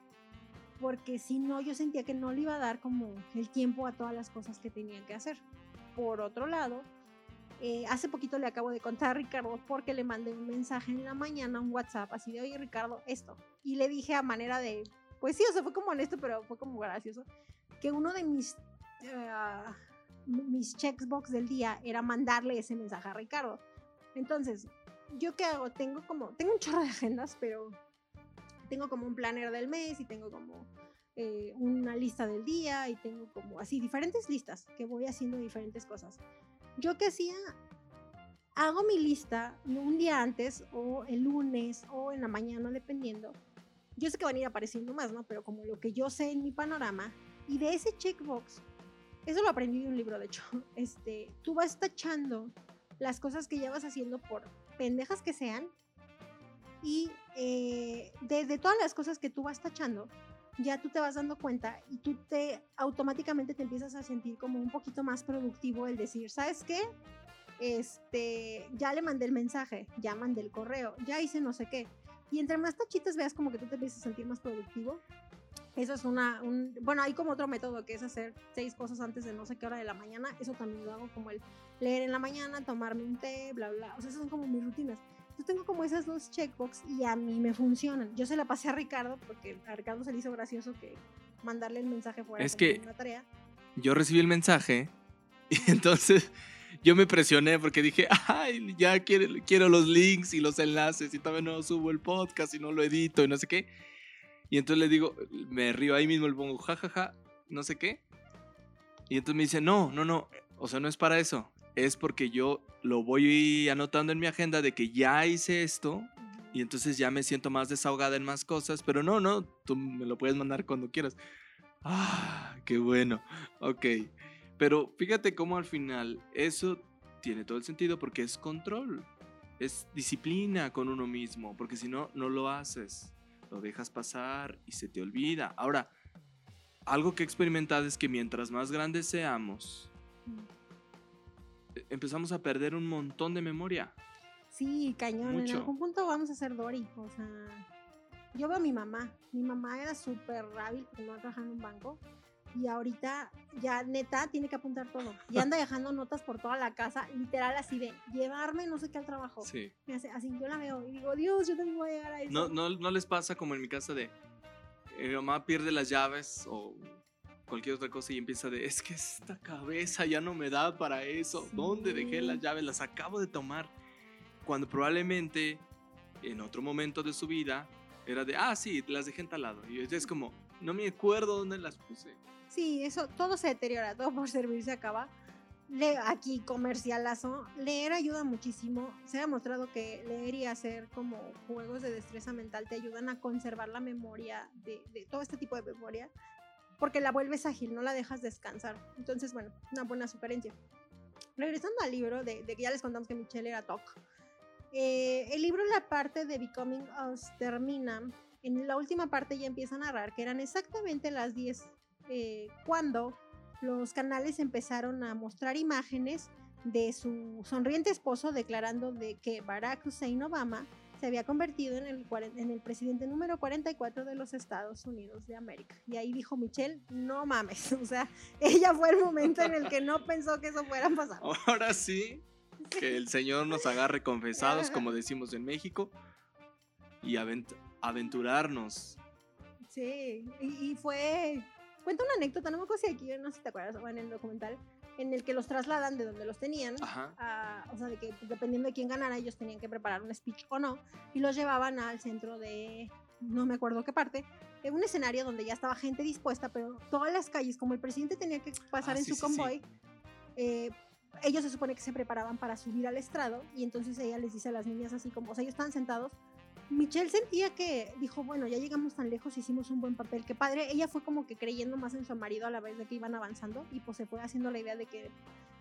porque si no, yo sentía que no le iba a dar como el tiempo a todas las cosas que tenía que hacer. Por otro lado, Eh, hace poquito le acabo de contar a Ricardo porque le mandé un mensaje en la mañana, un WhatsApp, así de, oye Ricardo, esto. Y le dije a manera de, pues sí, o sea, fue como honesto, pero fue como gracioso, que uno de mis, uh, mis checkbox del día era mandarle ese mensaje a Ricardo. Entonces, ¿yo qué hago? Tengo como, tengo un chorro de agendas, pero tengo como un planner del mes y tengo como eh, una lista del día y tengo como así diferentes listas que voy haciendo diferentes cosas. Yo que hacía, hago mi lista un día antes o el lunes o en la mañana, dependiendo. Yo sé que van a ir apareciendo más, ¿no? Pero como lo que yo sé en mi panorama y de ese checkbox, eso lo aprendí de un libro, de hecho, *laughs* este, tú vas tachando las cosas que ya vas haciendo por pendejas que sean y eh, de, todas las cosas que tú vas tachando, ya tú te vas dando cuenta y tú te automáticamente te empiezas a sentir como un poquito más productivo el decir, ¿sabes qué? Este, ya le mandé el mensaje, ya mandé el correo, ya hice no sé qué. Y entre más tachitas veas como que tú te empiezas a sentir más productivo. Eso es una, un, bueno, hay como otro método que es hacer seis cosas antes de no sé qué hora de la mañana. Eso también lo hago como el leer en la mañana, tomarme un té, bla, bla. O sea, esas son como mis rutinas. Yo tengo como esas dos checkbox y a mí me funcionan. Yo se la pasé a Ricardo porque a Ricardo se le hizo gracioso que mandarle el mensaje fuera es que una tarea. Yo recibí el mensaje *laughs* y entonces yo me presioné porque dije, ay, ya quiero, quiero los links y los enlaces y todavía no subo el podcast y no lo edito y no sé qué. Y entonces le digo, me río ahí mismo, le pongo jajaja, no sé qué. Y entonces me dice, no, no, no, o sea, no es para eso es porque yo lo voy anotando en mi agenda de que ya hice esto y entonces ya me siento más desahogada en más cosas, pero no, no, tú me lo puedes mandar cuando quieras. Ah, qué bueno. Ok. Pero fíjate cómo al final eso tiene todo el sentido porque es control. Es disciplina con uno mismo, porque si no, no lo haces. Lo dejas pasar y se te olvida. Ahora, algo que he experimentado es que mientras más grandes seamos, empezamos a perder un montón de memoria. Sí, cañón. En algún punto vamos a ser Dory. O sea, yo veo a mi mamá. Mi mamá era súper hábil porque no trabajaba en un banco. Y ahorita ya neta tiene que apuntar todo. Y anda *laughs* dejando notas por toda la casa, literal así de llevarme no sé qué al trabajo. Sí. así yo la veo y digo, Dios, yo también voy a llegar a eso. No, no, no les pasa como en mi casa de mi mamá pierde las llaves o cualquier otra cosa y empieza de, es que esta cabeza ya no me da para eso. ¿Dónde dejé las llaves? Las acabo de tomar. Cuando probablemente en otro momento de su vida era de, ah, sí, las dejé en tal lado. Y es como, no me acuerdo dónde las puse. Sí, eso, todo se deteriora, todo por servir se acaba. Le, aquí comercialazo, leer ayuda muchísimo. Se ha demostrado que leer y hacer como juegos de destreza mental te ayudan a conservar la memoria de, de todo este tipo de memoria porque la vuelves ágil, no la dejas descansar. Entonces, bueno, una buena sugerencia. Regresando al libro, de, que ya les contamos que Michelle era TOC, eh, el libro, la parte de Becoming Us termina, en la última parte ya empieza a narrar que eran exactamente las 10 eh, cuando los canales empezaron a mostrar imágenes de su sonriente esposo declarando de que Barack Hussein Obama se había convertido en el, en el presidente número 44 de los Estados Unidos de América. Y ahí dijo Michelle, no mames, *laughs* o sea, ella fue el momento en el que no pensó que eso fuera a pasar. Ahora sí, que el Señor nos agarre confesados, como decimos en México, y aventurarnos. Sí, y, y, fue... Cuenta una anécdota, no me acuerdo si aquí, no sé si te acuerdas, o en el documental, en el que los trasladan de donde los tenían, o sea, de que pues, dependiendo de quién ganara, ellos tenían que preparar un speech o no, y los llevaban al centro de, no me acuerdo qué parte, de un escenario donde ya estaba gente dispuesta, pero todas las calles, como el presidente tenía que pasar ah, en su convoy, eh, ellos se supone que se preparaban para subir al estrado, y entonces ella les dice a las niñas así como, o sea, ellos estaban sentados, Michelle sentía que dijo, bueno, ya llegamos tan lejos, hicimos un buen papel, qué padre. Ella fue como que creyendo más en su marido a la vez de que iban avanzando y pues se fue haciendo la idea de que,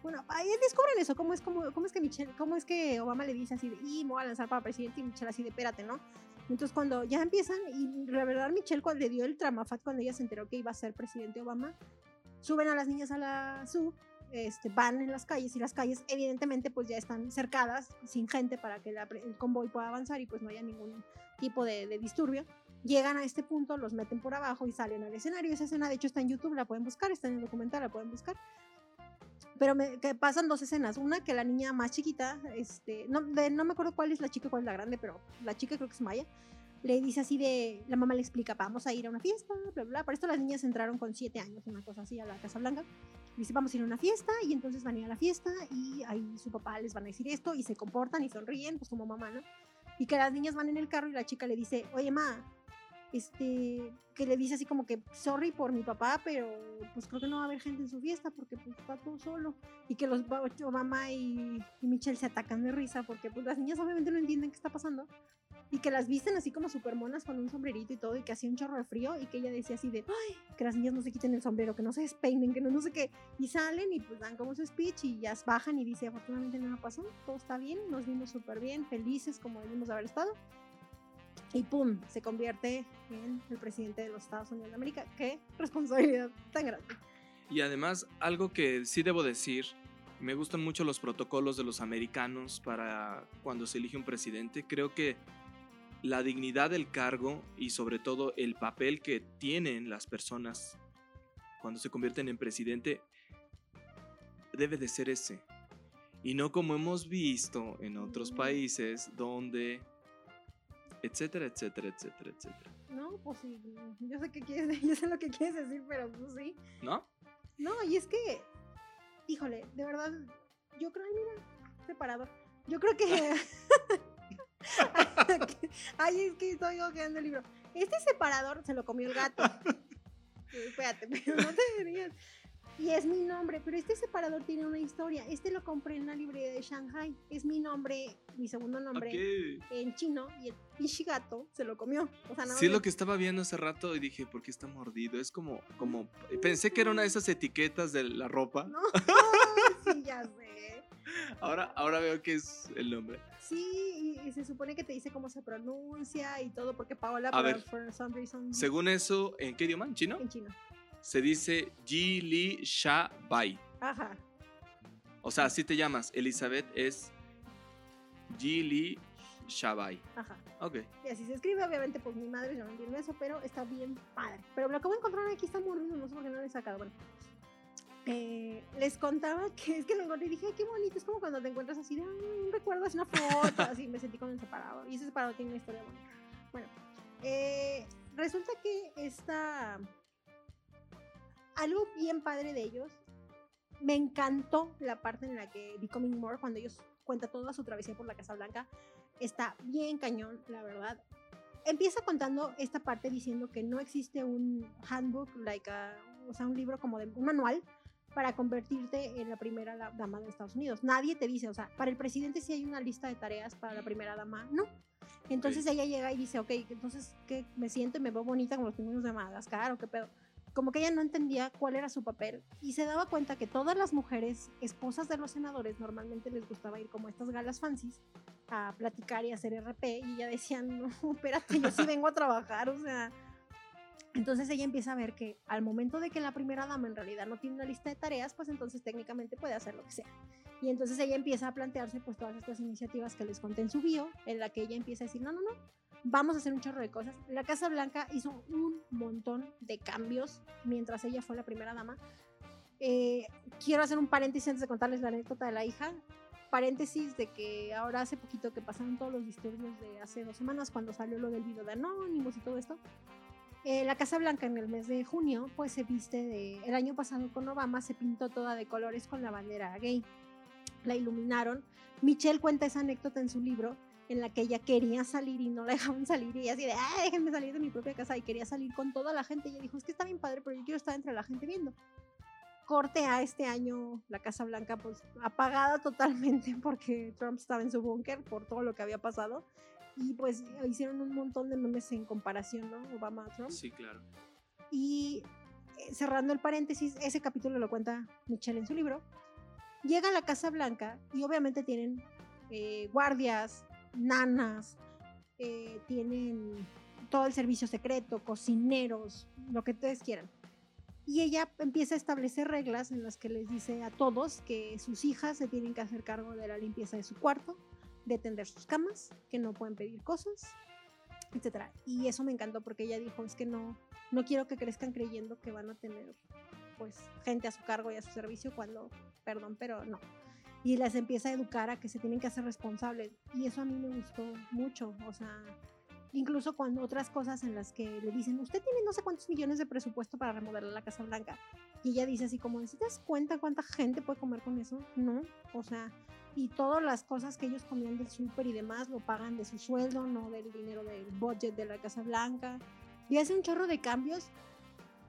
bueno, ahí descubren eso, cómo es, cómo, cómo es que Michelle, cómo es que Obama le dice así de, y me voy a lanzar para presidente y Michelle así de, espérate, ¿no? Entonces cuando ya empiezan, y la verdad Michelle cuando le dio el tramafat cuando ella se enteró que iba a ser presidente Obama, suben a las niñas a la sub este, van en las calles y las calles evidentemente pues ya están cercadas, sin gente para que el convoy pueda avanzar y pues no haya ningún tipo de, disturbio. Llegan a este punto, los meten por abajo y salen al escenario. Esa escena de hecho está en YouTube, la pueden buscar, está en el documental, la pueden buscar. Pero me, que pasan dos escenas. Una que la niña más chiquita, este, no, de- no me acuerdo cuál es la chica cuál es la grande, pero la chica creo que es Maya. Le dice así de, la mamá le explica, vamos a ir a una fiesta, bla, bla. Para esto las niñas entraron con siete años, una cosa así, a la Casa Blanca. Dice, vamos a ir a una fiesta y entonces van a ir a la fiesta y ahí su papá les van a decir esto y se comportan y sonríen, pues como mamá, ¿no? Y que las niñas van en el carro y la chica le dice, oye, ma, este, que le dice así como que, sorry por mi papá, pero pues creo que no va a haber gente en su fiesta porque pues está todo solo. Y que los ba- Obama y, y Michelle se atacan de risa porque pues las niñas obviamente no entienden qué está pasando. Y que las visten así como super monas con un sombrerito y todo, y que hacía un chorro de frío, y que ella decía así de, ay, que las niñas no se quiten el sombrero, que no se despeinen, que no, no sé qué. Y salen y pues dan como su speech y ya bajan y dice, afortunadamente nada pasó, todo está bien, nos vimos súper bien, felices como debimos de haber estado. Y pum, se convierte en el presidente de los Estados Unidos de América. Qué responsabilidad tan grande. Y además, algo que sí debo decir, me gustan mucho los protocolos de los americanos para cuando se elige un presidente. Creo que la dignidad del cargo y sobre todo el papel que tienen las personas cuando se convierten en presidente debe de ser ese. Y no como hemos visto en otros países donde etcétera, etcétera, etcétera, etcétera. No, pues sí, yo sé, qué quieres, *laughs* yo sé lo que quieres decir, pero pues sí. ¿No? No, y es que, híjole, de verdad, yo creo, ay, mira, separador. Yo creo que. *laughs* ay, es que estoy hojeando el libro. Este separador se lo comió el gato. *laughs* Espérate, pero no te rías. Y es mi nombre, pero este separador tiene una historia. Este lo compré en la librería de Shanghai. Es mi nombre, mi segundo nombre Ok. en chino y el pinche gato se lo comió. O sea, no Sí, es lo que estaba viendo hace rato y dije, ¿por qué está mordido? Es como, como, pensé que era una de esas etiquetas de la ropa. No, sí, ya sé. *laughs* Ahora, ahora veo que es el nombre. Sí, y, y se supone que te dice cómo se pronuncia y todo, porque Paola, A ver. for some reason, Según eso, ¿en qué idioma? ¿En chino? en chino. Se dice Ji Li Sha Bai. Ajá. O sea, así te llamas. Elizabeth es Ji Li Sha Bai. Ajá. Ok. Y así se escribe, obviamente, pues mi madre yo no entiendo eso, pero está bien padre. Pero lo acabo de encontrar aquí, está mordido, no sé por qué no lo he sacado. Bueno, eh, les contaba que es que lo encontré y dije, ay, qué bonito. Es como cuando te encuentras así de, "Ay, un recuerdo, es una foto, así me sentí con el separador. Y ese separador tiene una historia bonita. Bueno, eh, resulta que esta. Algo bien padre de ellos. Me encantó la parte en la que Becoming More, cuando ellos cuentan toda su travesía por la Casa Blanca, está bien cañón, la verdad. Empieza contando esta parte diciendo que no existe un handbook, like a- o sea, un libro como de un manual para convertirte en la primera dama de Estados Unidos. Nadie te dice, o sea, para el presidente sí hay una lista de tareas, para la primera dama no. Entonces ella llega y dice, ok, entonces, ¿qué? ¿Me siento y me veo bonita como los pingüinos de Madagascar o qué pedo? Como que ella no entendía cuál era su papel y se daba cuenta que todas las mujeres, esposas de los senadores, normalmente les gustaba ir como a estas galas fancies a platicar y hacer RP y ella decía, no, *laughs* espérate, yo sí vengo a trabajar, o sea... Entonces ella empieza a ver que al momento de que la primera dama en realidad no tiene una lista de tareas, pues entonces técnicamente puede hacer lo que sea. Y entonces ella empieza a plantearse pues todas estas iniciativas que les conté en su bio, en la que ella empieza a decir, no, no, no, vamos a hacer un chorro de cosas. La Casa Blanca hizo un montón de cambios mientras ella fue la primera dama. Eh, quiero hacer un paréntesis antes de contarles la anécdota de la hija. Paréntesis de que ahora hace poquito que pasaron todos los disturbios de hace dos semanas cuando salió lo del video de Anonymous y todo esto. Eh, la Casa Blanca en el mes de junio pues se viste de... El año pasado con Obama se pintó toda de colores con la bandera gay. La iluminaron. Michelle cuenta esa anécdota en su libro en la que ella quería salir y no la dejaban salir y ella así de, ah, déjenme salir de mi propia casa y quería salir con toda la gente. Y ella dijo, es que está bien padre, pero yo quiero estar entre la gente viendo. Corte a este año la Casa Blanca pues apagada totalmente *laughs* porque Trump estaba en su búnker por todo lo que había pasado. Y pues hicieron un montón de memes en comparación, ¿no? Obama a Trump. Sí, claro. Y eh, cerrando el paréntesis, ese capítulo lo cuenta Michelle en su libro. Llega a la Casa Blanca y obviamente tienen eh, guardias, nanas, tienen todo el servicio secreto, cocineros, lo que ustedes quieran. Y ella empieza a establecer reglas en las que les dice a todos que sus hijas se tienen que hacer cargo de la limpieza de su cuarto, de tender sus camas, que no pueden pedir cosas, etc. Y eso me encantó porque ella dijo, es que no, no quiero que crezcan creyendo que van a tener pues gente a su cargo y a su servicio cuando, perdón, pero no. Y las empieza a educar a que se tienen que hacer responsables. Y eso a mí me gustó mucho. O sea, incluso cuando otras cosas en las que le dicen, usted tiene no sé cuántos millones de presupuesto para remodelar la Casa Blanca. Y ella dice así como, ¿te das cuenta cuánta gente puede comer con eso? No, o sea, y todas las cosas que ellos comían del súper y demás lo pagan de su sueldo, no del dinero del budget de la Casa Blanca. Y hace un chorro de cambios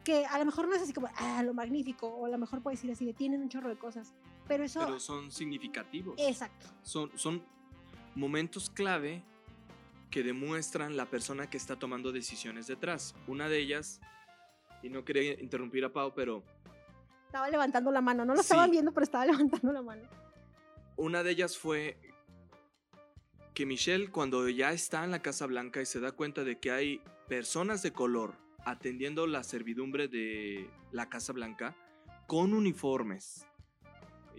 que a lo mejor no es así como, ah, lo magnífico, o a lo mejor puede decir así, de tienen un chorro de cosas. Pero eso... Pero son significativos. Exacto. Son, son momentos clave que demuestran la persona que está tomando decisiones detrás. Una de ellas, y no quería interrumpir a Pau, pero... Estaba levantando la mano, no lo estaban viendo, pero estaba *laughs* levantando la mano. Una de ellas fue que Michelle, cuando ya está en la Casa Blanca y se da cuenta de que hay personas de color atendiendo la servidumbre de la Casa Blanca con uniformes.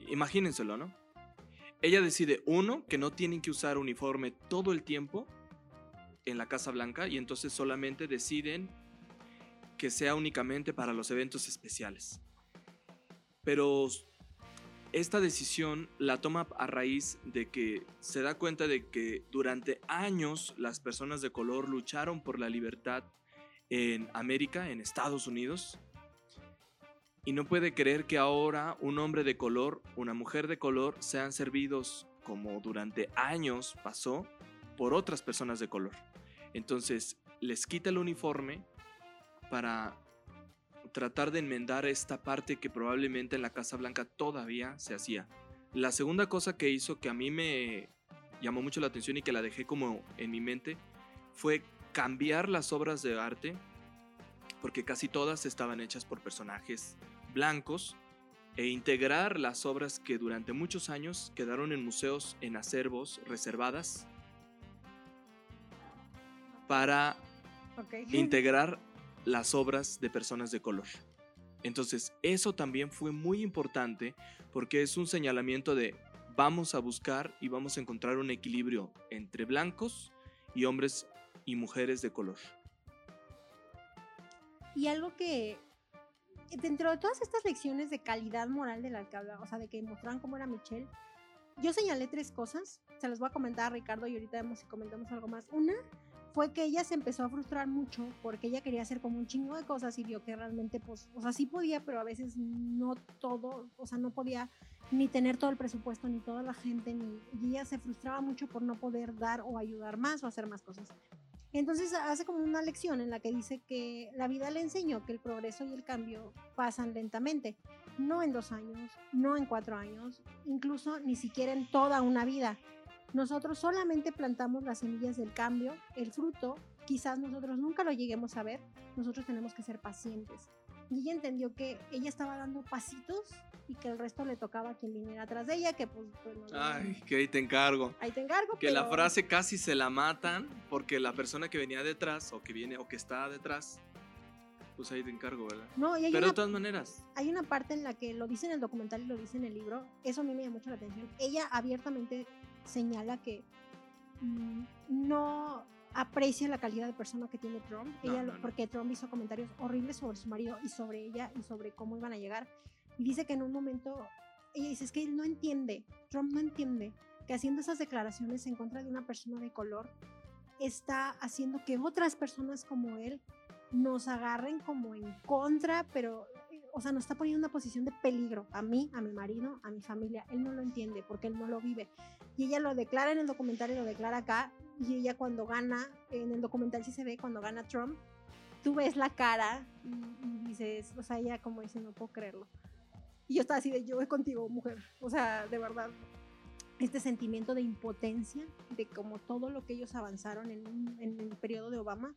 Imagínenselo, ¿no? Ella decide, uno, que no tienen que usar uniforme todo el tiempo en la Casa Blanca y entonces solamente deciden que sea únicamente para los eventos especiales. Pero esta decisión la toma a raíz de que se da cuenta de que durante años las personas de color lucharon por la libertad en América, en Estados Unidos, y no puede creer que ahora un hombre de color, una mujer de color sean servidos como durante años pasó por otras personas de color. Entonces les quita el uniforme para tratar de enmendar esta parte que probablemente en la Casa Blanca todavía se hacía. La segunda cosa que hizo que a mí me llamó mucho la atención y que la dejé como en mi mente fue cambiar las obras de arte, porque casi todas estaban hechas por personajes blancos, e integrar las obras que durante muchos años quedaron en museos en acervos reservadas para integrar las obras de personas de color. Entonces, eso también fue muy importante porque es un señalamiento de vamos a buscar y vamos a encontrar un equilibrio entre blancos y hombres y mujeres de color. Y algo que dentro de todas estas lecciones de calidad moral de la que hablaba, o sea, de que mostraban cómo era Michelle, yo señalé tres cosas, se las voy a comentar a Ricardo y ahorita vemos si comentamos algo más. Una fue que ella se empezó a frustrar mucho porque ella quería hacer como un chingo de cosas y vio que realmente, pues, o sea, sí podía, pero a veces no todo, o sea, no podía ni tener todo el presupuesto, ni toda la gente, ni, y ella se frustraba mucho por no poder dar o ayudar más o hacer más cosas. Entonces hace como una lección en la que dice que la vida le enseñó que el progreso y el cambio pasan lentamente, no en dos años, no en cuatro años, incluso ni siquiera en toda una vida. Nosotros solamente plantamos las semillas del cambio, el fruto, quizás nosotros nunca lo lleguemos a ver, nosotros tenemos que ser pacientes. Y ella entendió que ella estaba dando pasitos y que el resto le tocaba a quien viniera atrás de ella, que pues... Ay, que ahí te encargo. Ahí te encargo. Que la frase casi se la matan porque la persona que venía detrás o que viene o que está detrás, pues ahí te encargo, ¿verdad? No, y hay Pero una, de todas maneras. Hay una parte en la que lo dice en el documental y lo dice en el libro, eso a mí me llama mucho la atención. Ella abiertamente señala que mm, no aprecia la calidad de persona que tiene Trump, ella, porque Trump hizo comentarios horribles sobre su marido y sobre ella y sobre cómo iban a llegar. Y dice que en un momento, ella dice, es que él no entiende, Trump no entiende que haciendo esas declaraciones en contra de una persona de color, está haciendo que otras personas como él nos agarren como en contra, pero o sea, nos está poniendo en una posición de peligro a mí, a mi marido, a mi familia. Él no lo entiende porque él no lo vive. Y ella lo declara en el documental y lo declara acá. Y ella cuando gana, en el documental sí se ve, cuando gana Trump, tú ves la cara y, dices, o sea, ella como dice, no puedo creerlo. Y yo estaba así de, yo voy contigo, mujer. O sea, de verdad, este sentimiento de impotencia, de como todo lo que ellos avanzaron en, el periodo de Obama,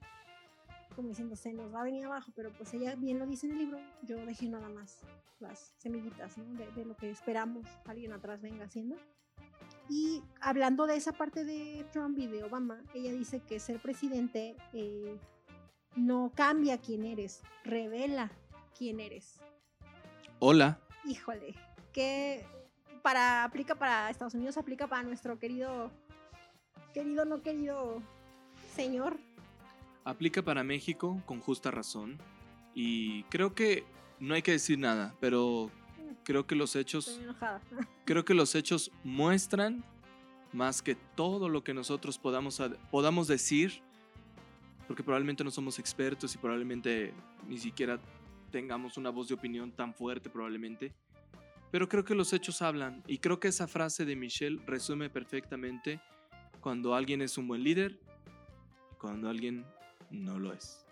como diciendo, se nos va a venir abajo, pero pues ella bien lo dice en el libro, yo dejé nada más las semillitas de, lo que esperamos alguien atrás venga haciendo. Y hablando de esa parte de Trump y de Obama, ella dice que ser presidente eh, no cambia quién eres, revela quién eres. Hola. Híjole, que para aplica para Estados Unidos, aplica para nuestro querido, querido no querido señor Aplica para México con justa razón y creo que no hay que decir nada, pero creo que los Estoy hechos, enojada. *laughs* creo que los hechos muestran más que todo lo que nosotros podamos, podamos decir, porque probablemente no somos expertos y probablemente ni siquiera tengamos una voz de opinión tan fuerte probablemente, pero creo que los hechos hablan y creo que esa frase de Michelle resume perfectamente cuando alguien es un buen líder y cuando alguien no lo es.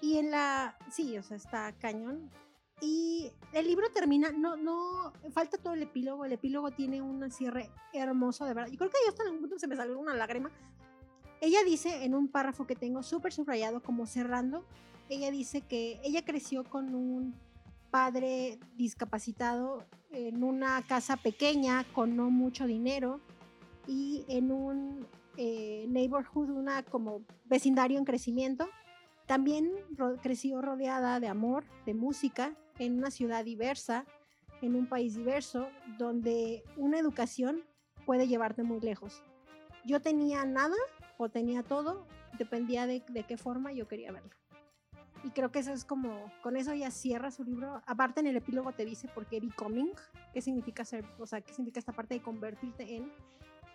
Y en la. Sí, o sea, está cañón. Y el libro termina, no, no, falta todo el epílogo. El epílogo tiene un cierre hermoso, de verdad. Yo creo que yo hasta en algún punto se me salió una lágrima. Ella dice en un párrafo que tengo súper subrayado, como cerrando, ella dice que ella creció con un padre discapacitado en una casa pequeña con no mucho dinero y en un eh, neighborhood, una como vecindario en crecimiento. También creció rodeada de amor, de música, en una ciudad diversa, en un país diverso, donde una educación puede llevarte muy lejos. Yo tenía nada o tenía todo, dependía de, de qué forma yo quería verlo. Y creo que eso es como, con eso ya cierra su libro. Aparte en el epílogo te dice por qué becoming, qué significa ser, o sea, qué significa esta parte de convertirte en.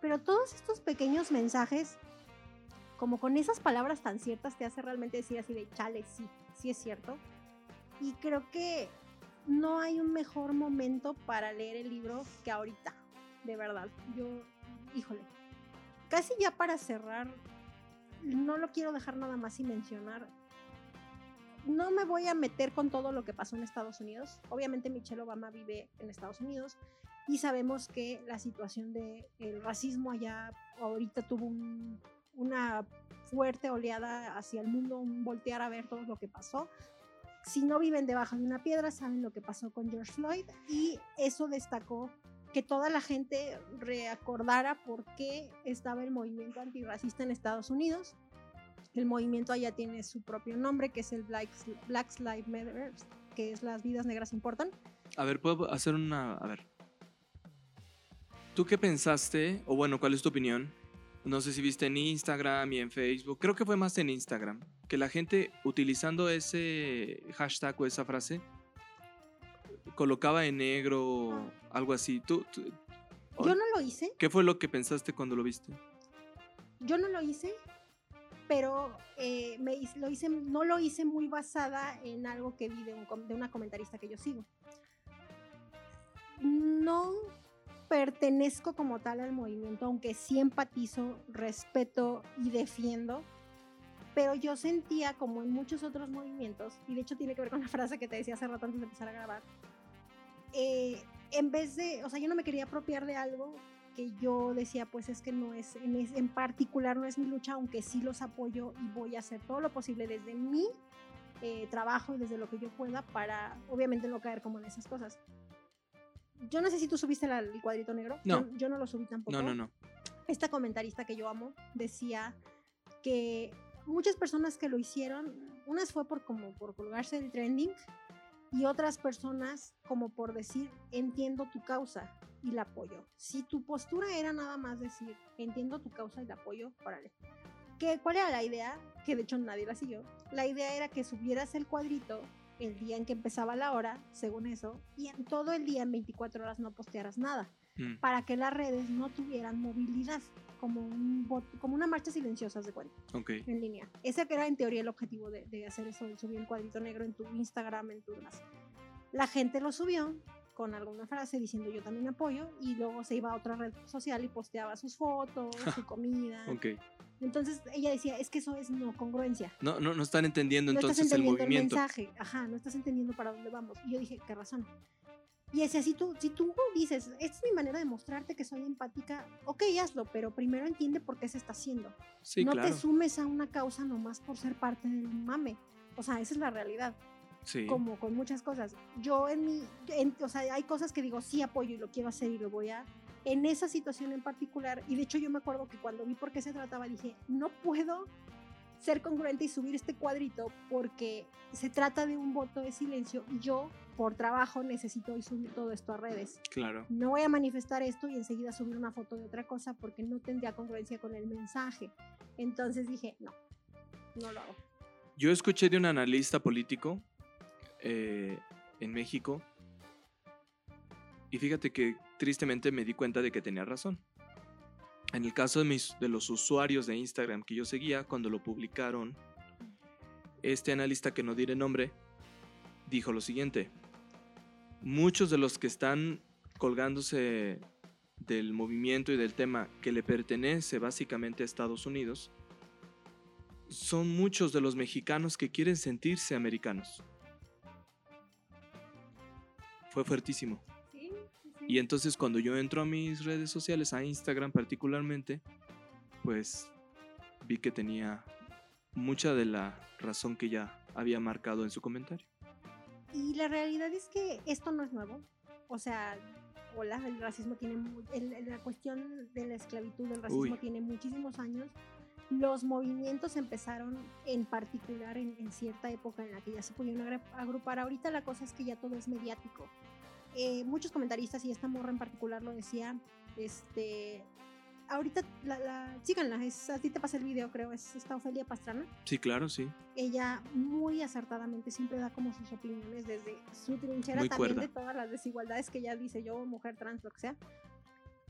Pero todos estos pequeños mensajes como con esas palabras tan ciertas te hace realmente decir así de chale, sí, sí es cierto. Y creo que no hay un mejor momento para leer el libro que ahorita, de verdad. Yo, híjole, casi ya para cerrar, no lo quiero dejar nada más sin mencionar. No me voy a meter con todo lo que pasó en Estados Unidos. Obviamente Michelle Obama vive en Estados Unidos y sabemos que la situación del racismo allá ahorita tuvo un, una fuerte oleada hacia el mundo, un voltear a ver todo lo que pasó. Si no viven debajo de una piedra, saben lo que pasó con George Floyd y eso destacó que toda la gente recordara por qué estaba el movimiento antirracista en Estados Unidos. El movimiento allá tiene su propio nombre, que es el Black, Black Lives Matter, que es las vidas negras importan. A ver, puedo hacer una. A ver. ¿Tú qué pensaste? O bueno, ¿cuál es tu opinión? No sé si viste en Instagram y en Facebook. Creo que fue más en Instagram. Que la gente utilizando ese hashtag o esa frase colocaba en negro algo así. ¿Tú, tú- Yo no lo hice, ¿Qué fue lo que pensaste cuando lo viste? yo no lo hice, pero eh, me lo hice, no lo hice muy basada en algo que vi de, un de una comentarista que yo sigo. No pertenezco como tal al movimiento, aunque sí empatizo, respeto y defiendo, pero yo sentía como en muchos otros movimientos, y de hecho tiene que ver con la frase que te decía hace rato antes de empezar a grabar, eh, en vez de, o sea, yo no me quería apropiar de algo que yo decía, pues es que no es en, es- en particular no es mi lucha, aunque sí los apoyo y voy a hacer todo lo posible desde mi eh, trabajo y desde lo que yo pueda para, obviamente, no caer como en esas cosas. Yo no sé si tú subiste la- el cuadrito negro. No. Yo, yo no lo subí tampoco No, no, no. esta comentarista que yo amo decía que muchas personas que lo hicieron, unas fue por como por colgarse el trending y otras personas como por decir entiendo tu causa y la apoyo. Si tu postura era nada más decir entiendo tu causa y la apoyo, órale. ¿Qué, ¿Cuál era la idea? Que de hecho nadie la siguió. La idea era que subieras el cuadrito el día en que empezaba la hora, según eso, y en todo el día, en 24 horas, no postearas nada Mm. para que las redes no tuvieran movilidad, como, un bot- como una marcha silenciosa, de cuenta, Ok. en línea. Ese que era en teoría el objetivo de, de hacer eso, de subir el cuadrito negro en tu Instagram, en tu. La gente lo subió con alguna frase diciendo yo también apoyo y luego se iba a otra red social y posteaba sus fotos, *laughs* su comida. Ok. Entonces ella decía, es que eso es no congruencia. No, no, no están entendiendo No estás entonces el entendiendo el, movimiento. mensaje, ajá, no estás entendiendo para dónde vamos. Y yo dije, qué razón. Y ese, si tú, si tú dices, esta es mi manera de mostrarte que soy empática, ok, hazlo, pero primero entiende por qué se está haciendo. Sí, no claro. te sumes a una causa nomás por ser parte del mame. O sea, esa es la realidad, Sí. como con muchas cosas. Yo en mi, en- o sea, hay cosas que digo, sí apoyo y lo quiero hacer y lo voy a... En esa situación en particular, y de hecho yo me acuerdo que cuando vi por qué se trataba, dije, no puedo ser congruente y subir este cuadrito porque se trata de un voto de silencio y yo por trabajo necesito hoy subir todo esto a redes. Claro. No voy a manifestar esto y enseguida subir una foto de otra cosa porque no tendría congruencia con el mensaje. Entonces dije, no, no lo hago. Yo escuché de un analista político eh, en México. Y fíjate que tristemente me di cuenta de que tenía razón. En el caso de, de los usuarios de Instagram que yo seguía, cuando lo publicaron, este analista que no diré nombre, dijo lo siguiente. Muchos de los que están colgándose del movimiento y del tema que le pertenece básicamente a Estados Unidos, son muchos de los mexicanos que quieren sentirse americanos. Fue fuertísimo. Y entonces cuando yo entro a mis redes sociales, a Instagram particularmente, pues vi que tenía mucha de la razón que ya había marcado en su comentario. Y la realidad es que esto no es nuevo. O sea, hola, el racismo tiene, la cuestión de la esclavitud, del racismo tiene muchísimos años. Los movimientos empezaron en particular en, en, cierta época en la que ya se podían agrupar. Ahorita la cosa es que ya todo es mediático. Eh, muchos comentaristas, y esta morra en particular lo decía, este, ahorita, la, la, síganla, es, a ti te pasa el video, creo, es esta Ofelia Pastrana. Sí, claro, sí. Ella muy acertadamente siempre da como sus opiniones desde su trinchera también de todas las desigualdades que ella dice, yo, mujer trans, lo que sea.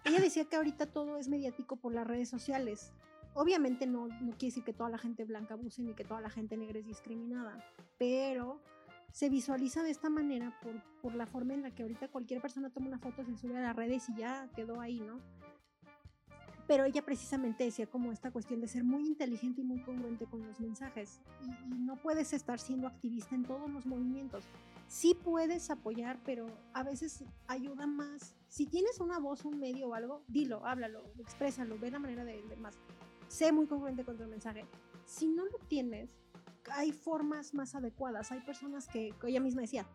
Ella decía que ahorita todo es mediático por las redes sociales. Obviamente no, no quiere decir que toda la gente blanca abuse ni que toda la gente negra es discriminada, pero se visualiza de esta manera por, por la forma en la que ahorita cualquier persona toma una foto, se sube a las redes y ya quedó ahí, ¿no? Pero ella precisamente decía como esta cuestión de ser muy inteligente y muy congruente con los mensajes. Y, no puedes estar siendo activista en todos los movimientos. Sí puedes apoyar, pero a veces ayuda más. Si tienes una voz, un medio o algo, dilo, háblalo, exprésalo, ve la manera de, de más. Sé muy congruente con tu mensaje. Si no lo tienes, hay formas más adecuadas. Hay personas que, ella misma decía,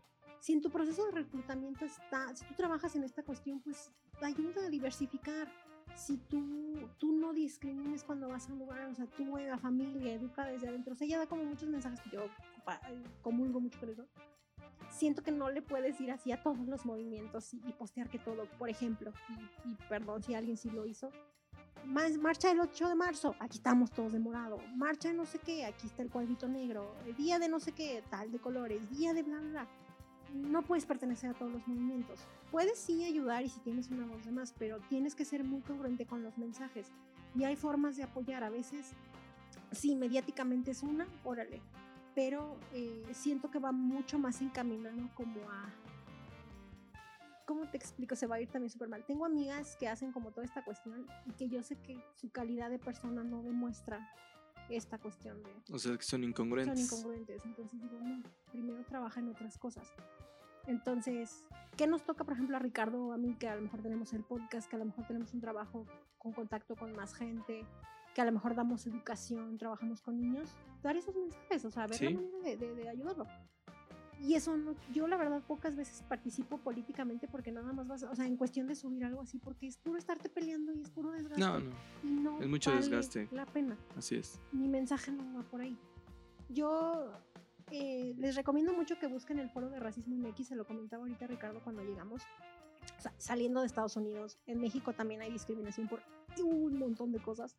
si en tu proceso de reclutamiento está, si tú trabajas en esta cuestión, pues ayuda a diversificar. Si tú, tú no discrimines cuando vas a un lugar, o sea, tú, la familia, educa desde adentro. O sea, ella da como muchos mensajes que yo comulgo mucho con eso. Siento que no le puedes ir así a todos los movimientos y, y postear que todo, por ejemplo, y, y perdón si alguien sí lo hizo, marcha el 8 de marzo, aquí estamos todos de morado, marcha no sé qué, aquí está el cuadrito negro, día de no sé qué, tal de colores, día de bla, bla, bla. No puedes pertenecer a todos los movimientos. Puedes sí ayudar y si tienes una voz de más, pero tienes que ser muy congruente con los mensajes. Y hay formas de apoyar. A veces, sí, mediáticamente es una, órale. Pero eh, siento que va mucho más encaminado como a ¿cómo te explico? Se va a ir también súper mal. Tengo amigas que hacen como toda esta cuestión y que yo sé que su calidad de persona no demuestra esta cuestión de... O sea, que son incongruentes. Son incongruentes. Entonces digo, no, primero trabaja en otras cosas. Entonces, ¿qué nos toca, por ejemplo, a Ricardo o a mí, que a lo mejor tenemos el podcast, que a lo mejor tenemos un trabajo con contacto con más gente, que a lo mejor damos educación, trabajamos con niños? Dar esos mensajes, o sea, ver la manera de, de, de ayudarlo. Y eso no, yo la verdad pocas veces participo políticamente porque nada más vas, o sea, en cuestión de subir algo así, porque es puro estarte peleando y es puro desgaste. No, no. Y no es mucho vale desgaste. La pena. Así es. Mi mensaje no va por ahí. Yo eh, les recomiendo mucho que busquen el foro de racismo MX, se lo comentaba ahorita Ricardo cuando llegamos. O sea, saliendo de Estados Unidos, en México también hay discriminación por un montón de cosas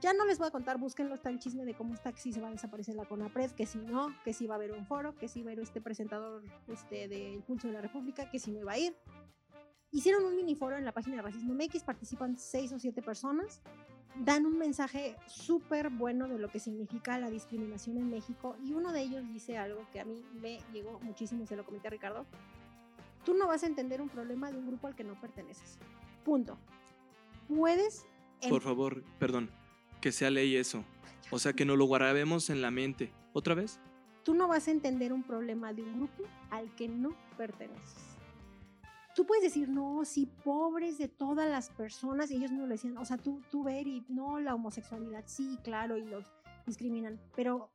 ya no les voy a contar, búsquenlo, está el chisme de cómo está, que si se va a desaparecer la CONAPRED, que si no, que si va a haber un foro, que si va a haber este presentador este, del Pulso de la República, que si no iba a ir. Hicieron un mini foro en la página de Racismo MX, participan seis o siete personas, dan un mensaje súper bueno de lo que significa la discriminación en México y uno de ellos dice algo que a mí me llegó muchísimo, se lo comenté a Ricardo. Tú no vas a entender un problema de un grupo al que no perteneces. Punto. Puedes por favor, perdón, que sea ley eso. O sea, que no lo grabemos en la mente. ¿Otra vez? Tú no vas a entender un problema de un grupo al que no perteneces. Tú puedes decir, no, sí, pobres de todas las personas, y ellos no lo decían, o sea, tú, tú ver y no, la homosexualidad, sí, claro, y los discriminan, pero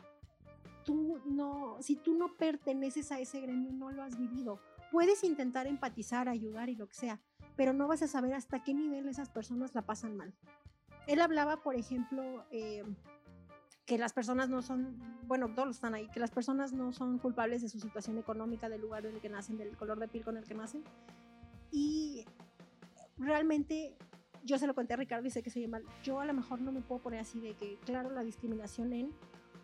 tú no, si tú no perteneces a ese gremio, no lo has vivido. Puedes intentar empatizar, ayudar y lo que sea, pero no vas a saber hasta qué nivel esas personas la pasan mal. Él hablaba, por ejemplo, eh, que las personas no son, bueno, todos están ahí, que las personas no son culpables de su situación económica, del lugar en el que nacen, del color de piel con el que nacen. Y realmente, yo se lo conté a Ricardo y sé que soy mal. Yo a lo mejor no me puedo poner así de que, claro, la discriminación en,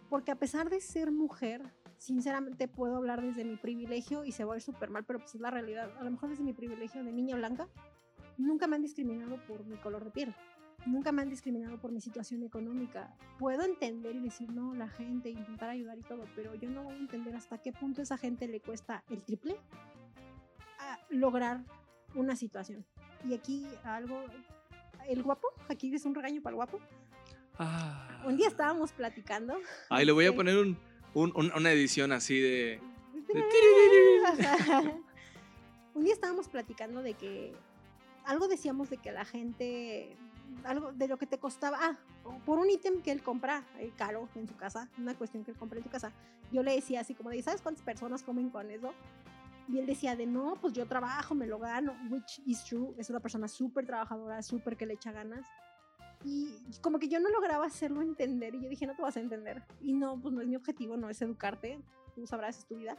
porque a pesar de ser mujer, sinceramente puedo hablar desde mi privilegio y se va a ver súper mal, pero pues es la realidad. A lo mejor desde mi privilegio de niña blanca, nunca me han discriminado por mi color de piel. Nunca me han discriminado por mi situación económica. Puedo entender y decir no, la gente, intentar ayudar y todo, pero yo no voy a entender hasta qué punto a esa gente le cuesta el triple a lograr una situación. Y aquí algo, el guapo, aquí es un regaño para el guapo. Ah. Un día estábamos platicando. Ay, le voy a poner un, un- un- una edición así de... Un día estábamos platicando de que algo decíamos de que la gente, algo de lo que te costaba, ah, por un ítem que él compra eh, caro en su casa, una cuestión que él compra en su casa, yo le decía así como de, ¿sabes cuántas personas comen con eso? Y él decía de, no, pues yo trabajo, me lo gano, which is true, es una persona súper trabajadora, súper que le echa ganas. Y como que yo no lograba hacerlo entender y yo dije, no te vas a entender. Y no, pues no es mi objetivo, no es educarte, tú sabrás, es tu vida.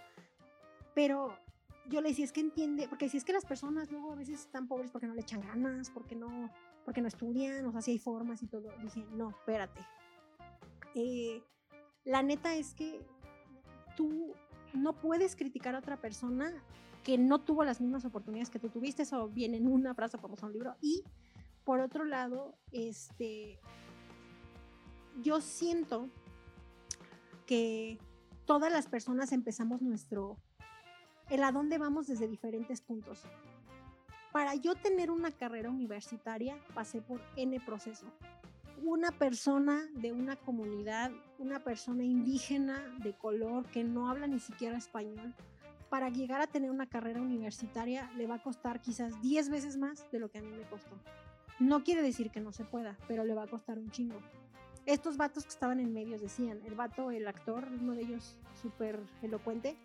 Pero yo le decía, es que entiende, porque si es que las personas luego a veces están pobres porque no le echan ganas, porque no, porque no estudian, o sea, si hay formas y todo. Dije, no, espérate. Eh, la neta es que tú no puedes criticar a otra persona que no tuvo las mismas oportunidades que tú tuviste, eso viene en una frase famosa un libro, y por otro lado, este, yo siento que todas las personas empezamos nuestro, el a dónde vamos desde diferentes puntos. Para yo tener una carrera universitaria pasé por N proceso. Una persona de una comunidad, una persona indígena de color que no habla ni siquiera español, para llegar a tener una carrera universitaria le va a costar quizás 10 veces más de lo que a mí me costó. No quiere decir que no se pueda, pero le va a costar un chingo. Estos vatos que estaban en medios decían, el vato, el actor, uno de ellos súper elocuente,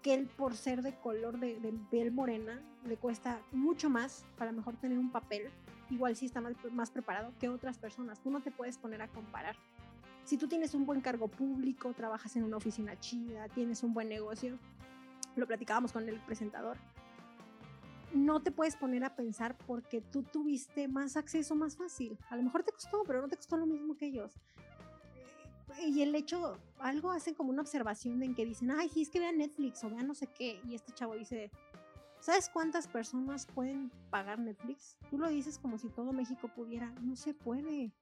que él por ser de color de, de piel morena le cuesta mucho más para mejor tener un papel, igual sí está más, más preparado que otras personas. Tú no te puedes poner a comparar. Si tú tienes un buen cargo público, trabajas en una oficina chida, tienes un buen negocio, lo platicábamos con el presentador, no te puedes poner a pensar porque tú tuviste más acceso más fácil. A lo mejor te costó, pero no te costó lo mismo que ellos. Eh, Y el hecho, algo hacen como una observación en que dicen, ay, sí, es que vean Netflix o vean no sé qué. Y este chavo dice, ¿sabes cuántas personas pueden pagar Netflix? Tú lo dices como si todo México pudiera. No se puede.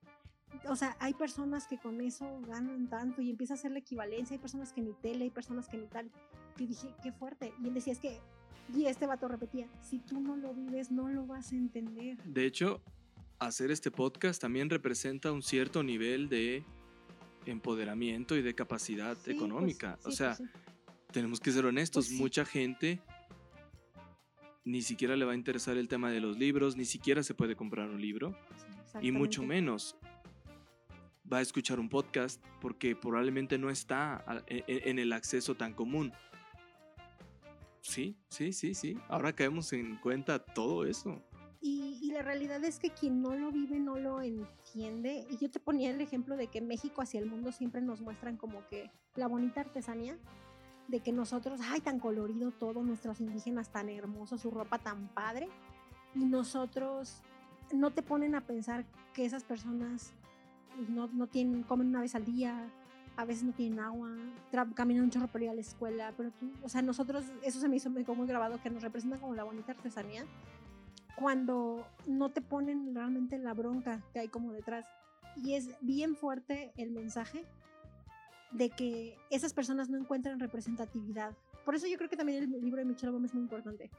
O sea, hay personas que con eso ganan tanto y empieza a hacer la equivalencia. Hay personas que ni tele, hay personas que ni tal. Y dije, qué fuerte. Y él decía, es que y este vato repetía, si tú no lo vives, no lo vas a entender. De hecho, hacer este podcast también representa un cierto nivel de empoderamiento y de capacidad Sí, pues, económica. sí, o sea, pues sí. tenemos que ser honestos, Pues mucha gente ni siquiera le va a interesar el tema de los libros, ni siquiera se puede comprar un libro, y mucho menos va a escuchar un podcast porque probablemente no está e- e- en el acceso tan común. Sí, sí, sí, sí. Ahora caemos en cuenta todo eso. Y, y la realidad es que quien no lo vive no lo entiende. Y yo te ponía el ejemplo de que México hacia el mundo siempre nos muestran como que la bonita artesanía, de que nosotros, ay, tan colorido todo, nuestros indígenas tan hermosos, su ropa tan padre, y nosotros no te ponen a pensar que esas personas no, no tienen, comen una vez al día, a veces no tienen agua, caminan un chorro para ir a la escuela, pero tú, o sea, nosotros, eso se me hizo quedó muy grabado, que nos representa como la bonita artesanía, cuando no te ponen realmente la bronca que hay como detrás. Y es bien fuerte el mensaje de que esas personas no encuentran representatividad. Por eso yo creo que también el libro de Michelle Obama es muy importante.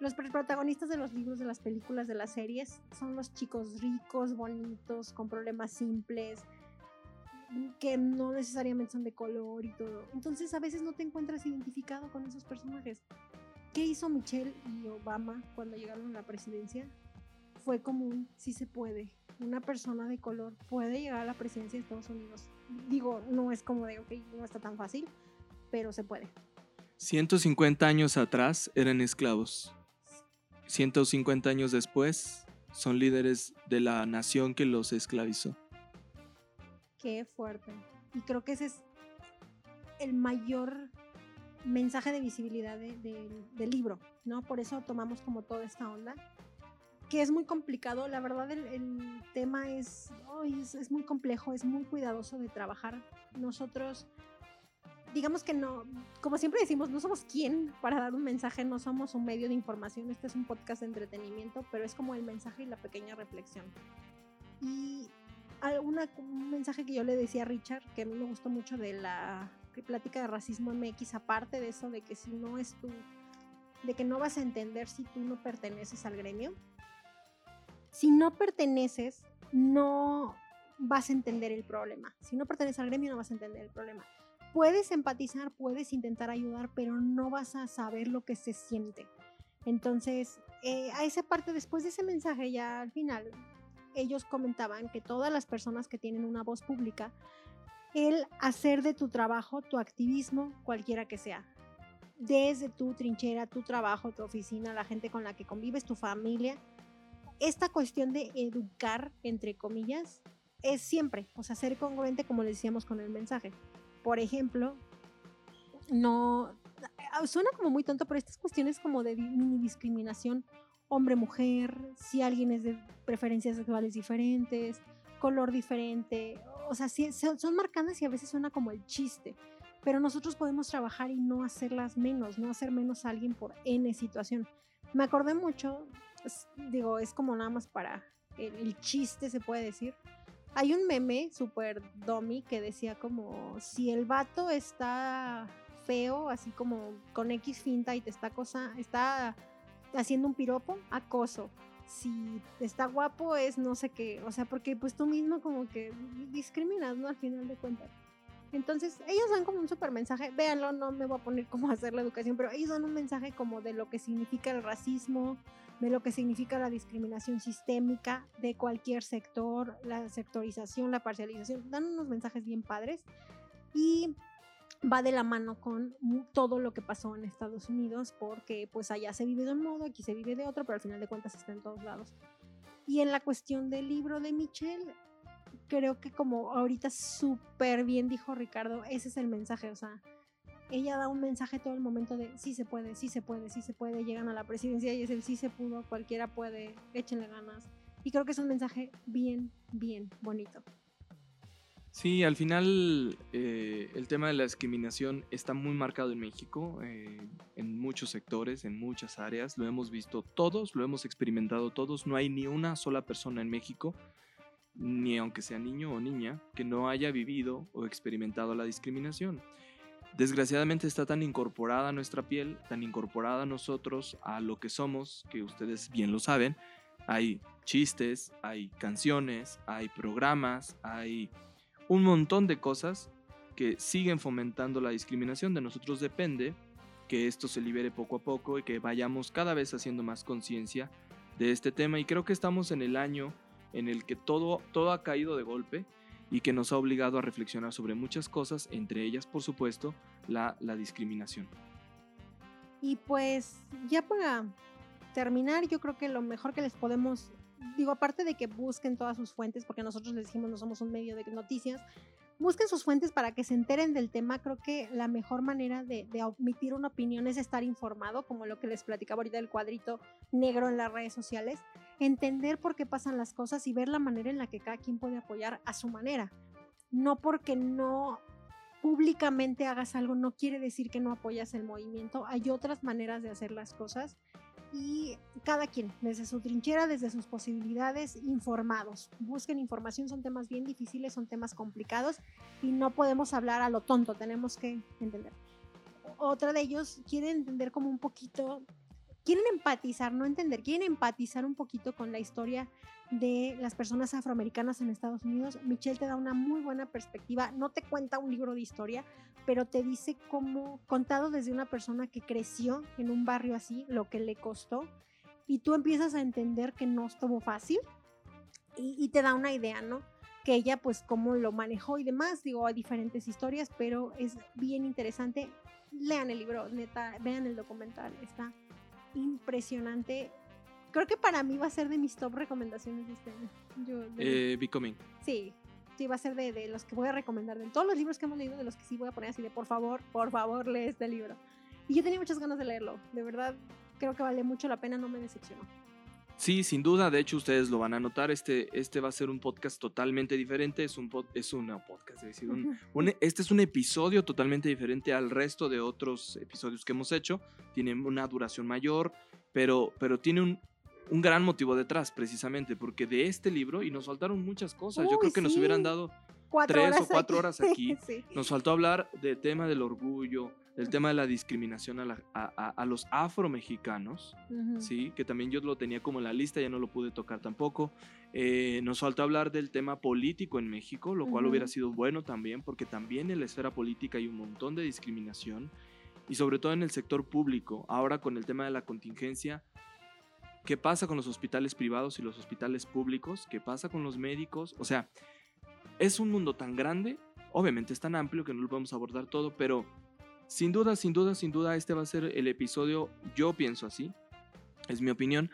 Los pr- protagonistas de los libros, de las películas, de las series, son los chicos ricos, bonitos, con problemas simples, que no necesariamente son de color y todo. Entonces a veces no te encuentras identificado con esos personajes. ¿Qué hizo Michelle y Obama cuando llegaron a la presidencia? Fue como un sí se puede. Una persona de color puede llegar a la presidencia de Estados Unidos. Digo, no es como de, ok, no está tan fácil, pero se puede. 150 años atrás eran esclavos. 150 años después son líderes de la nación que los esclavizó. Qué fuerte. Y creo que ese es el mayor mensaje de visibilidad de- de- del libro, ¿no? Por eso tomamos como toda esta onda, que es muy complicado. La verdad, el, tema es, es, muy complejo, es muy cuidadoso de trabajar. Nosotros digamos que no, como siempre decimos, no somos quien para dar un mensaje, no somos un medio de información, este es un podcast de entretenimiento, pero es como el mensaje y la pequeña reflexión. Y alguna, un mensaje que yo le decía a Richard, que a mí me gustó mucho de la plática de racismo MX, aparte de eso, de que si no es tú, de que no vas a entender si tú no perteneces al gremio. Si no perteneces, no vas a entender el problema. Si no perteneces al gremio, no vas a entender el problema. Puedes empatizar, puedes intentar ayudar, pero no vas a saber lo que se siente. Entonces, eh, a esa parte, después de ese mensaje, ya al final, ellos comentaban que todas las personas que tienen una voz pública, el hacer de tu trabajo tu activismo, cualquiera que sea, desde tu trinchera, tu trabajo, tu oficina, la gente con la que convives, tu familia, esta cuestión de educar, entre comillas, es siempre, o sea, ser congruente como le decíamos con el mensaje. Por ejemplo, no, suena como muy tonto, pero estas cuestiones como de mini discriminación hombre-mujer, si alguien es de preferencias sexuales diferentes, color diferente, o sea, son marcadas y a veces suena como el chiste, pero nosotros podemos trabajar y no hacerlas menos, no hacer menos a alguien por N situación. Me acordé mucho, digo, es como nada más para el, chiste, se puede decir. Hay un meme super dummy que decía como, si el vato está feo, así como con X finta y te está cosa, está haciendo un piropo, acoso. Si está guapo es no sé qué, o sea, porque pues tú mismo como que discriminas, ¿no? Al final de cuentas. Entonces, ellos dan como un super mensaje, véanlo, no me voy a poner cómo hacer la educación, pero ellos dan un mensaje como de lo que significa el racismo, de lo que significa la discriminación sistémica de cualquier sector, la sectorización, la parcialización, dan unos mensajes bien padres y va de la mano con todo lo que pasó en Estados Unidos, porque pues allá se vive de un modo, aquí se vive de otro, pero al final de cuentas está en todos lados. Y en la cuestión del libro de Michelle, creo que como ahorita súper bien dijo Ricardo, ese es el mensaje, o sea, ella da un mensaje todo el momento de sí se puede, sí se puede, sí se puede, llegan a la presidencia y es el sí se pudo, cualquiera puede, échenle ganas. Y creo que es un mensaje bien, bien bonito. Sí, al final eh, el tema de la discriminación está muy marcado en México, eh, en muchos sectores, en muchas áreas. Lo hemos visto todos, lo hemos experimentado todos. No hay ni una sola persona en México, ni aunque sea niño o niña, que no haya vivido o experimentado la discriminación. Desgraciadamente está tan incorporada a nuestra piel, tan incorporada a nosotros, a lo que somos, que ustedes bien lo saben. Hay chistes, hay canciones, hay programas, hay un montón de cosas que siguen fomentando la discriminación. De nosotros depende que esto se libere poco a poco y que vayamos cada vez haciendo más conciencia de este tema. Y creo que estamos en el año en el que todo, todo ha caído de golpe y que nos ha obligado a reflexionar sobre muchas cosas, entre ellas, por supuesto, la, la discriminación. Y pues ya para terminar, yo creo que lo mejor que les podemos digo, aparte de que busquen todas sus fuentes, porque nosotros les dijimos no somos un medio de noticias, busquen sus fuentes para que se enteren del tema. Creo que la mejor manera de, de omitir una opinión es estar informado, como lo que les platicaba ahorita del cuadrito negro en las redes sociales, entender por qué pasan las cosas y ver la manera en la que cada quien puede apoyar a su manera. No porque no públicamente hagas algo no quiere decir que no apoyas el movimiento. Hay otras maneras de hacer las cosas y cada quien, desde su trinchera, desde sus posibilidades, informados. Busquen información, son temas bien difíciles, son temas complicados y no podemos hablar a lo tonto, tenemos que entender. Otra de ellos quiere entender como un poquito, quieren empatizar, no entender, quieren empatizar un poquito con la historia de las personas afroamericanas en Estados Unidos. Michelle te da una muy buena perspectiva, no te cuenta un libro de historia, pero te dice cómo, contado desde una persona que creció en un barrio así, lo que le costó, y tú empiezas a entender que no estuvo fácil y, te da una idea, ¿no? Que ella pues cómo lo manejó y demás, digo, hay diferentes historias, pero es bien interesante. Lean el libro, neta, vean el documental, está impresionante creo que para mí va a ser de mis top recomendaciones de este año. Yo, eh, Becoming. Sí, sí, va a ser de, de, los que voy a recomendar. De todos los libros que hemos leído, de los que sí voy a poner así de por favor, por favor, lee este libro. Y yo tenía muchas ganas de leerlo. De verdad, creo que vale mucho la pena, no me decepcionó. Sí, sin duda, de hecho ustedes lo van a notar, este, este va a ser un podcast totalmente diferente, es un, pod, es una podcast, es decir, un, un, este es un episodio totalmente diferente al resto de otros episodios que hemos hecho, tiene una duración mayor, pero, pero tiene un, un gran motivo detrás, precisamente, porque de este libro, y nos faltaron muchas cosas, Uy, yo creo que nos hubieran dado Cuatro tres o cuatro aquí. horas *laughs* aquí. Sí. Nos faltó hablar del tema del orgullo, del tema de la discriminación a, la- a- a- a los afromexicanos, Ujú. ¿sí? que también yo lo tenía como en la lista, ya no lo pude tocar tampoco. Eh, nos faltó hablar del tema político en México, lo cual hubiera sido bueno también, porque también en la esfera política hay un montón de discriminación, y sobre todo en el sector público. Ahora con el tema de la contingencia, ¿qué pasa con los hospitales privados y los hospitales públicos? ¿Qué pasa con los médicos? O sea, es un mundo tan grande, obviamente es tan amplio que no lo podemos abordar todo, pero sin duda, sin duda, sin duda, este va a ser el episodio, yo pienso así, es mi opinión,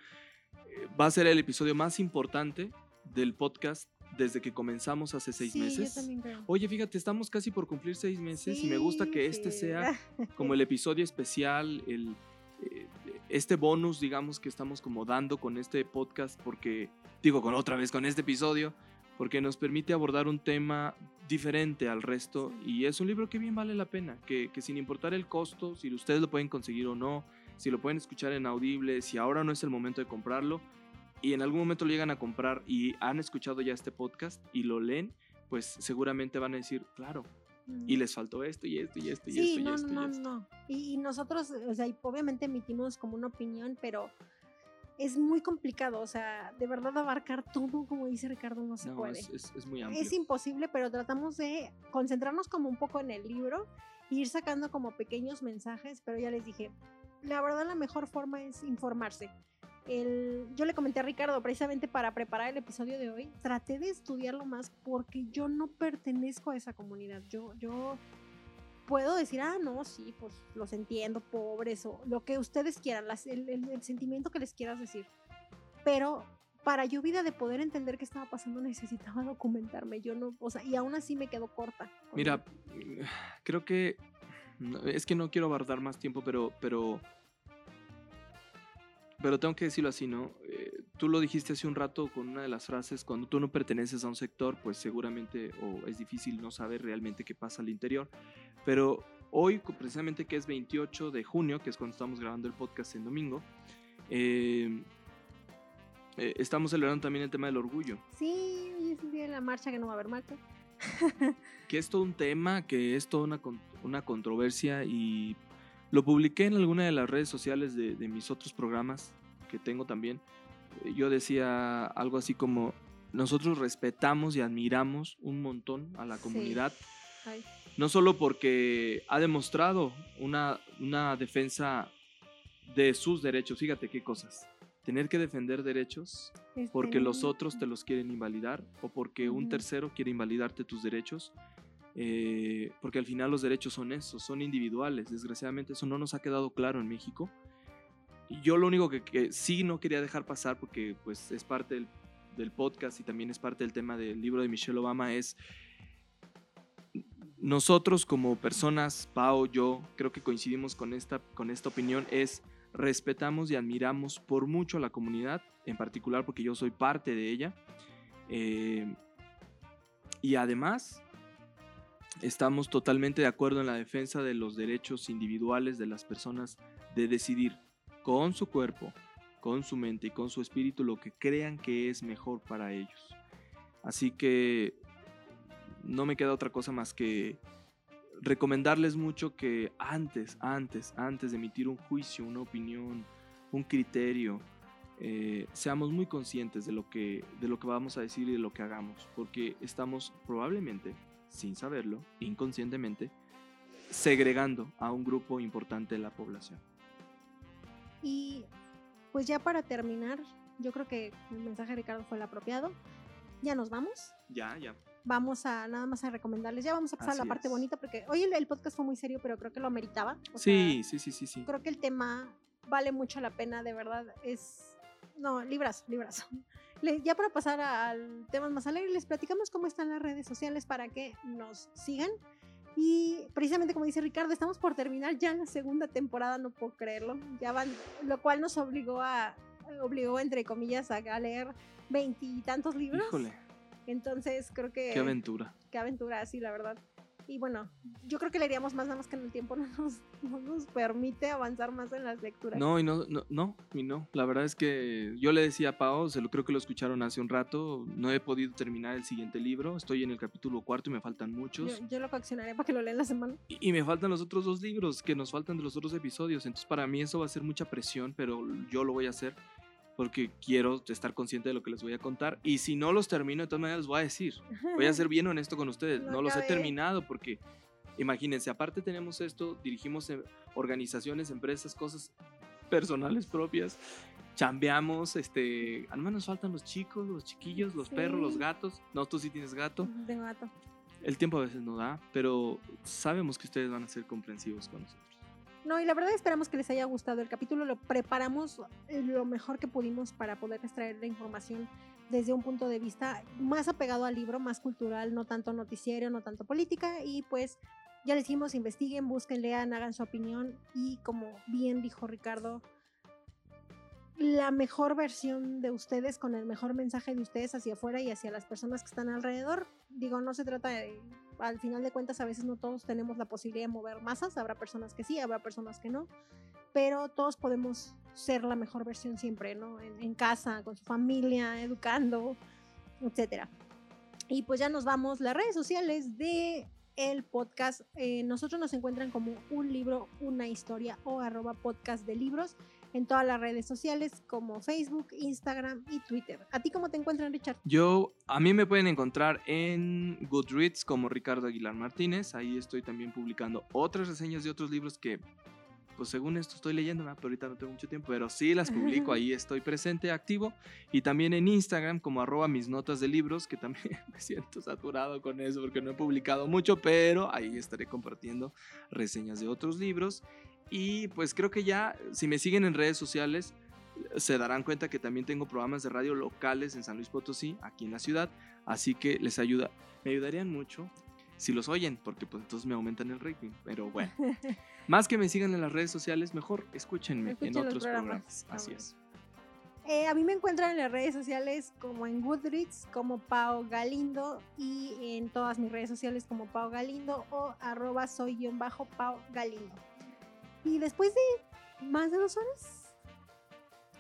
eh, va a ser el episodio más importante del podcast desde que comenzamos hace seis Sí, yo meses. también creo. Oye, fíjate, estamos casi por cumplir seis meses y me gusta que este sí. sea *laughs* como el episodio especial, el, eh, este bonus, digamos, que estamos como dando con este podcast, porque, digo, con otra vez, con este episodio, porque nos permite abordar un tema diferente al resto Sí. y es un libro que bien vale la pena, que, que sin importar el costo, si ustedes lo pueden conseguir o no, si lo pueden escuchar en audible, si ahora no es el momento de comprarlo y en algún momento lo llegan a comprar y han escuchado ya este podcast y lo leen, pues seguramente van a decir, claro, y les faltó esto y esto y esto y Sí, esto y no, esto no, y esto. no. Y, y nosotros, o sea, y obviamente emitimos como una opinión, pero es muy complicado, o sea, de verdad abarcar todo, como dice Ricardo, no se No, puede. es, es- es muy amplio. Es imposible, pero tratamos de concentrarnos como un poco en el libro, e ir sacando como pequeños mensajes, pero ya les dije, la verdad la mejor forma es informarse. El, yo le comenté a Ricardo precisamente para preparar el episodio de hoy, traté de estudiarlo más porque yo no pertenezco a esa comunidad. Yo, yo puedo decir, ah, no, sí, pues los entiendo, pobres, o lo que ustedes quieran, las- el, el- el sentimiento que les quieras decir. Pero para yo vida de poder entender qué estaba pasando necesitaba *laughs* documentarme. Yo no, o sea, y aún así me quedo corta. Mira, creo que es que no quiero abordar más tiempo, pero pero pero tengo que decirlo así, ¿no? Eh, tú lo dijiste hace un rato con una de las frases, cuando tú no perteneces a un sector, pues seguramente o es difícil no saber realmente qué pasa al interior, pero hoy precisamente que es 28 de junio, que es cuando estamos grabando el podcast en domingo, eh, eh, estamos celebrando también el tema del orgullo. Sí, hoy es el día de la marcha que no va a haber marcha. *laughs* que es todo un tema, que es toda una, una controversia y lo publiqué en alguna de las redes sociales de, de mis otros programas que tengo también. Yo decía algo así como, nosotros respetamos y admiramos un montón a la Sí. comunidad, Ay, no solo porque ha demostrado una, una defensa de sus derechos, fíjate qué cosas. Tener que defender derechos este, porque los otros te los quieren invalidar o porque un tercero quiere invalidarte tus derechos. eh, porque al final los derechos son esos, son individuales. Desgraciadamente eso no nos ha quedado claro en México. Yo lo único que, que sí no quería dejar pasar, porque pues es parte del, del podcast y también es parte del tema del libro de Michelle Obama, es nosotros como personas, Pau, yo, creo que coincidimos con esta, con esta opinión, es respetamos y admiramos por mucho a la comunidad, en particular porque yo soy parte de ella. Eh, y además, estamos totalmente de acuerdo en la defensa de los derechos individuales de las personas de decidir con su cuerpo, con su mente y con su espíritu lo que crean que es mejor para ellos. Así que no me queda otra cosa más que recomendarles mucho que antes, antes, antes de emitir un juicio, una opinión, un criterio, eh, seamos muy conscientes de lo, que, de lo que vamos a decir y de lo que hagamos, porque estamos probablemente, sin saberlo, inconscientemente, segregando a un grupo importante de la población. Y pues ya para terminar, yo creo que el mensaje de Ricardo fue el apropiado. Ya nos vamos. Ya, ya. Vamos a nada más a recomendarles. Ya vamos a pasar a la Así parte es. bonita porque hoy el, el podcast fue muy serio, pero creo que lo ameritaba. O Sí, sea, sí, sí, sí, sí. creo que el tema vale mucho la pena, de verdad. Es. No, librazo, librazo. *laughs* Le- ya para pasar al temas más alegres, les platicamos cómo están las redes sociales para que nos sigan. Y precisamente como dice Ricardo, estamos por terminar ya la segunda temporada, no puedo creerlo. Ya van, lo cual nos obligó a obligó, entre comillas, a leer veintitantos libros. Híjole, Entonces creo que... qué aventura. qué aventura, sí, la verdad. Y bueno, yo creo que leeríamos más nada más que en el tiempo *laughs* no nos, no nos permite avanzar más en las lecturas. No, y no, no, no, y no. La verdad es que yo le decía a Pau, se lo creo que lo escucharon hace un rato, no he podido terminar el siguiente libro, estoy en el capítulo cuarto y me faltan muchos. yo, yo lo coaccionaré para que lo lea en la semana. Y, y me faltan los otros dos libros que nos faltan de los otros episodios. Entonces para mí eso va a ser mucha presión, pero yo lo voy a hacer porque quiero estar consciente de lo que les voy a contar. Y si no los termino, de todas maneras les voy a decir. *laughs* Voy a ser bien honesto con ustedes. No No los he terminado porque, imagínense, aparte tenemos esto, dirigimos eh, organizaciones, empresas, cosas personales propias. Chambeamos, este, al menos nos faltan los chicos, los chiquillos, los perros, los gatos. No, tú sí tienes gato. Tengo gato. El tiempo a veces no da, pero sabemos que ustedes van a ser comprensivos con nosotros. No, y la verdad esperamos que les haya gustado el capítulo. Lo preparamos eh, lo mejor que pudimos para poder extraer la información desde un punto de vista más apegado al libro, más cultural, no tanto noticiero, no tanto política. Y pues ya les dijimos, investiguen, busquen, lean, hagan su opinión. Y como bien dijo Ricardo, la mejor versión de ustedes con el mejor mensaje de ustedes hacia afuera y hacia las personas que están alrededor. Digo, no se trata de, al final de cuentas, a veces no todos tenemos la posibilidad de mover masas, habrá personas que sí, habrá personas que no, pero todos podemos ser la mejor versión siempre, ¿no? En, casa, con su familia, educando, etcétera. Y pues ya nos vamos, las redes sociales de el podcast, eh, nosotros nos encuentran como un libro, una historia o arroba podcast de libros en todas las redes sociales como Facebook, Instagram y Twitter. ¿A ti cómo te encuentran, Richard? Yo, a mí me pueden encontrar en Goodreads como Ricardo Aguilar Martínez. Ahí estoy también publicando otras reseñas de otros libros que, pues según esto estoy leyendo, pero ahorita no tengo mucho tiempo, pero sí las publico, *laughs* ahí estoy presente, activo. Y también en Instagram como arroba mis notas de libros, que también *laughs* me siento saturado con eso porque no he publicado mucho, pero ahí estaré compartiendo reseñas de otros libros. Y pues creo que ya, si me siguen en redes sociales, se darán cuenta que también tengo programas de radio locales en San Luis Potosí, aquí en la ciudad, así que les ayuda, me ayudarían mucho si los oyen, porque pues entonces me aumentan el rating, pero bueno, *laughs* más que me sigan en las redes sociales, mejor escúchenme Escuchen en otros programas. programas, así es. Eh, a mí me encuentran en las redes sociales como en Goodreads, como Pau Galindo y en todas mis redes sociales como Pau Galindo o arroba soy guion bajo Pau Galindo. Y después de más de dos horas,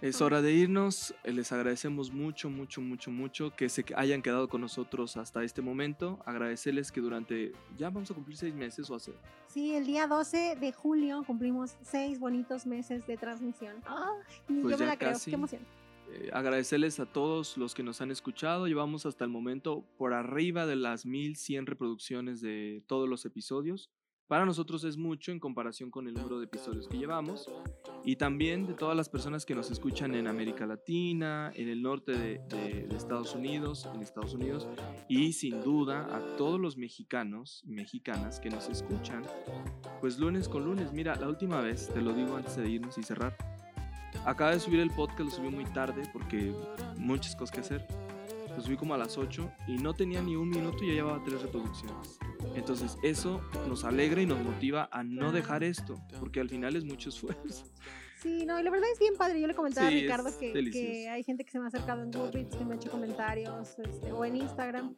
Es hora de irnos, les agradecemos mucho, mucho, mucho, mucho que se hayan quedado con nosotros hasta este momento, agradecerles que durante, ya vamos a cumplir seis meses o hace, sí, el día 12 de julio cumplimos seis bonitos meses de transmisión. ¡Ah! Ni Pues yo me la creo, casi. qué emoción. Eh, agradecerles a todos los que nos han escuchado. Llevamos hasta el momento por arriba de las 1100 reproducciones de todos los episodios. Para nosotros es mucho en comparación con el número de episodios que llevamos. Y también de todas las personas que nos escuchan en América Latina, en el norte de, de- de Estados Unidos, en Estados Unidos. Y sin duda a todos los mexicanos y mexicanas que nos escuchan. Pues lunes con lunes. Mira, la última vez, te lo digo antes de irnos y cerrar. Acaba de subir el podcast, lo subí muy tarde porque muchas cosas que hacer. Lo subí como a las 8 y no tenía ni un minuto y ya llevaba tres reproducciones. Entonces eso nos alegra y nos motiva a no dejar esto, porque al final es mucho esfuerzo. Sí, no, y la verdad es bien padre. Yo le comentaba Sí, a Ricardo que, hay gente que se me ha acercado en Goodreads, que me ha hecho comentarios, este, o en Instagram,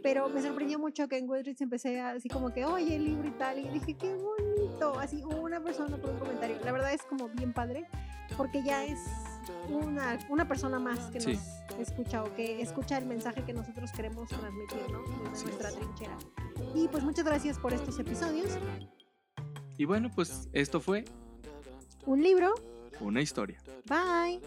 pero me sorprendió mucho que en Goodreads empecé así como que, oye, el libro y tal, y dije, qué bonito, así una persona por un comentario. La verdad es como bien padre, porque ya es una, una persona más que Sí. nos escucha o que escucha el mensaje que nosotros queremos transmitir, ¿no? Desde nuestra es. trinchera. Y pues muchas gracias por estos episodios. Y bueno, pues esto fue un libro. Una historia. Bye.